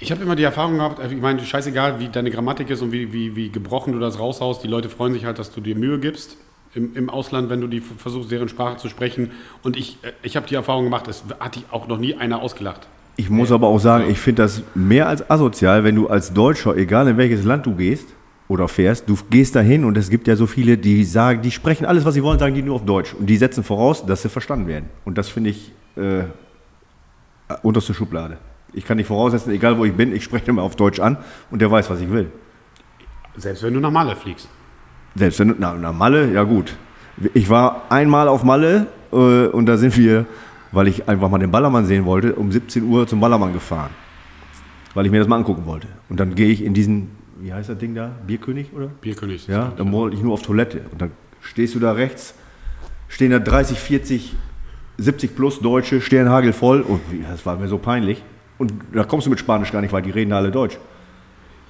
Ich habe immer die Erfahrung gehabt, also ich meine, scheißegal, wie deine Grammatik ist und wie, wie, wie gebrochen du das raushaust, die Leute freuen sich halt, dass du dir Mühe gibst im, im Ausland, wenn du die versuchst, deren Sprache zu sprechen. Und ich, äh, ich habe die Erfahrung gemacht, es hat dich auch noch nie einer ausgelacht. Ich muss aber auch sagen, ich finde das mehr als asozial, wenn du als Deutscher, egal in welches Land du gehst oder fährst, du gehst dahin und es gibt ja so viele, die sagen, die sprechen alles, was sie wollen, sagen die nur auf Deutsch. Und die setzen voraus, dass sie verstanden werden. Und das finde ich äh, unterste Schublade. Ich kann nicht voraussetzen, egal wo ich bin, ich spreche immer auf Deutsch an und der weiß, was ich will. Selbst wenn du nach Malle fliegst. Selbst wenn, na, na Malle, ja gut. Ich war einmal auf Malle äh, und da sind wir, weil ich einfach mal den Ballermann sehen wollte, um 17 Uhr zum Ballermann gefahren. Weil ich mir das mal angucken wollte. Und dann gehe ich in diesen, wie heißt das Ding da? Bierkönig, oder? Bierkönig. Ja, dann wollte ich nur auf Toilette. Und dann stehst du da rechts, stehen da 30, 40, 70 plus Deutsche, Sternhagel voll. Und das war mir so peinlich. Und da kommst du mit Spanisch gar nicht, weil die reden da alle Deutsch.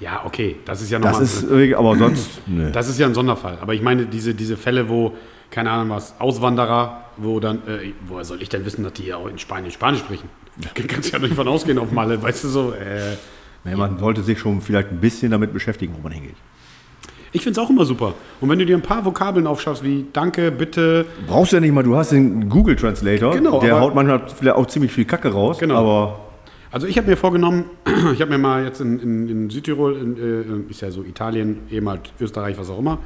Ja, okay, das ist ja Das nochmal. ist, aber (clears throat) sonst, nö. Das ist ja ein Sonderfall. Aber ich meine, diese, diese Fälle, wo, keine Ahnung was, Auswanderer, wo dann, äh, woher soll ich denn wissen, dass die hier auch in Spanien Spanisch sprechen? Da (laughs) kannst du ja nicht von ausgehen auf Malle, weißt du so. Äh, Nee, man sollte sich schon vielleicht ein bisschen damit beschäftigen, wo man hingeht. ich finde es auch immer super. Und wenn du dir ein paar Vokabeln aufschaffst, wie Danke, Bitte, Brauchst du ja nicht mal, du hast den Google Translator, Genau, der haut manchmal vielleicht auch ziemlich viel Kacke raus, Genau. aber Also ich habe mir vorgenommen, (clears throat) ich habe mir mal jetzt in, in, in Südtirol, in, äh, ist ja so Italien, ehemals Österreich, was auch immer,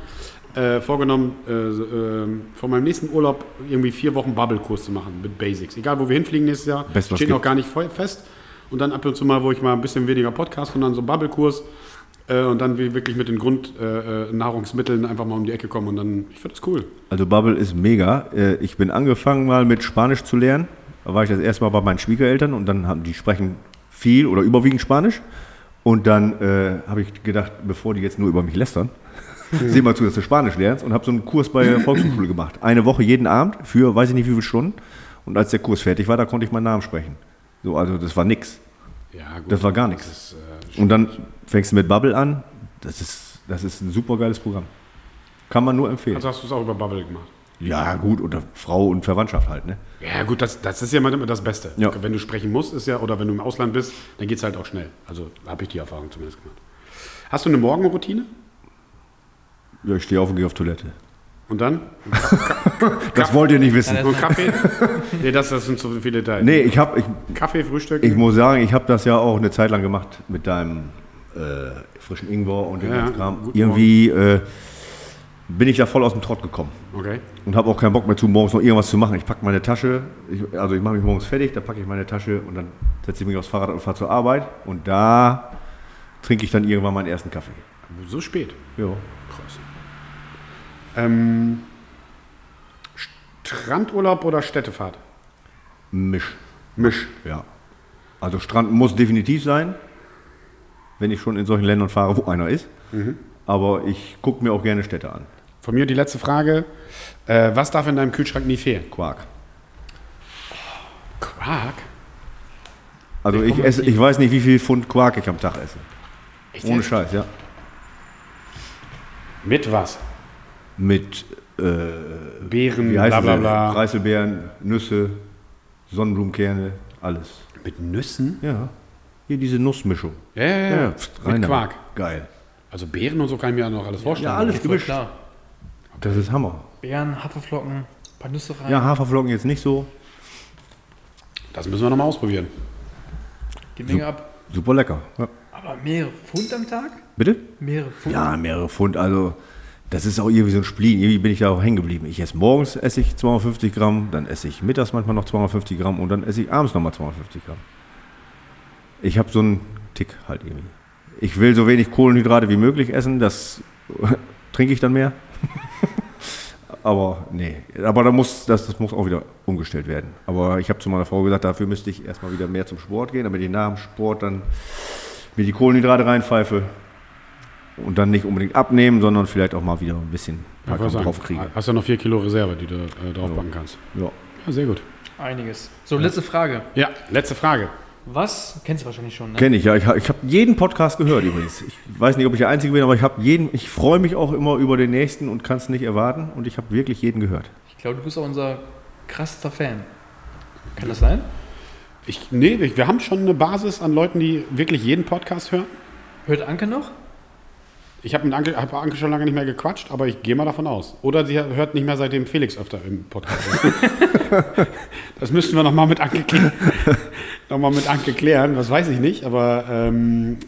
äh, vorgenommen, äh, so, äh, vor meinem nächsten Urlaub irgendwie vier Wochen Bubble-Kurs zu machen mit Basics. Egal, wo wir hinfliegen nächstes Jahr, Best, steht noch gar nicht voll fest. Und dann ab und zu mal, wo ich mal ein bisschen weniger Podcast und dann so einen Bubble-Kurs äh, und dann wirklich mit den Grundnahrungsmitteln äh, Nahrungsmitteln einfach mal um die Ecke kommen und dann, ich finde das cool. also Bubble ist mega. Äh, Ich bin angefangen mal mit Spanisch zu lernen. Da war ich das erste Mal bei meinen Schwiegereltern und dann haben die sprechen viel oder überwiegend Spanisch. Und dann äh, habe ich gedacht, bevor die jetzt nur über mich lästern, seh mal zu, dass du Spanisch lernst und habe so einen Kurs bei der (clears throat) Volkshochschule gemacht. Eine Woche jeden Abend für weiß ich nicht wie viele Stunden. Und als der Kurs fertig war, da konnte ich meinen Namen sprechen. So, also das war nix. Ja, gut. Das war gar nichts. Äh, Und dann fängst du mit Bubble an. Das ist, das ist ein super geiles Programm. Kann man nur empfehlen. also hast du es auch über Bubble gemacht. ja, gut, oder Frau und Verwandtschaft halt, ne? Ja, gut, das, das ist ja immer immer das Beste. Ja. Wenn du sprechen musst, ist ja, oder wenn du im Ausland bist, dann geht es halt auch schnell. Also habe ich die Erfahrung zumindest gemacht. Hast du eine Morgenroutine? Ja, ich stehe auf und gehe auf Toilette. Und dann? (laughs) Das wollt ihr nicht wissen. Und Kaffee? nee, das, das sind zu viele Details. Nee, ich habe, ich, Kaffee, Frühstück? ich muss sagen, ich habe das ja auch eine Zeit lang gemacht mit deinem äh, frischen Ingwer und dem Ja, ganzen Kram. Irgendwie äh, bin ich da voll aus dem Trott gekommen. okay. und habe auch keinen Bock mehr zu, morgens noch irgendwas zu machen. Ich packe meine Tasche, ich, also ich mache mich morgens fertig, dann packe ich meine Tasche und dann setze ich mich aufs Fahrrad und fahre zur Arbeit und da trinke ich dann irgendwann meinen ersten Kaffee. So spät. Ja. Ähm, Strandurlaub oder Städtefahrt? Misch, Misch. ja. Also Strand muss definitiv sein, wenn ich schon in solchen Ländern fahre, wo einer ist. Aber ich gucke mir auch gerne Städte an. Von mir die letzte Frage. Äh, was darf in deinem Kühlschrank nie fehlen? Quark. Quark? Also ich, esse, ich weiß nicht, wie viel Pfund Quark ich am Tag esse. Echt Ohne? Scheiß, ja. Mit was? Mit, äh, Beeren, wie heißt bla bla bla. Preiselbeeren, Nüsse, Sonnenblumenkerne, alles. Mit Nüssen? Ja. Hier diese Nussmischung. Ja, ja, ja. pft, Mit. Quark. Geil. Also Beeren und so kann ich mir ja noch alles vorstellen. Ja, alles Voll gemischt. klar. Das ist Hammer. Beeren, Haferflocken, ein paar Nüsse rein. Ja, Haferflocken jetzt nicht so. Das müssen wir nochmal ausprobieren. Die Menge ab. Super lecker. Ja. Aber mehrere Pfund am Tag? Bitte? Mehrere Pfund? Ja, mehrere Pfund. Also, das ist auch irgendwie so ein Spleen. Irgendwie bin ich da auch hängen geblieben. Ich esse morgens esse ich 250 Gramm, dann esse ich mittags manchmal noch 250 Gramm und dann esse ich abends nochmal 250 Gramm. Ich habe so einen Tick halt irgendwie. Ich will so wenig Kohlenhydrate wie möglich essen, das (laughs) trinke ich dann mehr. (laughs) Aber nee, aber da muss, das, das muss auch wieder umgestellt werden. Aber ich habe zu meiner Frau gesagt, dafür müsste ich erstmal wieder mehr zum Sport gehen, damit ich nach dem Sport dann mir die Kohlenhydrate reinpfeife und dann nicht unbedingt abnehmen, sondern vielleicht auch mal wieder ein bisschen sagen, draufkriegen. Hast ja noch vier Kilo Reserve, die du äh, draufpacken kannst. Ja. Ja, sehr gut. Einiges. So, letzte Frage. Ja, letzte Frage. Was, kennst du wahrscheinlich schon, ne? Kenne ich, ja. Ich, ich habe jeden Podcast gehört übrigens. Ich weiß nicht, ob ich der Einzige bin, aber ich habe jeden, ich freue mich auch immer über den nächsten und kann es nicht erwarten und ich habe wirklich jeden gehört. Ich glaube, du bist auch unser krassester Fan. Kann das sein? Ich, nee, wir haben schon eine Basis an Leuten, die wirklich jeden Podcast hören. Hört Anke noch? Ich habe mit Anke, hab Anke schon lange nicht mehr gequatscht, aber ich gehe mal davon aus. Oder sie hört nicht mehr seitdem Felix öfter im Podcast (laughs) das müssten wir nochmal mit, Anke klä- noch mal mit Anke klären. Das weiß ich nicht, aber ähm,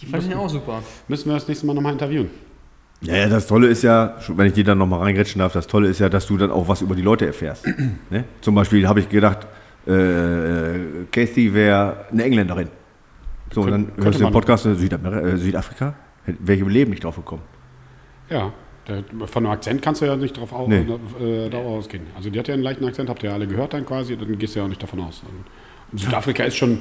Die fand ich ja auch super. müssen wir das nächste Mal nochmal interviewen. Ja, ja, das Tolle ist ja, wenn ich dir dann nochmal reingrätschen darf, das Tolle ist ja, dass du dann auch was über die Leute erfährst. (clears throat) ne? Zum Beispiel habe ich gedacht, äh, Kathy wäre eine Engländerin. So, und Kön- dann hörst du den. Podcast in Südamer äh, Südafrika. Wäre ich im Leben nicht drauf gekommen. Ja, von dem Akzent kannst du ja nicht drauf au Nee. äh, darauf ausgehen. Also die hat ja einen leichten Akzent, habt ihr ja alle gehört dann quasi, dann gehst du ja auch nicht davon aus. Und Südafrika ist schon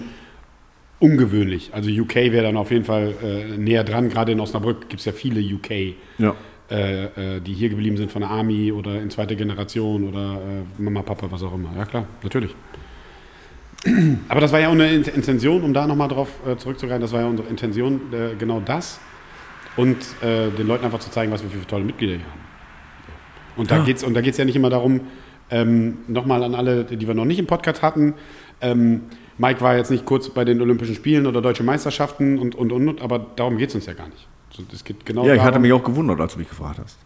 ungewöhnlich. Also UK wäre dann auf jeden Fall äh, näher dran. Gerade in Osnabrück gibt es ja viele UK, Ja. äh, äh, die hier geblieben sind von der Army oder in zweiter Generation oder äh, Mama, Papa, was auch immer. Ja klar, natürlich. Aber das war ja unsere In- Intention, um da nochmal drauf äh, zurückzugreifen, das war ja unsere Intention, äh, genau das. Und äh, den Leuten einfach zu zeigen, was wir für tolle Mitglieder hier haben. Und da Ja. und da geht's ja nicht immer darum, ähm, nochmal an alle, die wir noch nicht im Podcast hatten. Ähm, Mike war jetzt nicht kurz bei den Olympischen Spielen oder Deutsche Meisterschaften und, und, und, und aber darum geht es uns ja gar nicht. Es geht genau ja, ich hatte darum, mich auch gewundert, als du mich gefragt hast.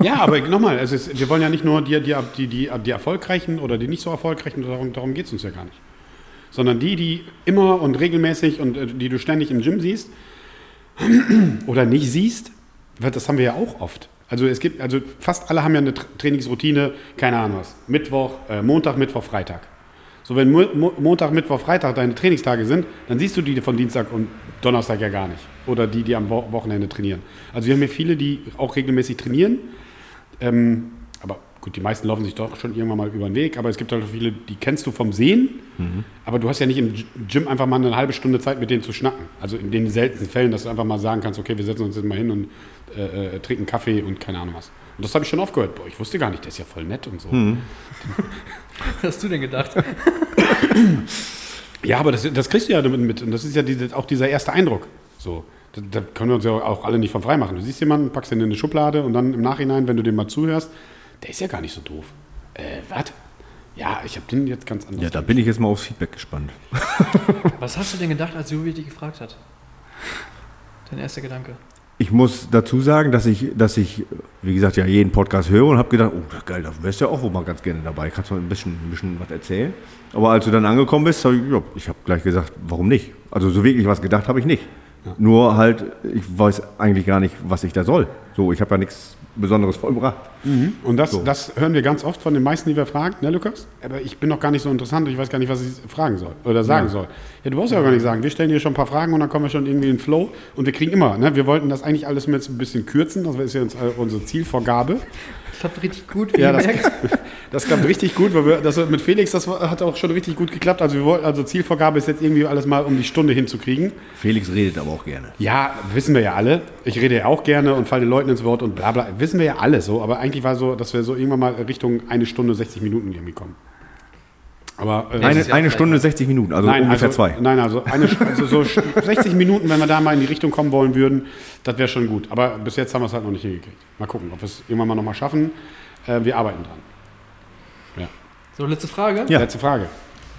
ja, (laughs) aber nochmal, es ist, wir wollen ja nicht nur die, die, die, die, die Erfolgreichen oder die nicht so Erfolgreichen, darum, darum geht es uns ja gar nicht. Sondern die, die immer und regelmäßig und äh, die du ständig im Gym siehst oder nicht siehst, das haben wir ja auch oft. Also es gibt, also fast alle haben ja eine Tra- Trainingsroutine, keine Ahnung was. Mittwoch, äh, Montag, Mittwoch, Freitag. So, wenn Mo Mo Montag, Mittwoch, Freitag deine Trainingstage sind, dann siehst du die von Dienstag und Donnerstag ja gar nicht. Oder die, die am Wo Wochenende trainieren. Also wir haben hier viele, die auch regelmäßig trainieren. Ähm, gut, die meisten laufen sich doch schon irgendwann mal über den Weg. Aber es gibt halt auch viele, die kennst du vom Sehen. Aber du hast ja nicht im Gym einfach mal eine halbe Stunde Zeit, mit denen zu schnacken. Also in den seltensten Fällen, dass du einfach mal sagen kannst, okay, wir setzen uns jetzt mal hin und äh, äh, trinken Kaffee und keine Ahnung was. Und das habe ich schon oft gehört. Boah, ich wusste gar nicht, der ist ja voll nett und so. (laughs) Was hast du denn gedacht? (laughs) Ja, aber das, das kriegst du ja damit mit. Und das ist ja diese, auch dieser erste Eindruck. So. Da, da können wir uns ja auch alle nicht von frei machen. Du siehst jemanden, packst ihn in eine Schublade und dann im Nachhinein, wenn du dem mal zuhörst, der ist ja gar nicht so doof. Äh, was? Ja, ich habe den jetzt ganz anders. Ja, da bin ich jetzt mal aufs Feedback gespannt. (laughs) Was hast du denn gedacht, als Juri dich gefragt hat? Dein erster Gedanke. Ich muss dazu sagen, dass ich, dass ich, wie gesagt, ja jeden Podcast höre und habe gedacht, oh geil, da wärst du ja auch wohl mal ganz gerne dabei. Kannst du mal ein bisschen, ein bisschen was erzählen? Aber als du dann angekommen bist, habe ich, ja, ich habe gleich gesagt, warum nicht? Also so wirklich was gedacht habe ich nicht. Nur halt, ich weiß eigentlich gar nicht, was ich da soll. So, ich habe ja nichts Besonderes vollbracht. Und das, So. das hören wir ganz oft von den meisten, die wir fragen, ne, Lukas? Aber ich bin noch gar nicht so interessant, ich weiß gar nicht, was ich fragen soll oder sagen soll. Ja, du brauchst ja gar nicht sagen. Wir stellen dir schon ein paar Fragen und dann kommen wir schon irgendwie in den Flow und wir kriegen immer, ne? Wir wollten das eigentlich alles mit ein bisschen kürzen, das ist ja äh, unsere Zielvorgabe. Klappt richtig gut, wie Ja, das. (laughs) das klappt richtig gut, weil wir, das mit Felix, das hat auch schon richtig gut geklappt. Also, wir wollten, also Zielvorgabe ist jetzt irgendwie alles mal um die Stunde hinzukriegen. Felix redet aber auch gerne. Ja, wissen wir ja alle. Ich rede ja auch gerne und falle den Leuten ins Wort und bla bla. Wissen wir ja alle so. Aber eigentlich war so, dass wir so irgendwann mal Richtung eine Stunde 60 Minuten irgendwie kommen. Aber äh, Eine, eine Stunde 60 Minuten, also nein, ungefähr also, zwei. Nein, also, eine, also so 60 (laughs) Minuten, wenn wir da mal in die Richtung kommen wollen würden, das wäre schon gut. Aber bis jetzt haben wir es halt noch nicht hingekriegt. Mal gucken, ob wir es irgendwann mal nochmal schaffen. Äh, wir arbeiten dran. So, letzte Frage. Ja. Letzte Frage.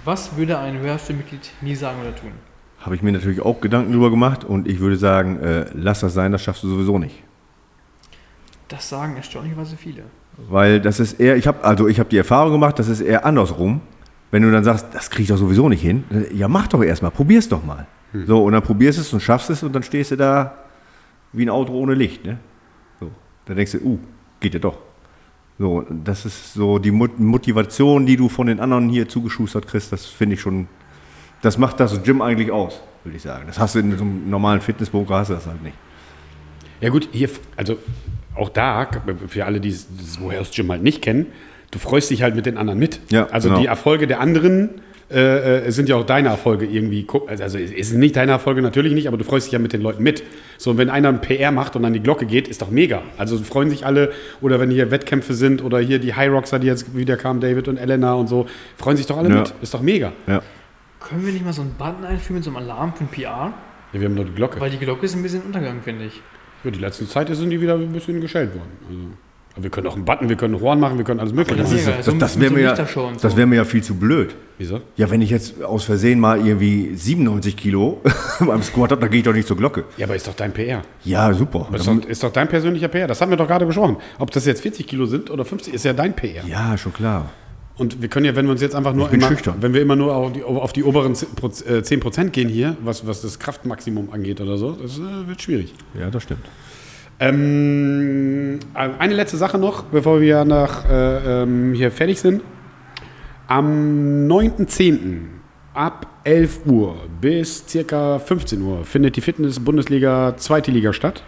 Was würde ein Hörspielmitglied nie sagen oder tun? Habe ich mir natürlich auch Gedanken drüber gemacht und ich würde sagen, äh, lass das sein, das schaffst du sowieso nicht. Das sagen erstaunlicherweise viele. Weil das ist eher, ich habe also ich habe die Erfahrung gemacht, das ist eher andersrum. Wenn du dann sagst, das krieg ich doch sowieso nicht hin, ja mach doch erstmal, probier's doch mal. So, und dann probierst es und schaffst es und dann stehst du da wie ein Auto ohne Licht. Ne? So, dann denkst du, uh, geht ja doch. So, das ist so die Mot- Motivation, die du von den anderen hier zugeschustert kriegst, das finde ich schon, das macht das Gym eigentlich aus, würde ich sagen. Das hast du in so einem normalen Fitnessbunker, hast du das halt nicht. Ja gut, hier, also auch da, für alle, die das Warriors Gym halt nicht kennen, du freust dich halt mit den anderen mit. Ja, also genau. die Erfolge der anderen äh, äh, sind ja auch deine Erfolge irgendwie. Also es ist nicht deine Erfolge natürlich nicht, aber du freust dich ja mit den Leuten mit. So, und wenn einer ein PR macht und an die Glocke geht, ist doch mega. Also freuen sich alle, oder wenn hier Wettkämpfe sind, oder hier die High Roxer, die jetzt wieder kamen, David und Elena und so, freuen sich doch alle Ja. mit. Ist doch mega. Ja. Können wir nicht mal so einen Button einführen mit so einem Alarm von PR? Ja, wir haben nur die Glocke. Weil die Glocke ist ein bisschen untergegangen, finde ich. Ja, die letzte Zeit sind die wieder ein bisschen geschält worden. Also, wir können auch einen Button, wir können ein Horn machen, wir können alles mögliche das machen. Das, das, mit wäre mir, ja, das so. wär mir ja viel zu blöd. Wieso? Ja, wenn ich jetzt aus Versehen mal irgendwie 97 Kilo (laughs) beim Squat habe, dann gehe ich doch nicht zur Glocke. Ja, aber ist doch dein PR. Ja, super. Das ist doch, ist doch dein persönlicher PR. Das haben wir doch gerade besprochen. Ob das jetzt 40 Kilo sind oder 50, ist ja dein PR. Ja, schon klar. Und wir können ja, wenn wir uns jetzt einfach nur immer, schüchtern. wenn wir immer nur auf die, auf die oberen 10% gehen hier, was, was das Kraftmaximum angeht oder so, das äh, wird schwierig. Ja, das stimmt. Ähm, eine letzte Sache noch, bevor wir nach, äh, ähm, hier fertig sind. Am 9.10. ab 11 Uhr bis circa 15 Uhr findet die Fitness-Bundesliga zweite Liga statt.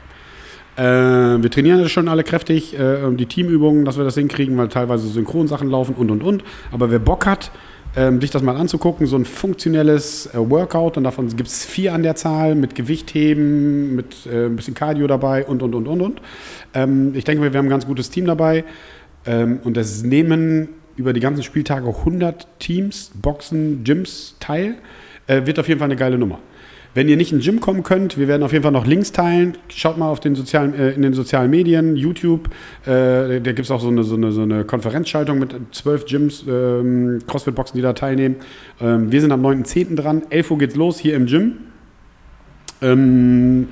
Äh, wir trainieren das schon alle kräftig, äh, die Teamübungen, dass wir das hinkriegen, weil teilweise Synchronsachen laufen und und und. Aber wer Bock hat, ähm, sich das mal anzugucken, so ein funktionelles äh, Workout und davon gibt es vier an der Zahl mit Gewichtheben, mit äh, ein bisschen Cardio dabei und und und und und. Ähm, ich denke, wir haben ein ganz gutes Team dabei ähm, und es nehmen über die ganzen Spieltage 100 Teams, Boxen, Gyms teil. Äh, wird auf jeden Fall eine geile Nummer. Wenn ihr nicht ins Gym kommen könnt, wir werden auf jeden Fall noch Links teilen. Schaut mal auf den sozialen, äh, in den sozialen Medien, YouTube. Äh, da gibt es auch so eine, so, eine, so eine Konferenzschaltung mit zwölf Gyms, ähm, Crossfit-Boxen, die da teilnehmen. Ähm, wir sind am 9.10. dran. 11 Uhr geht's los hier im Gym. Ähm,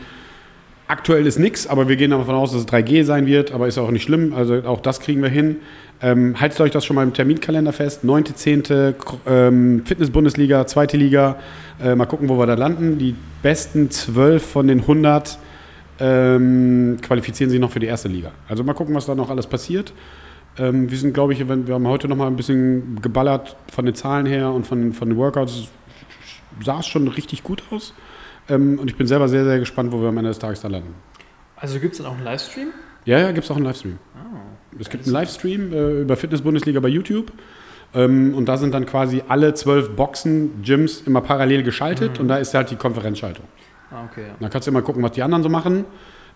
aktuell ist nichts, aber wir gehen davon aus, dass es 3G sein wird. Aber ist auch nicht schlimm. Also auch das kriegen wir hin. Ähm, haltet euch das schon mal im Terminkalender fest. 9.10. Ähm, Fitness-Bundesliga, zweite Liga. Äh, mal gucken, wo wir da landen. Die besten 12 von den 100 ähm, qualifizieren sich noch für die erste Liga. Also mal gucken, was da noch alles passiert. Ähm, wir sind, glaube ich, wir haben heute noch mal ein bisschen geballert von den Zahlen her und von, von den Workouts. Sah es schon richtig gut aus. Ähm, und ich bin selber sehr, sehr gespannt, wo wir am Ende des Tages da landen. Also gibt es dann auch einen Livestream? Ja, ja, gibt es auch einen Livestream. es gibt einen Livestream äh, über Fitness-Bundesliga bei YouTube. Ähm, und da sind dann quasi alle zwölf Boxen, Gyms immer parallel geschaltet. Und da ist halt die Konferenzschaltung. Ah, okay. Ja. Da kannst du immer gucken, was die anderen so machen.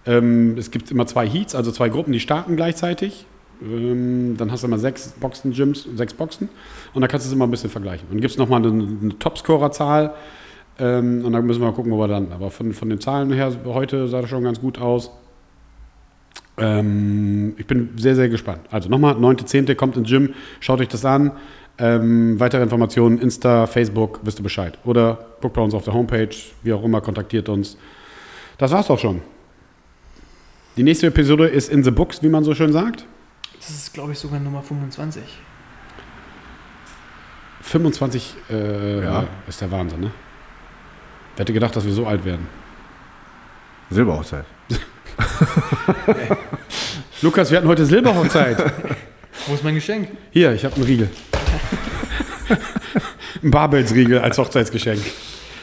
Ähm, es gibt immer zwei Heats, also zwei Gruppen, die starten gleichzeitig. Ähm, dann hast du immer sechs Boxen, Gyms, sechs Boxen. Und da kannst du es immer ein bisschen vergleichen. Und gibt es nochmal eine, eine Topscorer-Zahl. Ähm, und dann müssen wir mal gucken, wo wir landen. Aber von, von den Zahlen her, heute sah das schon ganz gut aus. Ähm, ich bin sehr, sehr gespannt. Also nochmal, 9.10. kommt ins Gym, schaut euch das an. Ähm, weitere Informationen, Insta, Facebook, wisst ihr Bescheid. Oder guckt bei uns auf der Homepage, wie auch immer, kontaktiert uns. Das war's doch schon. Die nächste Episode ist in the books, wie man so schön sagt. Das ist, glaube ich, sogar Nummer 25. 25 äh, Ja. ist der Wahnsinn, ne? Wer hätte gedacht, dass wir so alt werden? Silberhochzeit. (laughs) Lukas, wir hatten heute Silberhochzeit. (laughs) Wo ist mein Geschenk? Hier, ich habe einen Riegel. (laughs) ein Barbelsriegel als Hochzeitsgeschenk.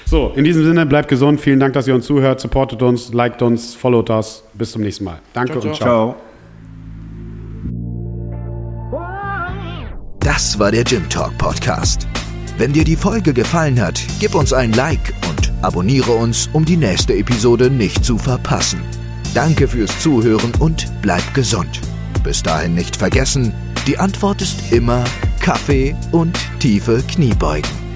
So, in diesem Sinne, bleibt gesund. Vielen Dank, dass ihr uns zuhört. Supportet uns, liked uns, followt uns. Bis zum nächsten Mal. Danke Ciao, und ciao. Ciao. Das war der Gym Talk Podcast. Wenn dir die Folge gefallen hat, gib uns ein Like und abonniere uns, um die nächste Episode nicht zu verpassen. Danke fürs Zuhören und bleib gesund. Bis dahin nicht vergessen, die Antwort ist immer Kaffee und tiefe Kniebeugen.